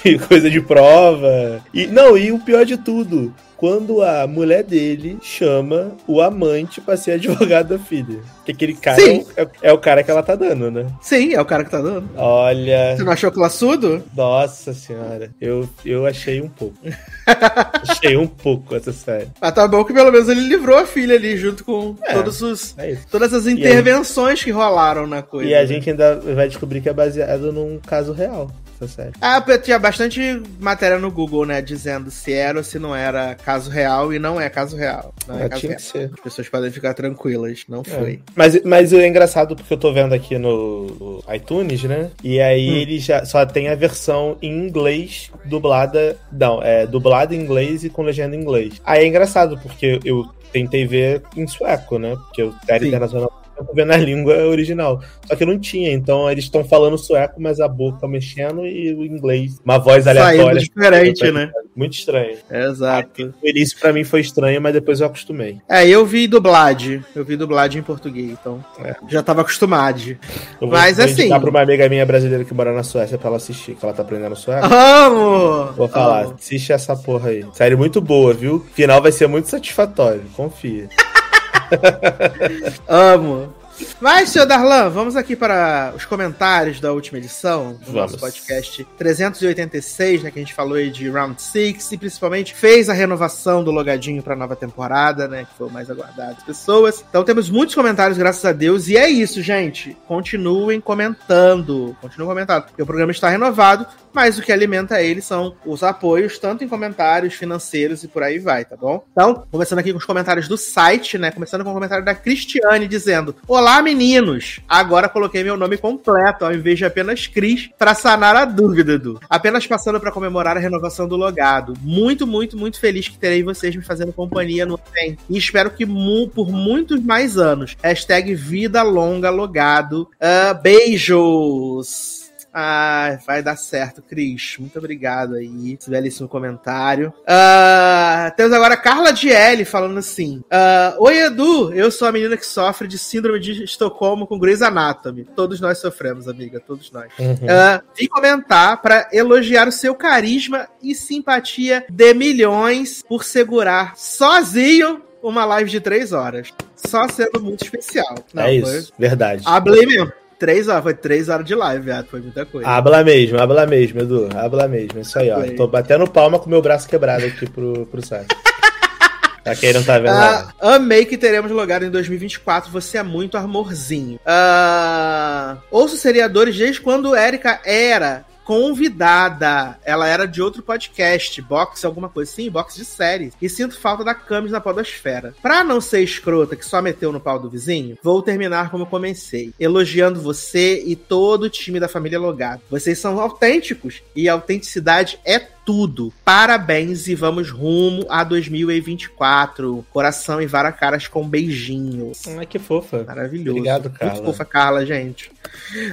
de coisa de prova. E não, e o pior de tudo, quando a mulher dele chama o amante pra ser advogado da filha. Que aquele cara é, é, o cara que ela tá dando, né? Sim, é o cara que tá dando. Olha. Você não achou classudo? Nossa senhora. Eu, eu achei um pouco. achei um pouco essa série. Ah, tá bom que pelo menos ele livrou a filha ali, junto com é, todos os, é todas as intervenções gente... que rolaram na coisa. E a né? gente ainda vai descobrir que é baseado num caso real essa série. Ah, tinha bastante matéria no Google, né? Dizendo se era ou se não era caso real e não é caso real. Não é, é caso tinha real. que ser. As pessoas podem ficar tranquilas. Não é. foi. Mas, mas é engraçado porque eu tô vendo aqui no iTunes, né? E aí hum. ele já só tem a versão em inglês dublada. Não, é dublada em inglês e com legenda em inglês. Aí é engraçado porque eu tentei ver em sueco, né? Porque o série internacional eu vendo a língua original. Só que não tinha, então eles estão falando sueco, mas a boca mexendo e o inglês, uma voz aleatória. Saindo diferente, né? Muito estranho. Exato. O início pra mim foi estranho, mas depois eu acostumei. É, eu vi dublagem. Eu vi dublagem em português, então é. já tava acostumado. Eu mas vou, assim. Vou pra uma amiga minha brasileira que mora na Suécia pra ela assistir, que ela tá aprendendo sueco. Amo! Vou falar, Amo. assiste essa porra aí. Série muito boa, viu? Final vai ser muito satisfatório, confia. Amo. Mas, senhor Darlan, vamos aqui para os comentários da última edição do vamos. nosso podcast 386, né? Que a gente falou aí de Round 6 e principalmente fez a renovação do logadinho para a nova temporada, né? Que foi o mais aguardado das pessoas. Então temos muitos comentários, graças a Deus. E é isso, gente. Continuem comentando. Continuem comentando. Porque o programa está renovado mas o que alimenta ele são os apoios, tanto em comentários financeiros e por aí vai, tá bom? Então, começando aqui com os comentários do site, né? Começando com o comentário da Cristiane dizendo: Olá, meninos! Agora coloquei meu nome completo, ao invés de apenas Cris, para sanar a dúvida, Edu. Apenas passando para comemorar a renovação do logado. Muito, muito, muito feliz que terei vocês me fazendo companhia no tempo. E espero que mu por muitos mais anos. Hashtag vida longa logado. Uh, beijos! Ah, vai dar certo, Cris. Muito obrigado aí. Esse belíssimo comentário. Uh, temos agora a Carla Dielli falando assim: uh, Oi, Edu, eu sou a menina que sofre de síndrome de Estocolmo com Grey's Anatomy. Todos nós sofremos, amiga, todos nós. Uhum. Uh, vim comentar para elogiar o seu carisma e simpatia de milhões por segurar sozinho uma live de três horas. Só sendo muito especial. Não, é isso, foi... verdade. Hablei mesmo. Três horas, foi três horas de live, viado. Foi muita coisa. Habla mesmo, habla mesmo, Edu. Habla mesmo. Isso aí, ó. Foi. Tô batendo palma com meu braço quebrado aqui pro, pro site. Pra quem não tá vendo uh, Amei que teremos logado em 2024. Você é muito amorzinho. Uh, ouço seriadores desde quando Erika era convidada. Ela era de outro podcast, box alguma coisa assim, box de séries. E sinto falta da Camis na podosfera. Pra não ser escrota que só meteu no pau do vizinho, vou terminar como comecei, elogiando você e todo o time da família Logado. Vocês são autênticos e a autenticidade é tudo. Parabéns e vamos rumo a 2024. Coração e vara caras com beijinhos. Ai, que fofa. Maravilhoso. Obrigado, Carla. Muito fofa, Carla, gente.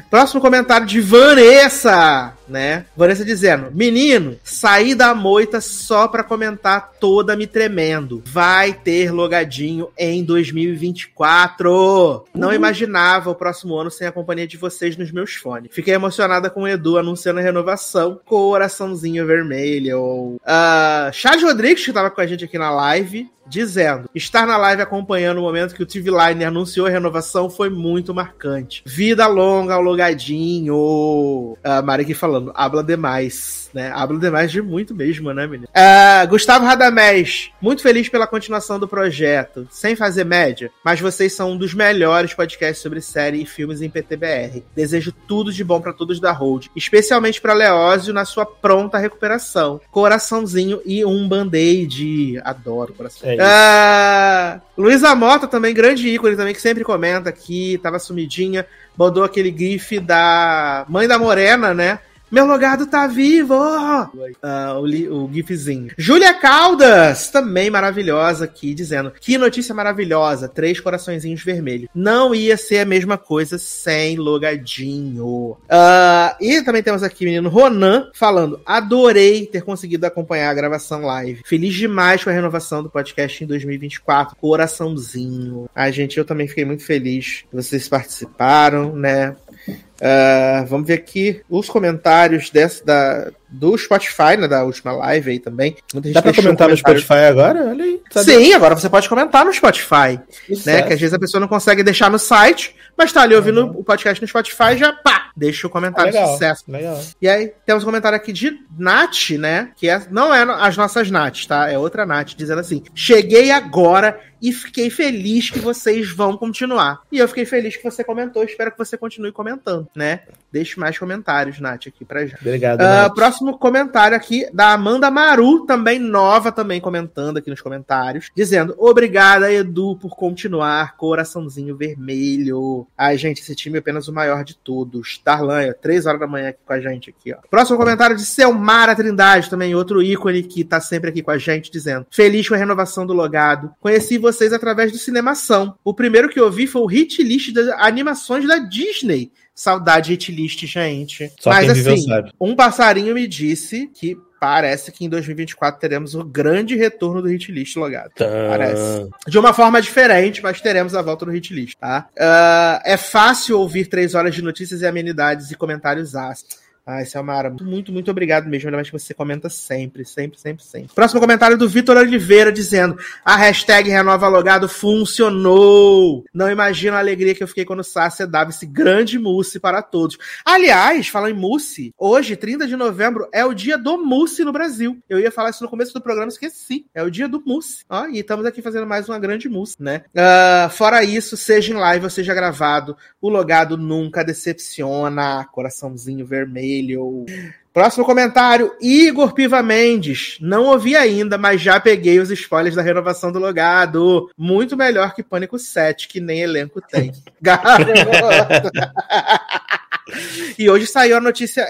Próximo comentário de Vanessa, né? Vanessa dizendo: Menino, saí da moita só pra comentar toda me tremendo. Vai ter logadinho em 2024. Não uhum. imaginava o próximo ano sem a companhia de vocês nos meus fones. Fiquei emocionada com o Edu anunciando a renovação. Coraçãozinho vermelho ou uh, Charles Rodrigues, que estava com a gente aqui na live, dizendo: estar na live acompanhando o momento que o TV Line anunciou a renovação foi muito marcante. Vida longa ao logadinho. Uh, Mari aqui falando, habla demais, né? Habla demais de muito mesmo, né, menino? Uh, Gustavo Radamés, muito feliz pela continuação do projeto, sem fazer média, mas vocês são um dos melhores podcasts sobre série e filmes em PTBR. Desejo tudo de bom para todos da Hold, especialmente para Leózio na sua pronta recuperação. Coraçãozinho e um band-aid. Adoro coração. É Uh, Luísa Mota também, grande ícone também, que sempre comenta aqui, tava sumidinha, mandou aquele gif da mãe da Morena, né? Meu logado tá vivo! Uh, o, o gifzinho. Júlia Caldas, também maravilhosa aqui, dizendo: Que notícia maravilhosa, três coraçõezinhos vermelhos. Não ia ser a mesma coisa sem logadinho. Uh, e também temos aqui o menino Ronan falando: Adorei ter conseguido acompanhar a gravação live. Feliz demais com a renovação do podcast em 2024. Coraçãozinho. A gente, eu também fiquei muito feliz que vocês participaram, né? Uh, vamos ver aqui os comentários dessa, da, do Spotify, né, da última live aí também. Dá pra comentar no Spotify agora? Olha aí. Sim, agora você pode comentar no Spotify. Né, que às vezes a pessoa não consegue deixar no site, mas tá ali ouvindo uhum. o podcast no Spotify já pá, deixa o comentário legal, sucesso. Legal. E aí temos um comentário aqui de Nath, né, que é, não é as nossas Nath, tá? É outra Nath, dizendo assim, cheguei agora e fiquei feliz que vocês vão continuar. E eu fiquei feliz que você comentou, espero que você continue comentando né? Deixe mais comentários, Nath, aqui pra gente. Obrigado. Uh, próximo comentário aqui da Amanda Maru, também nova, também comentando aqui nos comentários, dizendo: Obrigada, Edu, por continuar. Coraçãozinho vermelho. Ai, gente, esse time é apenas o maior de todos. Tarlan, três horas da manhã aqui com a gente aqui, ó. Próximo comentário de Selmara Trindade, também outro ícone que tá sempre aqui com a gente, dizendo: Feliz com a renovação do logado. Conheci vocês através do Cinemação. O primeiro que eu vi foi o hit list das animações da Disney. Saudade hitlist, gente. Só Mas assim, um passarinho me disse que parece que em 2024 teremos o grande retorno do hitlist logado. Tá. Parece. De uma forma diferente, mas teremos a volta do hitlist, tá? Uh, é fácil ouvir três horas de notícias e amenidades e comentários ácidos. Ai, Selmara, muito, muito, muito obrigado mesmo. Ainda mais que você comenta sempre, sempre, sempre, sempre. Próximo comentário do Vitor Oliveira dizendo: a hashtag Renova Logado funcionou. Não imagina a alegria que eu fiquei quando o Sácia dava esse grande mousse para todos. Aliás, falando em mousse, hoje, 30 de novembro, é o dia do mousse no Brasil. Eu ia falar isso no começo do programa, esqueci. É o dia do mousse. Ó, e estamos aqui fazendo mais uma grande mousse, né? Uh, fora isso, seja em live ou seja gravado, o Logado nunca decepciona. Coraçãozinho vermelho Próximo comentário, Igor Piva Mendes. Não ouvi ainda, mas já peguei os spoilers da renovação do logado. Muito melhor que Pânico 7, que nem elenco tem. Garoto! E hoje saiu a notícia,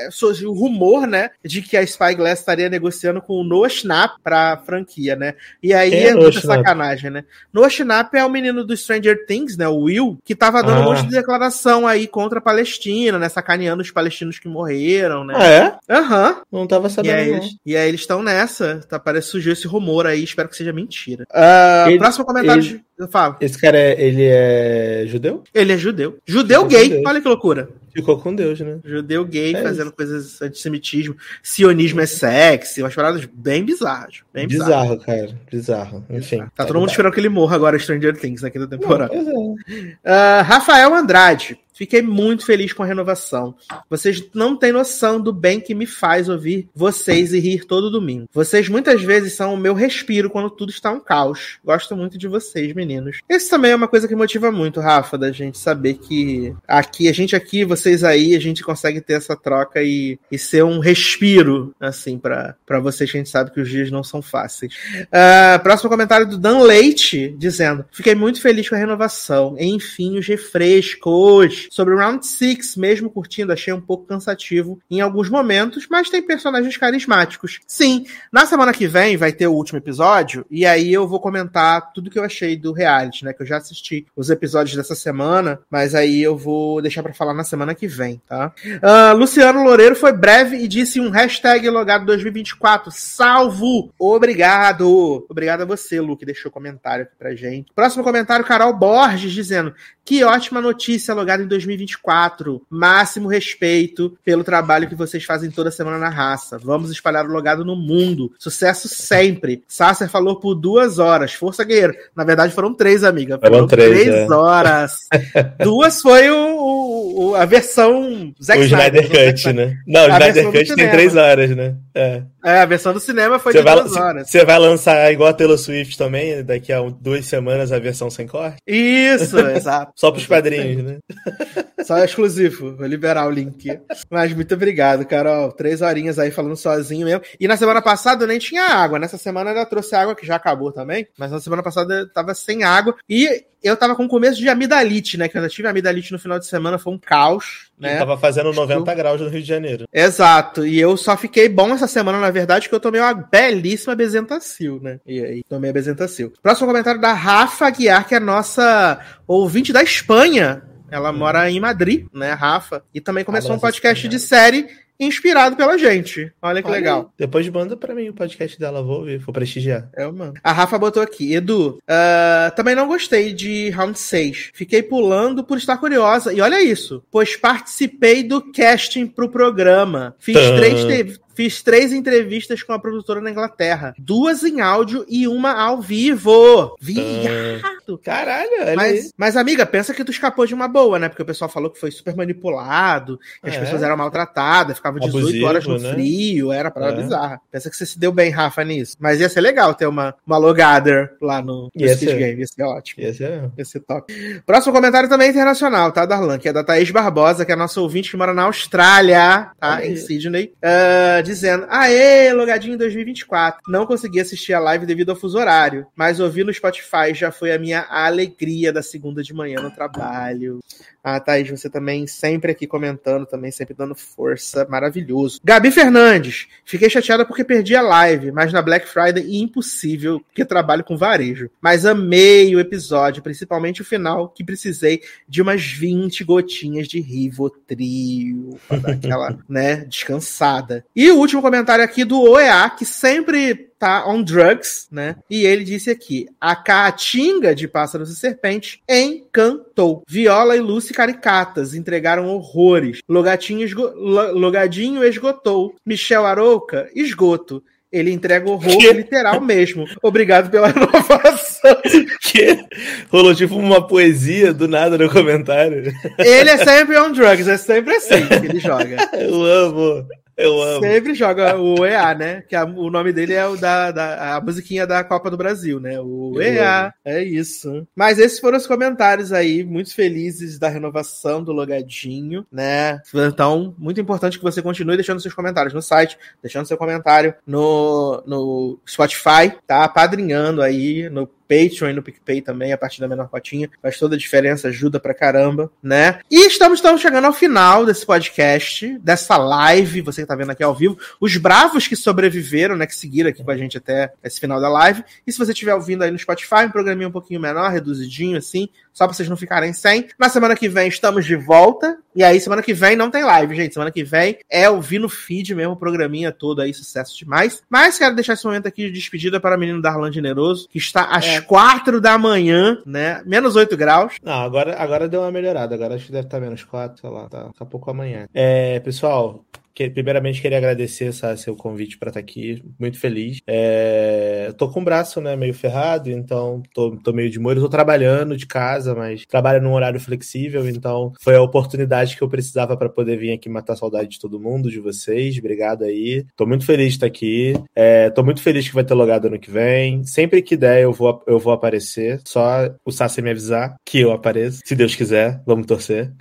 o rumor, né, de que a Spyglass estaria negociando com o Noah Schnapp pra franquia, né? E aí é, é muita sacanagem, né? Noah Schnapp é o menino do Stranger Things, né, o Will, que tava dando ah. um monte de declaração aí contra a Palestina, né, sacaneando os palestinos que morreram, né? Ah, é? Aham. Uhum. Não tava sabendo, e aí, eles, e aí eles estão nessa, tá, parece que surgiu esse rumor aí, espero que seja mentira. Uh, ele, próximo comentário ele... de Fala. Esse cara, é, ele é judeu? Ele é judeu. Judeu gay, judeu. olha que loucura. Ficou com Deus, né? Judeu gay é fazendo isso. coisas antissemitismo. Sionismo é sexy, umas paradas bem bizarras. Bem bizarro, bizarro, cara. Bizarro. Enfim. Tá, tá todo mundo esperando que ele morra agora, Stranger Things, na quinta temporada. Não, é. uh, Rafael Andrade. Fiquei muito feliz com a renovação. Vocês não têm noção do bem que me faz ouvir vocês e rir todo domingo. Vocês muitas vezes são o meu respiro quando tudo está um caos. Gosto muito de vocês, meninos. Isso também é uma coisa que motiva muito, Rafa, da gente saber que aqui, a gente aqui, vocês aí, a gente consegue ter essa troca e, e ser um respiro, assim, para vocês que a gente sabe que os dias não são fáceis. Uh, próximo comentário do Dan Leite, dizendo: Fiquei muito feliz com a renovação. Enfim, os refrescos. Sobre o Round 6, mesmo curtindo, achei um pouco cansativo em alguns momentos, mas tem personagens carismáticos. Sim, na semana que vem vai ter o último episódio, e aí eu vou comentar tudo que eu achei do reality, né? Que eu já assisti os episódios dessa semana, mas aí eu vou deixar para falar na semana que vem, tá? Uh, Luciano Loureiro foi breve e disse um hashtag logado 2024. Salvo! Obrigado! Obrigado a você, Lu, que deixou comentário aqui pra gente. Próximo comentário, Carol Borges, dizendo: Que ótima notícia logado em 2024. 2024. Máximo respeito pelo trabalho que vocês fazem toda semana na raça. Vamos espalhar o logado no mundo. Sucesso sempre. Sasser falou por duas horas. Força Guerreiro. Na verdade, foram três, amiga. Foram três, três é. horas. duas foi o, o, a versão Zack o Snyder, Snyder Cut, né? Não, o Snyder Cut tem três horas, né? É. é, a versão do cinema foi de duas horas. Você vai lançar igual a Taylor Swift também, daqui a duas semanas a versão sem corte? Isso, exato. Só pros padrinhos, né? Só exclusivo. Vou liberar o link. Mas muito obrigado, Carol. Três horinhas aí falando sozinho mesmo. E na semana passada eu nem tinha água. Nessa semana ainda trouxe água, que já acabou também. Mas na semana passada eu tava sem água. E eu tava com começo de amidalite, né? Que eu tive amidalite no final de semana, foi um caos, né? Eu tava fazendo 90 graus no Rio de Janeiro. Exato. E eu só fiquei bom essa semana, na verdade, que eu tomei uma belíssima Bezentacil, né? E aí, tomei a Bezentacil. Próximo comentário da Rafa Aguiar, que é nossa ouvinte da Espanha. Ela hum. mora em Madrid, né, Rafa? E também começou ah, um podcast de série inspirado pela gente. Olha que Olha legal. Depois manda para mim o podcast dela, vou ouvir, vou prestigiar. É, mano. A Rafa botou aqui, Edu, uh, também não gostei de Round 6. Fiquei pulando por estar curiosa. E olha isso, pois participei do casting pro programa. Fiz Tã. três, Fiz três entrevistas com a produtora na Inglaterra. Duas em áudio e uma ao vivo. Viado! Caralho, mas, mas, amiga, pensa que tu escapou de uma boa, né? Porque o pessoal falou que foi super manipulado, que as é. pessoas eram maltratadas, ficavam 18 Abusivo, horas no né? frio, era para é. bizarra. Pensa que você se deu bem, Rafa, nisso. Mas ia ser legal ter uma, uma logader lá no, no Speed Game, ia ser ótimo. Ia ser. ia ser top. Próximo comentário também é internacional, tá, Darlan? Que é da Thaís Barbosa, que é nossa ouvinte que mora na Austrália, tá? Aí. Em Sydney. Uh, dizendo: Aê, logadinho 2024. Não consegui assistir a live devido ao fuso horário, mas ouvir no Spotify já foi a minha alegria da segunda de manhã no trabalho. Ah, Thaís, você também sempre aqui comentando, também sempre dando força, maravilhoso. Gabi Fernandes, fiquei chateada porque perdi a live, mas na Black Friday impossível, porque trabalho com varejo. Mas amei o episódio, principalmente o final, que precisei de umas 20 gotinhas de Rivotril, pra dar aquela, né, descansada. E o último comentário aqui do OEA, que sempre tá on drugs, né? E ele disse aqui: a caatinga de Pássaros e Serpente encantou. Viola e Lucy caricatas entregaram horrores. Logatinho, esgo... Logadinho esgotou. Michel Arouca, esgoto. Ele entrega horror que? literal mesmo. Obrigado pela inovação. Que? Rolou tipo uma poesia do nada no comentário. Ele é sempre on drugs, é sempre assim que ele joga. Eu amo. Eu amo. Sempre joga o EA, né? Que a, o nome dele é o da, da a musiquinha da Copa do Brasil, né? O Eu EA. Amo. É isso. Mas esses foram os comentários aí, muito felizes da renovação do logadinho, né? Então, muito importante que você continue deixando seus comentários no site, deixando seu comentário no, no Spotify, tá? Padrinhando aí no Patreon e no PicPay também, a partir da menor cotinha. Faz toda a diferença, ajuda pra caramba, né? E estamos então chegando ao final desse podcast, dessa live, você que tá vendo aqui ao vivo. Os bravos que sobreviveram, né? Que seguiram aqui com a gente até esse final da live. E se você estiver ouvindo aí no Spotify, um programinha um pouquinho menor, reduzidinho, assim, só pra vocês não ficarem sem. Na semana que vem estamos de volta. E aí, semana que vem não tem live, gente. Semana que vem é ouvir no feed mesmo, o programinha todo aí, sucesso demais. Mas quero deixar esse momento aqui de despedida para o menino Darlan Generoso, que está às é. Quatro da manhã, né? Menos 8 graus. Não, agora, agora deu uma melhorada. Agora acho que deve estar menos 4, sei lá. Tá, daqui a pouco amanhã. É, pessoal, que, primeiramente, queria agradecer essa, seu convite para estar tá aqui. Muito feliz. É, tô com o braço né, meio ferrado, então tô, tô meio de molho. Tô trabalhando de casa, mas trabalho num horário flexível, então foi a oportunidade que eu precisava para poder vir aqui matar a saudade de todo mundo, de vocês. Obrigado aí. Tô muito feliz de estar aqui. É, tô muito feliz que vai ter logado ano que vem. Sempre que der, eu vou, eu vou aparecer. Só o Sassi me avisar que eu apareço. Se Deus quiser, vamos torcer.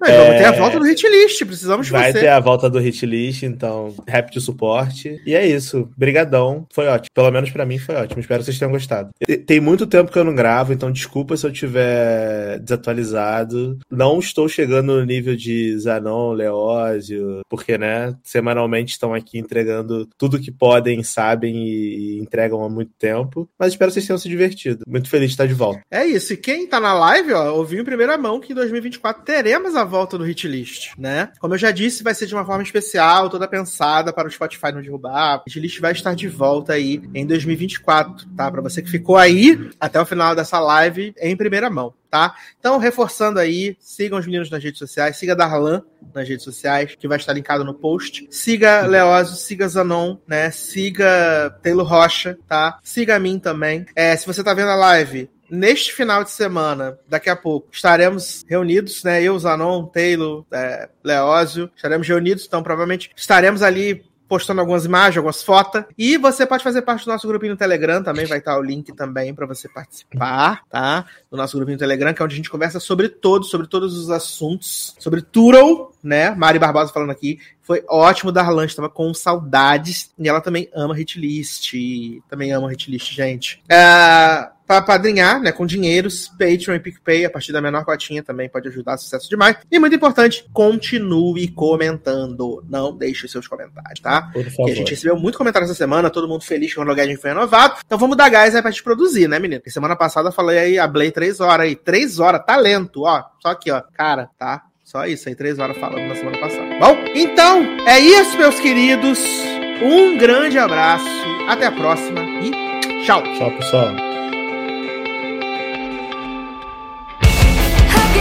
Mas é, vamos ter a volta do hit list. Precisamos de vai você. Ter a volta do hit list, então, rap de suporte. E é isso. Brigadão. Foi ótimo. Pelo menos para mim foi ótimo. Espero que vocês tenham gostado. Tem muito tempo que eu não gravo, então desculpa se eu tiver desatualizado. Não estou chegando no nível de Zanon, Leózio, porque, né, semanalmente estão aqui entregando tudo que podem, sabem e entregam há muito tempo. Mas espero que vocês tenham se divertido. Muito feliz de estar de volta. É isso. E quem tá na live, ó, ouviu em primeira mão que em 2024 teremos a volta do hit list, né? Como eu já disse, vai ser de uma forma especial, toda pensada para o Spotify não derrubar. O list vai estar de volta aí em 2024, tá? Para você que ficou aí até o final dessa live em primeira mão, tá? Então, reforçando aí, sigam os meninos nas redes sociais, siga Darlan nas redes sociais, que vai estar linkado no post. Siga Leózio, siga Zanon, né? Siga Taylor Rocha, tá? Siga a mim também. É, se você tá vendo a live, neste final de semana, daqui a pouco, estaremos reunidos, né? Eu, Zanon, Taylor, é, Leózio, estaremos reunidos, então provavelmente estaremos ali postando algumas imagens, algumas fotos. E você pode fazer parte do nosso grupinho no Telegram também, vai estar o link também para você participar, tá? Do nosso grupinho no Telegram, que é onde a gente conversa sobre todos, sobre todos os assuntos, sobre Turo, né? Mari Barbosa falando aqui. Foi ótimo dar lanche, tava com saudades. E ela também ama hitlist. Também ama hitlist, gente. É para padrinhar, né, com dinheiros, Patreon e PicPay, a partir da menor cotinha também pode ajudar, sucesso demais. E muito importante, continue comentando, não deixe seus comentários, tá? Por favor. Porque a gente recebeu muito comentário essa semana, todo mundo feliz que o login foi renovado, então vamos dar gás aí pra gente produzir, né, menino? Porque semana passada eu falei aí, ablei três horas aí, três horas, talento, ó, só aqui, ó, cara, tá? Só isso, aí três horas falando na semana passada. Bom, então é isso, meus queridos. Um grande abraço, até a próxima e tchau. Tchau, pessoal. How